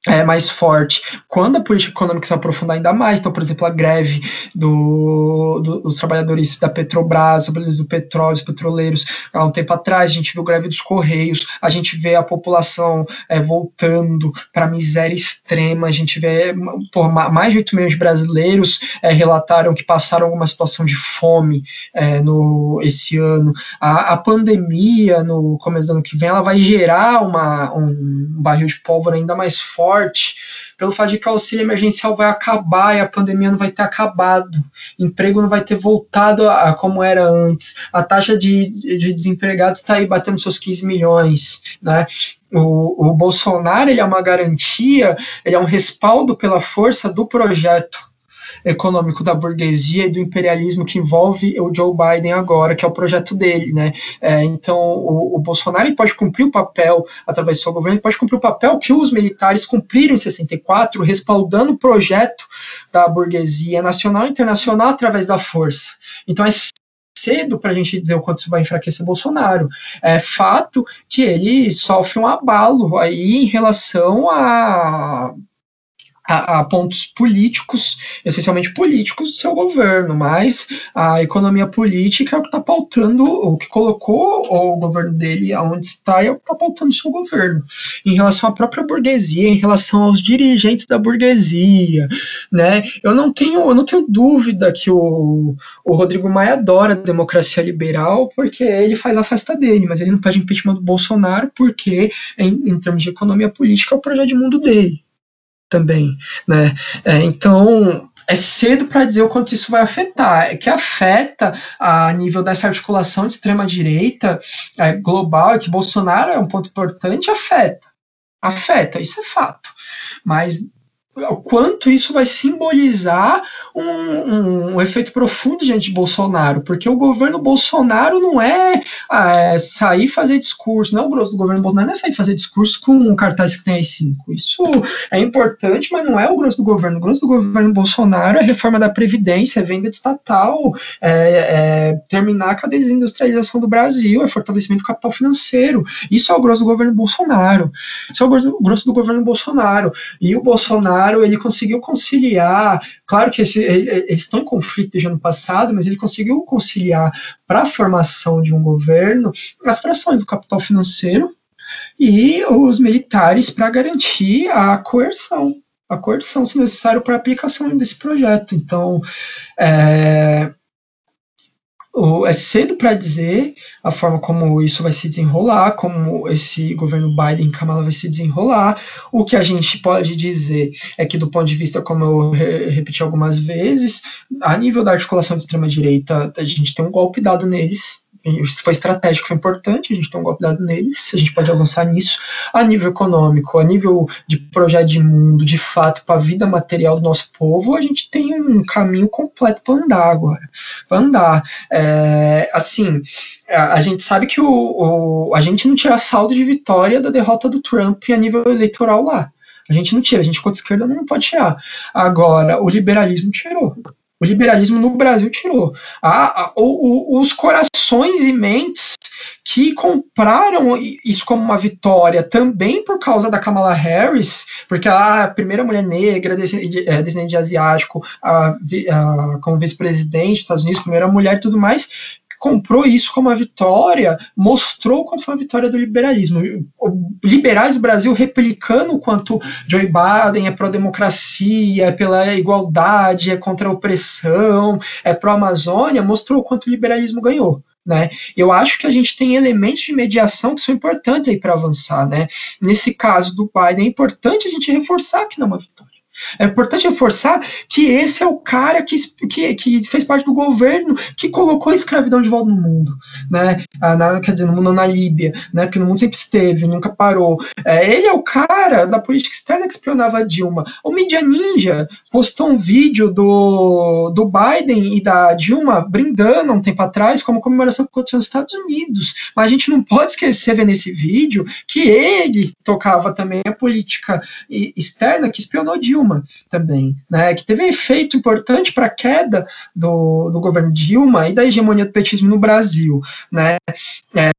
é, mais forte quando a política econômica se aprofundar ainda mais. Então, por exemplo, a greve do, do, dos trabalhadores da Petrobras, trabalhadores do petróleo, os petroleiros, há um tempo atrás, a gente viu greve dos Correios, a gente vê a população é, voltando para a miséria extrema, a gente vê por mais de 8 milhões de brasileiros é, relataram que passaram alguma situação de fome é, no, esse ano. A, a pandemia, no começo do ano que vem, ela vai gerar uma, um barril de pólvora ainda mais forte forte pelo fato de que o auxílio emergencial vai acabar e a pandemia não vai ter acabado, emprego não vai ter voltado a, a como era antes, a taxa de, de desempregados está aí batendo seus 15 milhões, né? O, o Bolsonaro ele é uma garantia, ele é um respaldo pela força do projeto econômico da burguesia e do imperialismo que envolve o Joe Biden agora, que é o projeto dele, né? É, então, o, o, Bolsonaro pode cumprir o papel, através do seu governo, pode cumprir o papel que os militares cumpriram em 64, respaldando o projeto da burguesia nacional e internacional através da força. Então, é cedo para a gente dizer o quanto isso vai enfraquecer Bolsonaro. É fato que ele sofre um abalo aí em relação a a, a, pontos políticos, essencialmente políticos do seu governo, mas a economia política é o que está pautando, o que colocou o governo dele aonde está é o que está pautando o seu governo. Em relação à própria burguesia, em relação aos dirigentes da burguesia, né? Eu não tenho, eu não tenho dúvida que o, o Rodrigo Maia adora a democracia liberal, porque ele faz a festa dele, mas ele não pede impeachment do Bolsonaro, porque, em, em termos de economia política, é o projeto de mundo dele também, né? É, então é cedo para dizer o quanto isso vai afetar. É que afeta a nível dessa articulação de extrema direita é, global, que Bolsonaro é um ponto importante, afeta. Afeta, isso é fato. Mas o quanto isso vai simbolizar um, um, um, efeito profundo diante de Bolsonaro, porque o governo Bolsonaro não é, é sair fazer discurso, não o governo Bolsonaro não é sair fazer discurso com um cartaz que tem as cinco. Isso é importante, mas não é o grosso do governo. O grosso do governo Bolsonaro é reforma da Previdência, é venda de estatal, é, é terminar com a desindustrialização do Brasil, é fortalecimento do capital financeiro. Isso é o grosso do governo Bolsonaro. Isso é o grosso do governo Bolsonaro. E o Bolsonaro Bolsonaro ele conseguiu conciliar, claro que esse, eles estão em conflito desde o ano passado, mas ele conseguiu conciliar para a formação de um governo as frações do capital financeiro e os militares para garantir a coerção, a coerção se necessário para a aplicação desse projeto. Então, é, é cedo para dizer a forma como isso vai se desenrolar, como esse governo Biden Kamala vai se desenrolar. O que a gente pode dizer é que, do ponto de vista, como eu re repeti algumas vezes, a nível da articulação de extrema-direita, a gente tem um golpe dado neles, isso foi estratégico, foi importante, a gente tem um golpe dado neles, a gente pode avançar nisso, a nível econômico, a nível de projeto de mundo, de fato, para a vida material do nosso povo, a gente tem um caminho completo para andar agora, para andar. É, assim, a, gente sabe que o, o, a gente não tira saldo de vitória da derrota do Trump a nível eleitoral lá. A gente não tira, a gente a esquerda não pode tirar. Agora, o liberalismo tirou. O liberalismo no Brasil tirou. A, a, o, o, os corações e mentes que compraram isso como uma vitória também por causa da Kamala Harris, porque ela é a primeira mulher negra, descendente, é, asiático, a, como vice-presidente dos Estados Unidos, primeira mulher e tudo mais, comprou isso como uma vitória, mostrou qual foi a vitória do liberalismo. Liberais do Brasil replicando o quanto Joe Biden é pró-democracia, é pela igualdade, é contra a opressão, é pró-Amazônia, mostrou o quanto o liberalismo ganhou. Né? Eu acho que a gente tem elementos de mediação que são importantes aí para avançar, né? Nesse caso do Biden é importante a gente reforçar que não é uma vitória. É importante reforçar que esse é o cara que, que, que fez parte do governo que colocou a escravidão de volta no mundo, né? Ah, na, quer dizer, no mundo na Líbia, né? Porque no mundo sempre esteve, nunca parou. É, ele é o cara da política externa que espionava a Dilma. O Mídia Ninja postou um vídeo do, do Biden e da Dilma brindando um tempo atrás como comemoração que aconteceu nos Estados Unidos. Mas a gente não pode esquecer, ver nesse vídeo, que ele tocava também a política externa que espionou Dilma também, né? Que teve um efeito importante para a queda do, do governo Dilma e da hegemonia do petismo no Brasil, né? É,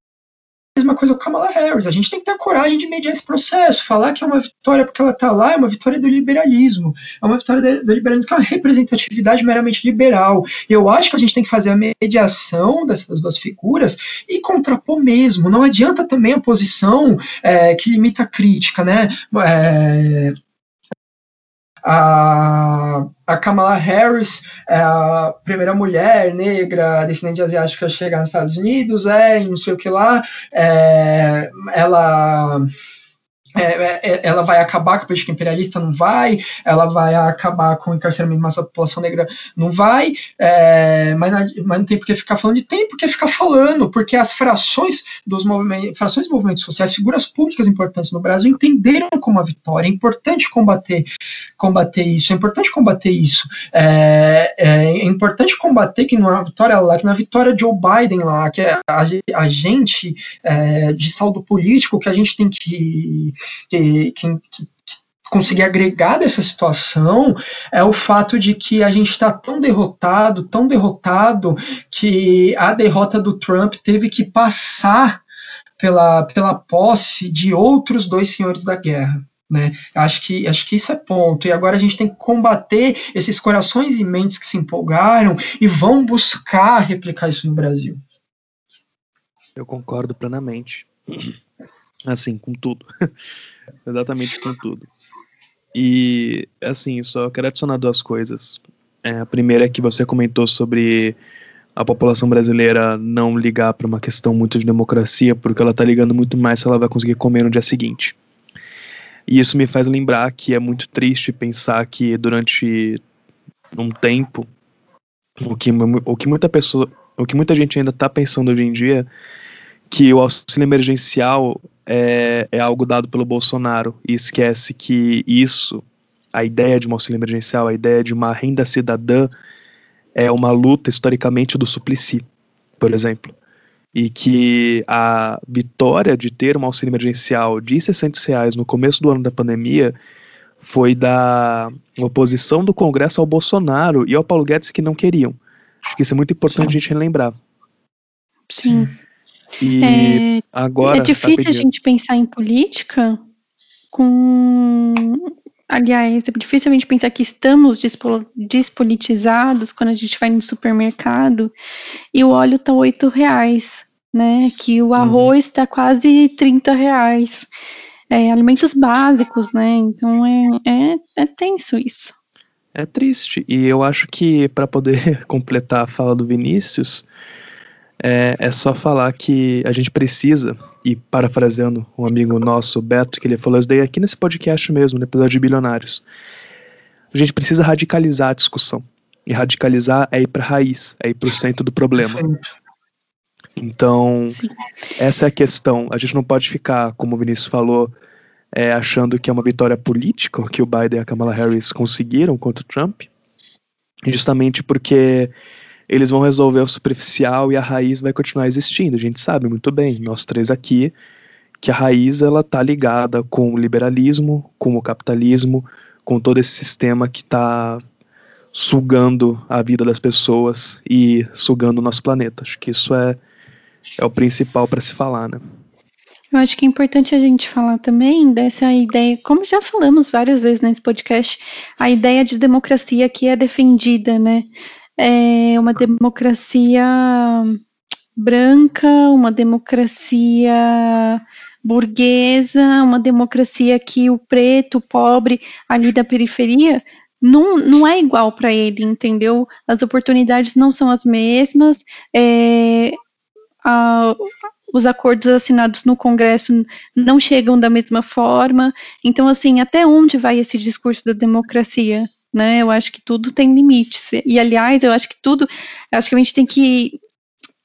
mesma coisa com Kamala Harris. A gente tem que ter a coragem de mediar esse processo. Falar que é uma vitória porque ela está lá é uma vitória do liberalismo. É uma vitória do liberalismo que é uma representatividade meramente liberal. E eu acho que a gente tem que fazer a mediação dessas duas figuras e contrapor mesmo. Não adianta também a posição é, que limita a crítica, né? É, a, a Kamala Harris é a primeira mulher negra descendente asiática a chegar nos Estados Unidos, é, não sei o que lá, é, ela é, é, é, ela vai acabar com a política imperialista? Não vai. Ela vai acabar com o encarceramento de massa da população negra? Não vai. É, mas, mas, não tem por que ficar falando. E tem por que ficar falando, porque as frações dos movimentos, frações dos movimentos sociais, figuras públicas importantes no Brasil entenderam como a vitória. É importante combater, combater isso. É importante combater isso. É, é importante combater que não é uma vitória lá, que não é a vitória de Joe Biden lá, que é a, a gente de saldo político que a gente tem que que, que, que conseguir agregar dessa situação é o fato de que a gente está tão derrotado, tão derrotado, que a derrota do Trump teve que passar pela, pela posse de outros dois senhores da guerra. Né? Acho que, acho que isso é ponto. E agora a gente tem que combater esses corações e mentes que se empolgaram e vão buscar replicar isso no Brasil. Eu concordo plenamente. Assim, com tudo. Exatamente com tudo. E, assim, só quero adicionar duas coisas. É, a primeira é que você comentou sobre a população brasileira não ligar para uma questão muito de democracia, porque ela está ligando muito mais se ela vai conseguir comer no dia seguinte. E isso me faz lembrar que é muito triste pensar que durante um tempo, o que, o que muita pessoa, o que muita gente ainda está pensando hoje em dia, que o auxílio emergencial é, é algo dado pelo Bolsonaro e esquece que isso, a ideia de um auxílio emergencial, a ideia de uma renda cidadã, é uma luta historicamente do Suplicy, por exemplo. E que a vitória de ter um auxílio emergencial de 600 reais no começo do ano da pandemia foi da oposição do Congresso ao Bolsonaro e ao Paulo Guedes que não queriam. Acho que isso é muito importante Sim. a gente relembrar. Sim. E é, agora. É difícil tá a gente pensar em política com. Aliás, é difícil a gente pensar que estamos despolitizados quando a gente vai no supermercado e o óleo tá oito reais, né? Que o uhum. arroz está uhum. quase 30 reais. É, alimentos básicos, né? Então é, é, é tenso isso. É triste. E eu acho que para poder completar a fala do Vinícius, é, é só falar que a gente precisa, e parafraseando um amigo nosso, Beto, que ele falou isso daí aqui nesse podcast mesmo, no episódio de Bilionários. A gente precisa radicalizar a discussão. E radicalizar é ir para a raiz, é ir para o centro do problema. Então, Sim. essa é a questão. A gente não pode ficar, como o Vinícius falou, é, achando que é uma vitória política que o Biden e a Kamala Harris conseguiram contra o Trump, justamente porque eles vão resolver o superficial e a raiz vai continuar existindo. A gente sabe muito bem, nós três aqui, que a raiz ela tá ligada com o liberalismo, com o capitalismo, com todo esse sistema que está sugando a vida das pessoas e sugando o nosso planeta. Acho que isso é, é o principal para se falar, né? Eu acho que é importante a gente falar também dessa ideia, como já falamos várias vezes nesse podcast, a ideia de democracia que é defendida, né? É uma democracia branca, uma democracia burguesa, uma democracia que o preto, o pobre, ali da periferia, não, não é igual para ele, entendeu? As oportunidades não são as mesmas, é, a, os acordos assinados no Congresso não chegam da mesma forma. Então, assim, até onde vai esse discurso da democracia? Né? Eu acho que tudo tem limites. E, aliás, eu acho que tudo, acho que a gente tem que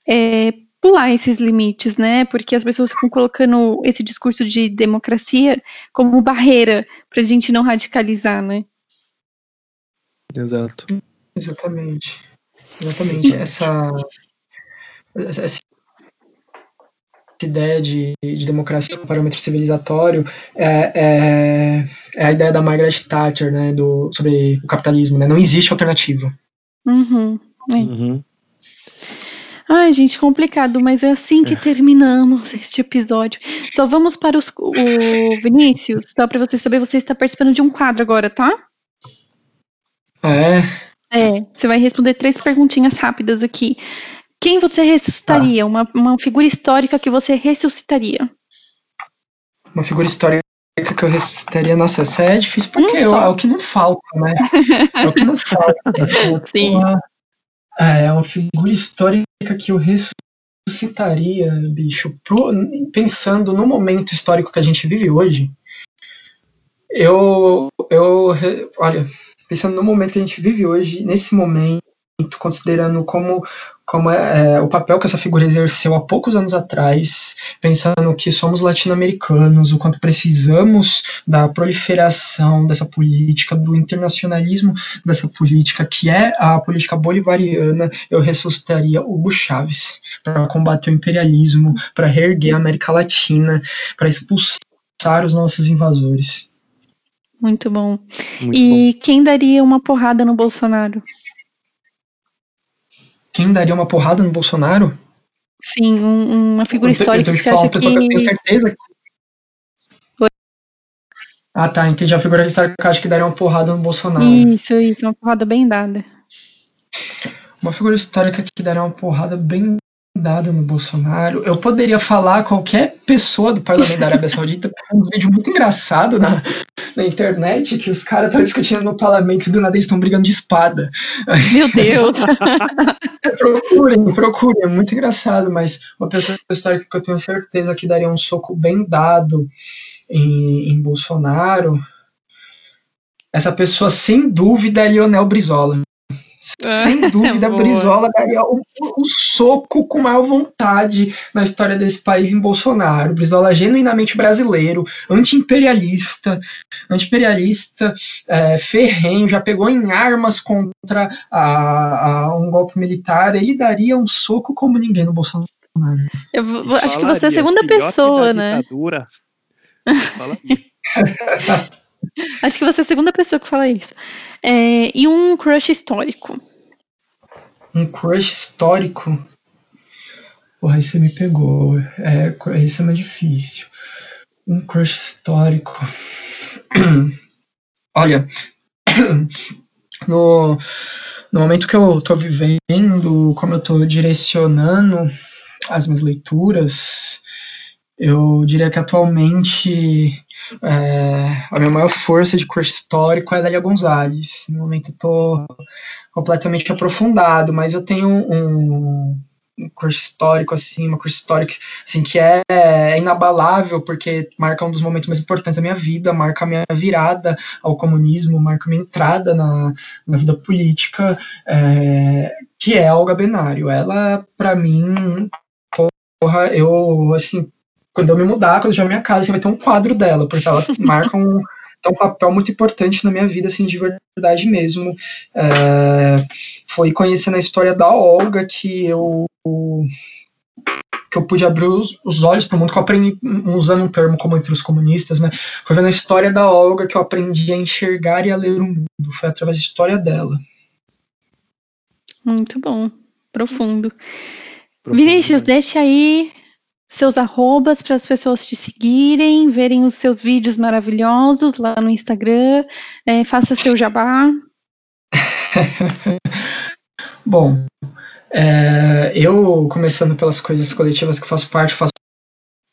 é, pular esses limites, né? Porque as pessoas ficam colocando esse discurso de democracia como barreira para a gente não radicalizar, né? Exato. Exatamente. Exatamente. Essa, essa ideia de, de democracia como parâmetro civilizatório é, é, é, a ideia da Margaret Thatcher, né, do, sobre o capitalismo, né? Não existe alternativa. Uhum. É. Uhum. Ai, gente, complicado, mas é assim que é. terminamos este episódio. Só vamos para os, o Vinícius, só para você saber, você está participando de um quadro agora, tá? É. É, você vai responder três perguntinhas rápidas aqui. Quem você ressuscitaria? Tá. Uma, uma figura histórica que você ressuscitaria? Uma figura histórica que eu ressuscitaria, nossa, essa é difícil porque é o que não falta, né? É o que não falta. Sim. Uma, é, uma figura histórica que eu ressuscitaria, bicho, pro, pensando no momento histórico que a gente vive hoje. Eu, eu, olha, pensando no momento que a gente vive hoje, nesse momento, considerando como, como é, é, o papel que essa figura exerceu há poucos anos atrás, pensando que somos latino-americanos, o quanto precisamos da proliferação dessa política, do internacionalismo dessa política, que é a política bolivariana, eu ressuscitaria Hugo Chávez para combater o imperialismo, para reerguer a América Latina, para expulsar os nossos invasores. Muito bom. Muito e bom. quem daria uma porrada no Bolsonaro? Quem daria uma porrada no Bolsonaro? Sim, um, uma figura eu histórica eu que você acha que... Eu tenho certeza que... Ah, tá, entendi. A figura histórica que eu acho que daria uma porrada no Bolsonaro. Isso, isso, uma porrada bem dada. Uma figura histórica que daria uma porrada bem dada no Bolsonaro. Eu poderia falar qualquer pessoa do parlamento da Arábia Saudita, um vídeo muito engraçado na, na internet, que os caras estão discutindo no parlamento e do nada eles estão brigando de espada. Meu Deus! procurem, procurem, é muito engraçado, mas uma pessoa histórica que eu tenho certeza que daria um soco bem dado em, em Bolsonaro, essa pessoa sem dúvida é Lionel Brizola. Sem dúvida, Boa. Brizola daria o, o, soco com maior vontade na história desse país em Bolsonaro. Brizola é genuinamente brasileiro, anti-imperialista, anti-imperialista, é, ferrenho, já pegou em armas contra a, a um golpe militar. Ele daria um soco como ninguém no Bolsonaro. Eu, acho que você é a segunda pessoa, né? Fala Acho que você é a segunda pessoa que fala isso. É, e um crush histórico. Um crush histórico? Porra, aí você me pegou. É, isso é mais difícil. Um crush histórico. Olha, no, no momento que eu tô vivendo, como eu tô direcionando as minhas leituras, eu diria que atualmente é, a minha maior força de curso histórico é a Lélia Gonzalez. No momento tô completamente aprofundado, mas eu tenho um, um curso histórico, assim, uma curso histórico, assim, que é, é, inabalável, porque marca um dos momentos mais importantes da minha vida, marca a minha virada ao comunismo, marca a minha entrada na, na vida política, é, que é Olga Benário. Ela, para mim, porra, eu, assim, quando eu me mudar, quando eu tiver minha casa, você vai ter um quadro dela, porque ela marca um, tem um papel muito importante na minha vida, assim, de verdade mesmo. É, foi conhecendo a história da Olga que eu que eu pude abrir os, os olhos para o mundo, que eu aprendi, usando um termo como entre os comunistas, né? Foi vendo a história da Olga que eu aprendi a enxergar e a ler o mundo. Foi através da história dela. Muito bom. Profundo. Profundo Vinícius, né? deixa aí seus arrobas para as pessoas te seguirem, verem os seus vídeos maravilhosos lá no Instagram. É, faça seu jabá. Bom, é, eu, começando pelas coisas coletivas que faço parte, faço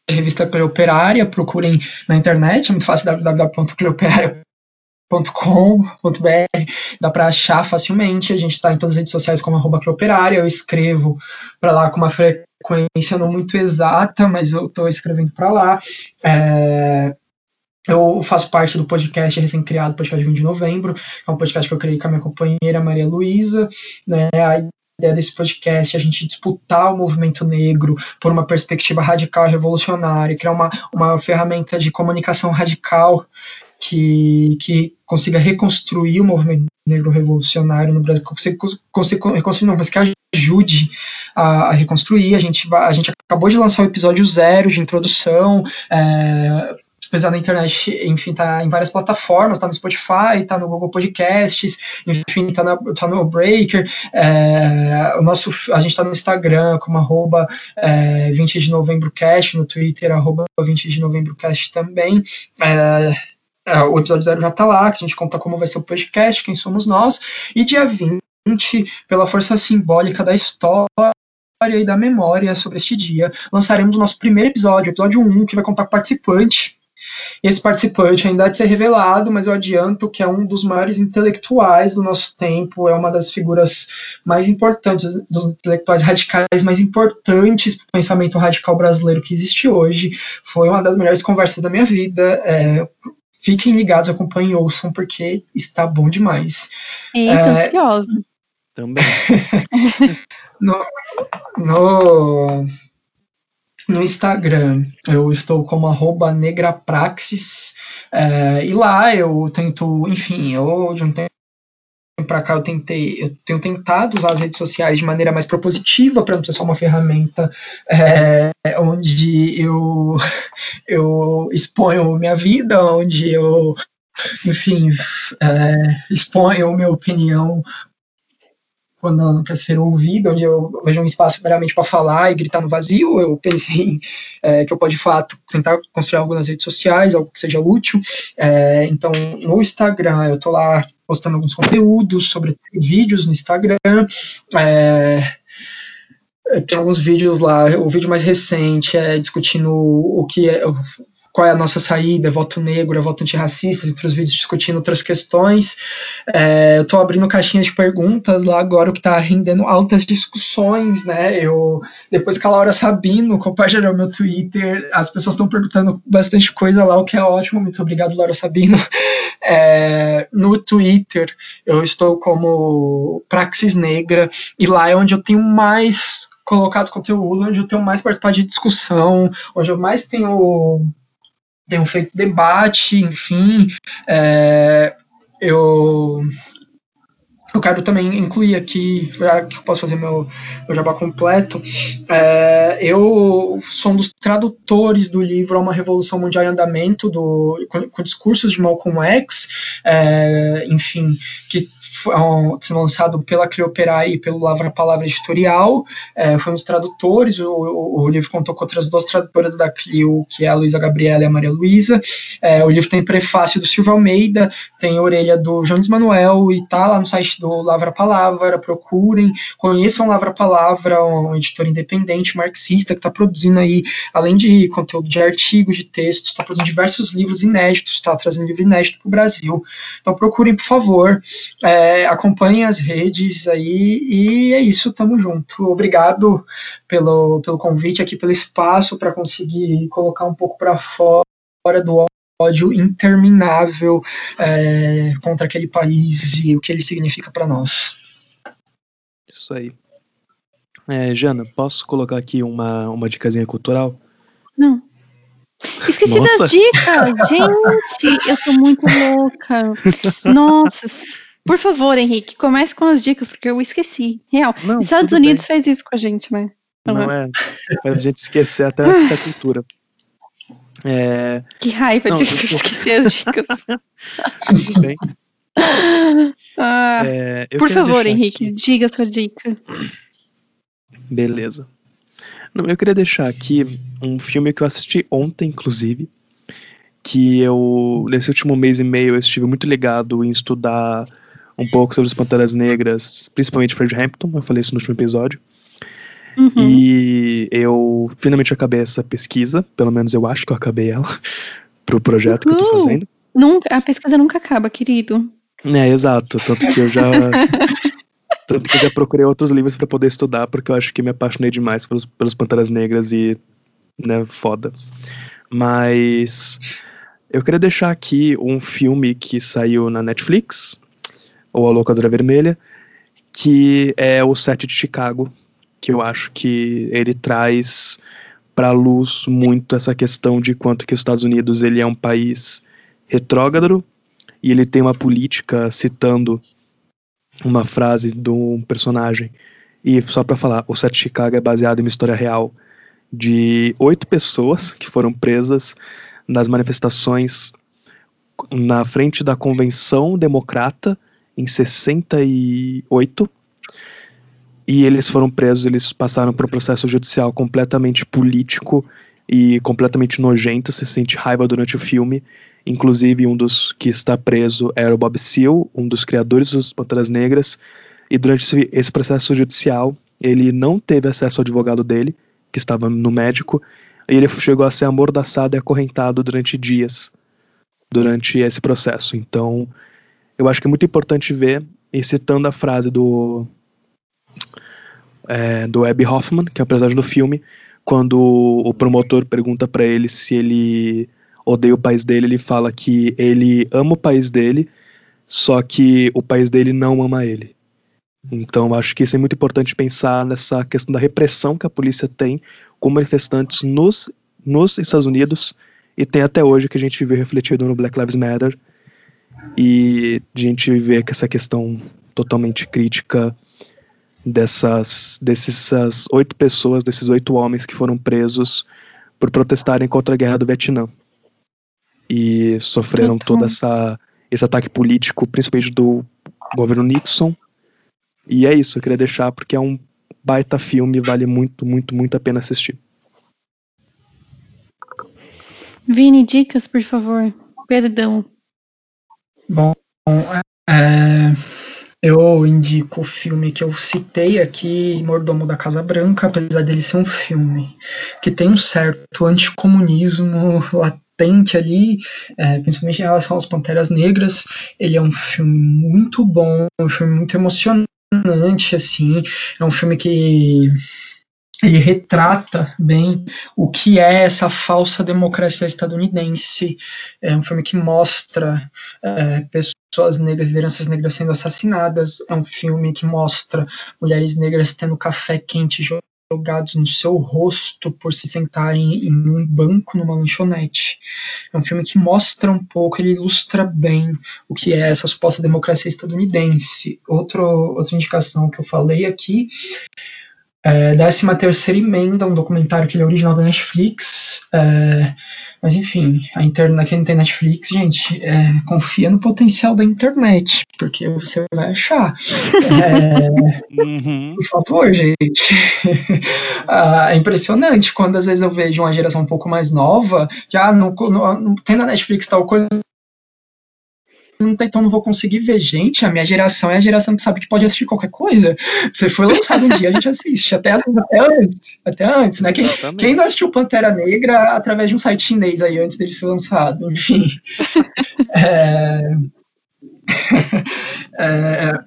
revista Cleoperária, procurem na internet, é muito fácil, www.cleoperária.com.br, dá para achar facilmente, a gente está em todas as redes sociais como arroba Cleoperária, eu escrevo para lá com uma frequência frequência não muito exata, mas eu estou escrevendo para lá. É, eu faço parte do podcast recém-criado, podcast 20 de novembro, que é um podcast que eu criei com a minha companheira Maria Luísa. Né? A ideia desse podcast é a gente disputar o movimento negro por uma perspectiva radical e revolucionária, criar uma, uma ferramenta de comunicação radical que, que consiga reconstruir o movimento negro revolucionário no Brasil, consiga, consiga reconstruir, não, mas que ajude a, a, reconstruir. A gente, a gente acabou de lançar o episódio zero de introdução, é, pesquisar na internet, enfim, tá em várias plataformas, tá no Spotify, tá no Google Podcasts, enfim, tá, na, tá no Breaker, é, o nosso, a gente tá no Instagram como arroba é, 20 de novembro cast, no Twitter arroba 20 de novembro cast também, é, é, o episódio zero já tá lá, que a gente conta como vai ser o podcast, quem somos nós, e dia 20, pela força simbólica da história, e da memória sobre este dia, lançaremos o nosso primeiro episódio, episódio 1, que vai contar com o participante, esse participante ainda há de ser revelado, mas eu adianto que é um dos maiores intelectuais do nosso tempo, é uma das figuras mais importantes, dos intelectuais radicais mais importantes para o pensamento radical brasileiro que existe hoje. Foi uma das melhores conversas da minha vida. É, fiquem ligados, acompanhem e ouçam, porque está bom demais. Eita, é, ansiosa. Também. no, no no Instagram eu estou como arroba negrapraxis, é, e lá eu tento, enfim, eu de um tempo para cá eu tentei, eu tenho tentado usar as redes sociais de maneira mais propositiva para não ser só uma ferramenta é, onde eu eu exponho minha vida, onde eu enfim é, exponho minha opinião quando não quer ser ouvida, onde eu vejo um espaço meramente para falar e gritar no vazio, eu pensei é, que eu posso, de fato, tentar construir algo nas redes sociais, algo que seja útil. É, então, no Instagram, eu estou lá postando alguns conteúdos sobre vídeos no Instagram. É, tem alguns vídeos lá, o vídeo mais recente é discutindo o que é, qual é a nossa saída, voto negro, voto antirracista, entre os vídeos discutindo outras questões. É, eu estou abrindo caixinha de perguntas lá agora, o que está rendendo altas discussões, né? Eu, depois que a Laura Sabino compartilhou meu Twitter, as pessoas estão perguntando bastante coisa lá, o que é ótimo. Muito obrigado, Laura Sabino. É, no Twitter, eu estou como Praxis Negra, e lá é onde eu tenho mais colocado conteúdo, onde eu tenho mais participado de discussão, onde eu mais tenho tenho feito debate, enfim, é, eu eu quero também incluir aqui, já que eu posso fazer meu, meu jabá completo, é, eu sou um dos tradutores do livro Uma Revolução Mundial em Andamento, do, com, com discursos de Malcolm X, é, enfim, que foi lançado pela Crioperai e pelo Lavra Palavra Editorial, é, foi um dos tradutores, o, o, o, livro contou com outras duas tradutoras da Clio, que é a Luísa Gabriela e a Maria Luísa, é, o livro tem prefácio do Silvio Almeida, tem orelha do Jones Manuel, e tá lá no site do Lavra Palavra, procurem, conheçam Lavra Palavra, um editor independente, marxista, que está produzindo aí, além de conteúdo de artigos, de textos, está produzindo diversos livros inéditos, está trazendo livro inédito para o Brasil. Então procurem, por favor, é, acompanhem as redes aí, e é isso, tamo junto. Obrigado pelo, pelo convite aqui, pelo espaço para conseguir colocar um pouco para fora do ódio interminável é, contra aquele país e o que ele significa para nós. Isso aí. É, Jana, posso colocar aqui uma, uma dicasinha cultural? Não. Esqueci Nossa. das dicas, gente, eu tô muito louca. Nossa, por favor, Henrique, comece com as dicas, porque eu esqueci. Real. Não, Estados Unidos bem. fez isso com a gente, né? Não é, faz a gente esquecer até a cultura. É... Que raiva não, de eu... esquecer as dicas. Tudo bem. Ah, é, por favor, Henrique, aqui... diga a sua dica. Beleza. Não, eu queria deixar aqui um filme que eu assisti ontem, inclusive, que eu, nesse último mês e meio, eu estive muito ligado em estudar um pouco sobre as Panteras Negras, principalmente Fred Hampton, eu falei isso no último episódio. Uhum. E eu finalmente acabei essa pesquisa, pelo menos eu acho que eu acabei ela, pro projeto que eu tô fazendo. Nunca, a pesquisa nunca acaba, querido. É, exato. Tanto que eu já. Tanto que eu já procurei outros livros para poder estudar, porque eu acho que me apaixonei demais pelos, pelos Panteras Negras e, né, foda. Mas eu queria deixar aqui um filme que saiu na Netflix, ou A Locadora Vermelha, que é o Sete de Chicago, que eu acho que ele traz para luz muito essa questão de quanto que os Estados Unidos ele é um país retrógrado e ele tem uma política citando uma frase de um personagem. E só para falar, o Sete Chicago é baseado em uma história real de oito pessoas que foram presas nas manifestações na frente da Convenção Democrata em 68. E eles foram presos, eles passaram por um processo judicial completamente político e completamente nojento, se sente raiva durante o filme. Inclusive, um dos que está preso era o Bob Seale, um dos criadores dos Panteras Negras. E durante esse processo judicial, ele não teve acesso ao advogado dele, que estava no médico, e ele chegou a ser amordaçado e acorrentado durante dias, durante esse processo. Então, eu acho que é muito importante ver, e citando a frase do, é, do Abby Hoffman, que é o personagem do filme, quando o promotor pergunta para ele se ele odeia o país dele, ele fala que ele ama o país dele, só que o país dele não ama ele. Então, acho que isso é muito importante pensar nessa questão da repressão que a polícia tem com manifestantes nos, nos Estados Unidos e tem até hoje que a gente vê refletido no Black Lives Matter e a gente vê que essa questão totalmente crítica dessas dessas oito pessoas, desses oito homens que foram presos por protestarem contra a guerra do Vietnã e sofreram Total. toda essa esse ataque político, principalmente do governo Nixon. E é isso, eu queria deixar porque é um baita filme, vale muito, muito, muito a pena assistir. Vini, dicas, por favor. Perdão. Bom, é, eu indico o filme que eu citei aqui, Mordomo da Casa Branca, apesar dele ser um filme que tem um certo anticomunismo latente ali, é, principalmente em relação às Panteras Negras. Ele é um filme muito bom, um filme muito emocionante, assim. É um filme que ele retrata bem o que é essa falsa democracia estadunidense. É um filme que mostra é, pessoas negras, lideranças negras sendo assassinadas. É um filme que mostra mulheres negras tendo café quente jogados no seu rosto por se sentarem em um banco numa lanchonete. É um filme que mostra um pouco, ele ilustra bem o que é essa suposta democracia estadunidense. Outro, outra indicação que eu falei aqui é, 13 terceira emenda, um documentário que é original da Netflix. É, mas enfim, a internet, quem não tem Netflix, gente, é, confia no potencial da internet, porque você vai achar. É, uhum. Por favor, gente. ah, é impressionante quando às vezes eu vejo uma geração um pouco mais nova, que ah, não, não, não tem na Netflix tal coisa, então não vou conseguir ver. Gente, a minha geração é a geração que sabe que pode assistir qualquer coisa. Você foi lançado um dia, a gente assiste. Até, até antes. Até antes, né? Quem, quem, não assistiu Pantera Negra através de um site chinês aí antes dele ser lançado? Enfim. é, é,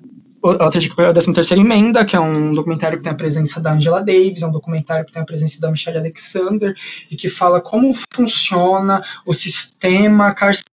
outra dica foi a 13 terceira emenda, que é um documentário que tem a presença da Angela Davis, é um documentário que tem a presença da Michelle Alexander, e que fala como funciona o sistema carcerário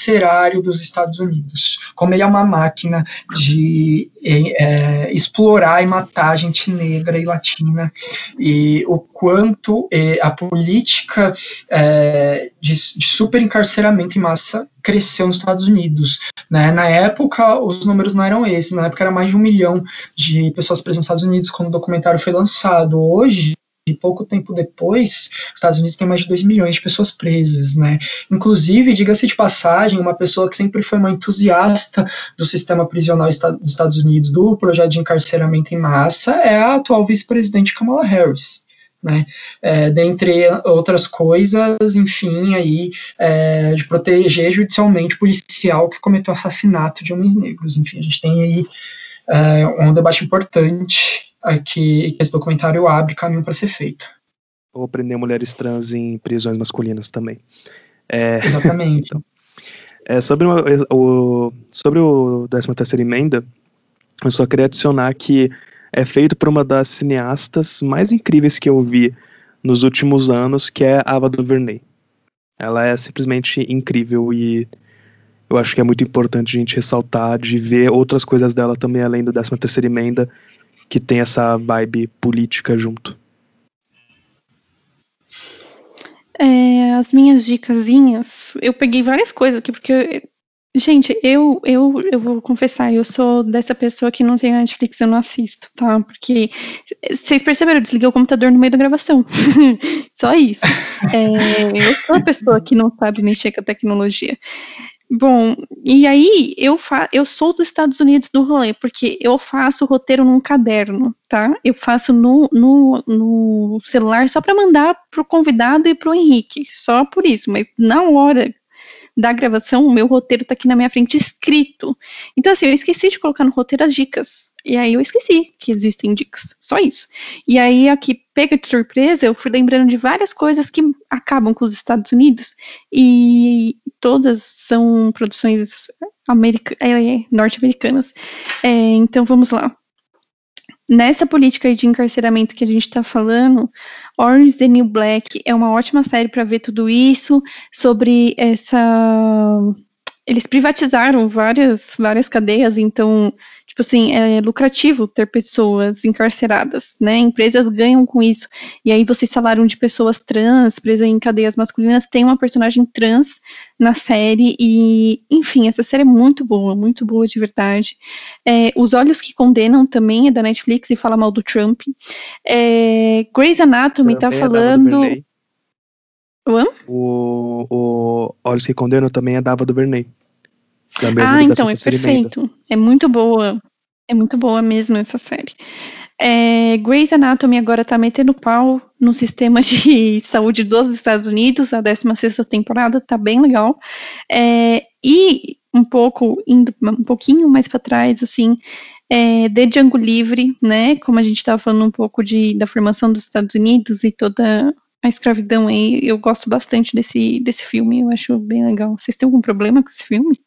carcerário dos Estados Unidos, como ele é uma máquina de é, explorar e matar gente negra e latina, e o quanto é, a política é, de, de super encarceramento em massa cresceu nos Estados Unidos. Né? Na época, os números não eram esses, na época era mais de um milhão de pessoas presas nos Estados Unidos quando o documentário foi lançado. Hoje, e pouco tempo depois, os Estados Unidos têm mais de 2 milhões de pessoas presas, né? Inclusive, diga-se de passagem, uma pessoa que sempre foi uma entusiasta do sistema prisional dos Estados Unidos, do projeto de encarceramento em massa, é a atual vice-presidente Kamala Harris. Né, é, dentre outras coisas, enfim, aí, é, de proteger judicialmente o policial que cometeu assassinato de homens negros. Enfim, a gente tem aí é, um debate importante que esse documentário abre caminho para ser feito. Ou prender mulheres trans em prisões masculinas também. É, Exatamente. então, é, sobre, o, o, sobre o 13 terceira emenda, Eu só queria adicionar que é feito por uma das cineastas mais incríveis que eu vi nos últimos anos, que é Ava DuVernay. Ela é simplesmente incrível e eu acho que é muito importante a gente ressaltar de ver outras coisas dela também além do 13 terceira emenda, que tem essa vibe política junto. É, as minhas dicasinhas, eu peguei várias coisas aqui, porque Gente, eu, eu, eu vou confessar, eu sou dessa pessoa que não tem Netflix, eu não assisto, tá? Porque vocês perceberam, eu desliguei o computador no meio da gravação. Só isso. É, eu sou a pessoa que não sabe mexer com a tecnologia. Bom, e aí eu, fa eu sou dos Estados Unidos do rolê, porque eu faço roteiro num caderno, tá? Eu faço no, no, no celular só para mandar pro convidado e pro Henrique, só por isso, mas na hora da gravação, o meu roteiro tá aqui na minha frente escrito. Então, assim, eu esqueci de colocar no roteiro as dicas. E aí eu esqueci que existem dicas. Só isso. E aí, aqui, pega de surpresa, eu fui lembrando de várias coisas que acabam com os Estados Unidos. E todas são produções é, norte-americanas. É, então, vamos lá nessa política de encarceramento que a gente está falando, Orange the New Black é uma ótima série para ver tudo isso, sobre essa. Eles privatizaram várias, várias cadeias, então tipo assim, é lucrativo ter pessoas encarceradas, né? Empresas ganham com isso. E aí vocês falaram de pessoas trans, presas em cadeias masculinas, tem uma personagem trans na série e, enfim, essa série é muito boa, muito boa de verdade. É, Os Olhos que Condenam também é da Netflix e fala mal do Trump. É, Grey's Anatomy tá também tá falando... O, o Olhos que Condenam também é da Ava do Bernay. Ah, então, é perfeito. É muito boa. É muito boa mesmo essa série. É, Grey's Anatomy agora tá metendo pau no sistema de saúde dos Estados Unidos, a 16 temporada tá bem legal. É, e um pouco, indo um pouquinho mais para trás, assim, é, The Django Livre, né, como a gente estava falando um pouco de, da formação dos Estados Unidos e toda a escravidão aí, eu gosto bastante desse, desse filme, eu acho bem legal. Vocês têm algum problema com esse filme?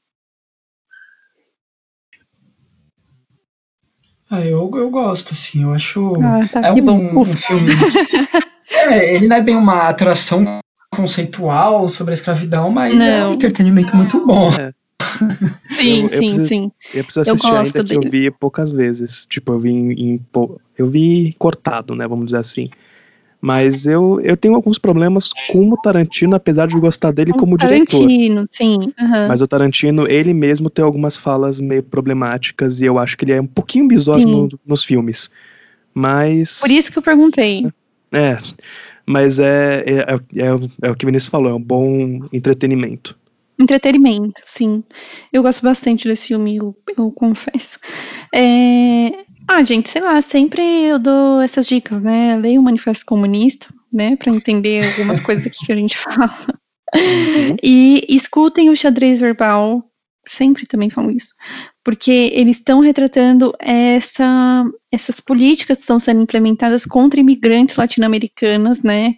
Ah, eu, eu gosto, assim, eu acho. Ah, tá, é um, um filme. é, ele não é bem uma atração conceitual sobre a escravidão, mas não. é um entretenimento muito bom. É. Sim, eu, eu sim, preciso, sim. Eu preciso assistir eu ainda dele. que eu vi poucas vezes. Tipo, eu vi em, em, eu vi cortado, né? Vamos dizer assim. Mas eu, eu tenho alguns problemas com o Tarantino, apesar de gostar dele como Tarantino, diretor. Tarantino, sim. Uhum. Mas o Tarantino, ele mesmo tem algumas falas meio problemáticas e eu acho que ele é um pouquinho misógino no, nos filmes. Mas. Por isso que eu perguntei. É. Mas é, é, é, é o que o Vinícius falou, é um bom entretenimento. Entretenimento, sim. Eu gosto bastante desse filme, eu, eu confesso. É, ah, gente, sei lá, sempre eu dou essas dicas, né? Leio o Manifesto Comunista, né, para entender algumas coisas aqui que a gente fala. Uhum. E escutem o xadrez verbal, sempre também falo isso, porque eles estão retratando essa, essas políticas que estão sendo implementadas contra imigrantes latino-americanas, né?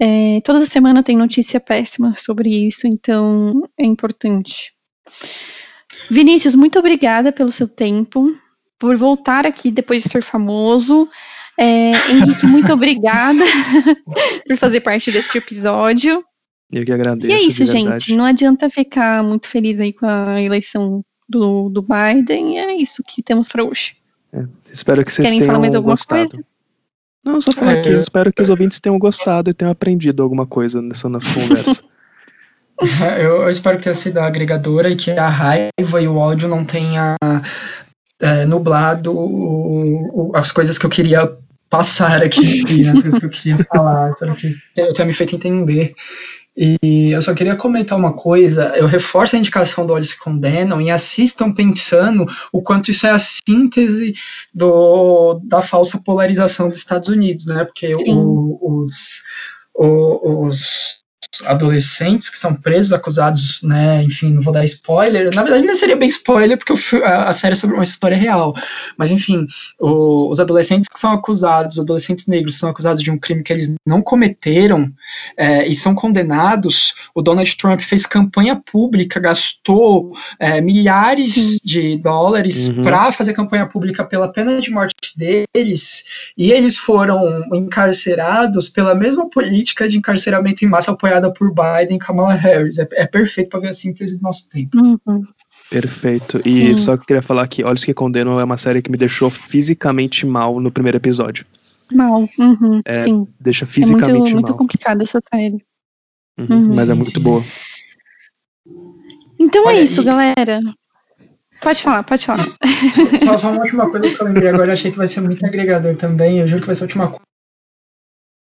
É, toda semana tem notícia péssima sobre isso, então é importante. Vinícius, muito obrigada pelo seu tempo por voltar aqui depois de ser famoso. É, Henrique, muito obrigada por fazer parte desse episódio. Eu que agradeço. E é isso, gente. Não adianta ficar muito feliz aí com a eleição do, do Biden. É isso que temos para hoje. É, espero que vocês Querem tenham falar mais alguma gostado. Coisa? Não, só falar é, que eu espero que os ouvintes tenham gostado e tenham aprendido alguma coisa nessa nossa conversa. Eu, eu, espero que tenha sido agregadora e que a raiva e o ódio não tenha é, nublado o, o, as coisas que eu queria passar aqui, as coisas que eu queria falar, espero que eu tenha me feito entender. E eu só queria comentar uma coisa, eu reforço a indicação do Olhos se Condenam e assistam pensando o quanto isso é a síntese do, da falsa polarização dos Estados Unidos, né? Porque o, os, os adolescentes que são presos, acusados, né, enfim, não vou dar spoiler, na verdade não seria bem spoiler, porque a, série é sobre uma história real, mas enfim, o, os adolescentes que são acusados, os adolescentes negros são acusados de um crime que eles não cometeram é, e são condenados, o Donald Trump fez campanha pública, gastou é, milhares de dólares uhum. para fazer campanha pública pela pena de morte deles, e eles foram encarcerados pela mesma política de encarceramento em massa apoiada por Biden e Kamala Harris. É, é perfeito para ver a síntese do nosso tempo. Uhum. Perfeito. E Sim. só que eu queria falar que Olhos que Condenam é uma série que me deixou fisicamente mal no primeiro episódio. Mal. Uhum, é, sim. Deixa fisicamente é muito, mal. muito complicada essa série. Uhum, uhum. Mas é muito boa. Então é Olha, é isso, e... galera. Pode falar, pode falar. Só, só, uma última coisa que eu lembrei agora, eu achei que vai ser muito agregador também. Eu juro que vai ser a última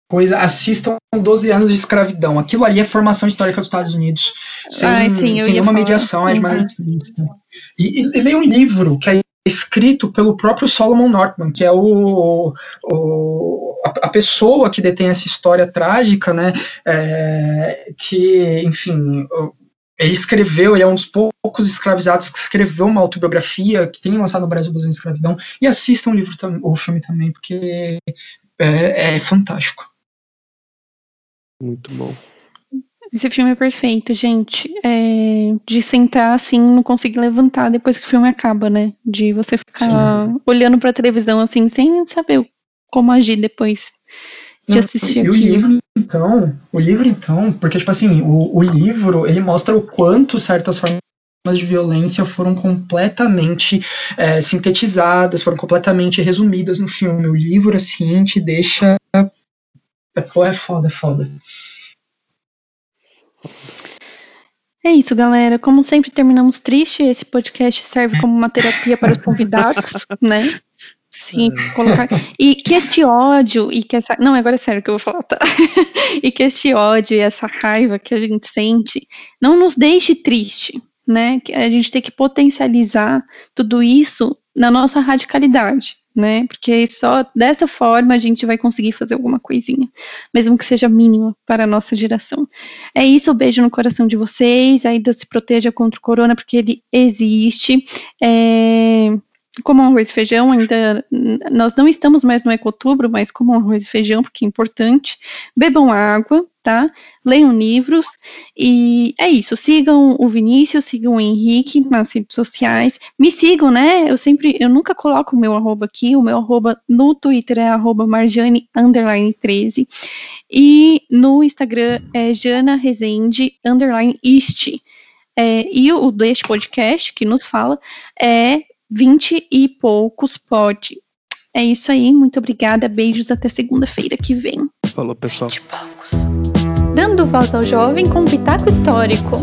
coisa. Assistam 12 anos de escravidão. Aquilo ali é formação histórica dos Estados Unidos. Sem, Ai, sim, sem nenhuma mediação, é demais. Uhum. E, e, e leia um livro que é escrito pelo próprio Solomon Northman, que é o, o a, a, pessoa que detém essa história trágica, né? É, que, enfim, ele escreveu, ele é um dos poucos escravizados que escreveu uma autobiografia que tem lançado no Brasil dos escravidão, e assistam o livro, o filme também, porque é, é fantástico. Muito bom. Esse filme é perfeito, gente. É, de sentar assim, não conseguir levantar depois que o filme acaba, né? De você ficar Sim. olhando pra televisão assim, sem saber como agir depois de assistir e aquilo. o livro, então, o livro, então, porque, tipo assim, o, o livro, ele mostra o quanto certas formas de violência foram completamente é, sintetizadas, foram completamente resumidas no filme. O livro, assim, te deixa. É, pô, é foda, é foda. É isso, galera. Como sempre terminamos triste, esse podcast serve como uma terapia para os convidados, né? Sim, é. colocar. E que este ódio e que essa. Não, agora é sério que eu vou falar, tá? e que este ódio e essa raiva que a gente sente não nos deixe triste, né? Que a gente tem que potencializar tudo isso na nossa radicalidade, né? Porque só dessa forma a gente vai conseguir fazer alguma coisinha, mesmo que seja mínima para a nossa geração. É isso, um beijo no coração de vocês. Ainda se proteja contra o corona, porque ele existe. É como arroz e feijão, ainda nós não estamos mais no ecotubro, mas como arroz e feijão, porque é importante. Bebam água, tá? Leiam livros e é isso. Sigam o Vinícius, sigam o Henrique nas redes sociais. Me sigam, né? Eu sempre, eu nunca coloco o meu arroba aqui. O meu arroba no Twitter é arroba Marjane 13 e no Instagram é Jana Rezende underline Ist. É, e o deste podcast que nos fala é vinte e poucos pode. É isso aí, muito obrigada, beijos até segunda-feira que vem. Falou, pessoal. Dando voz ao jovem com pitaco histórico.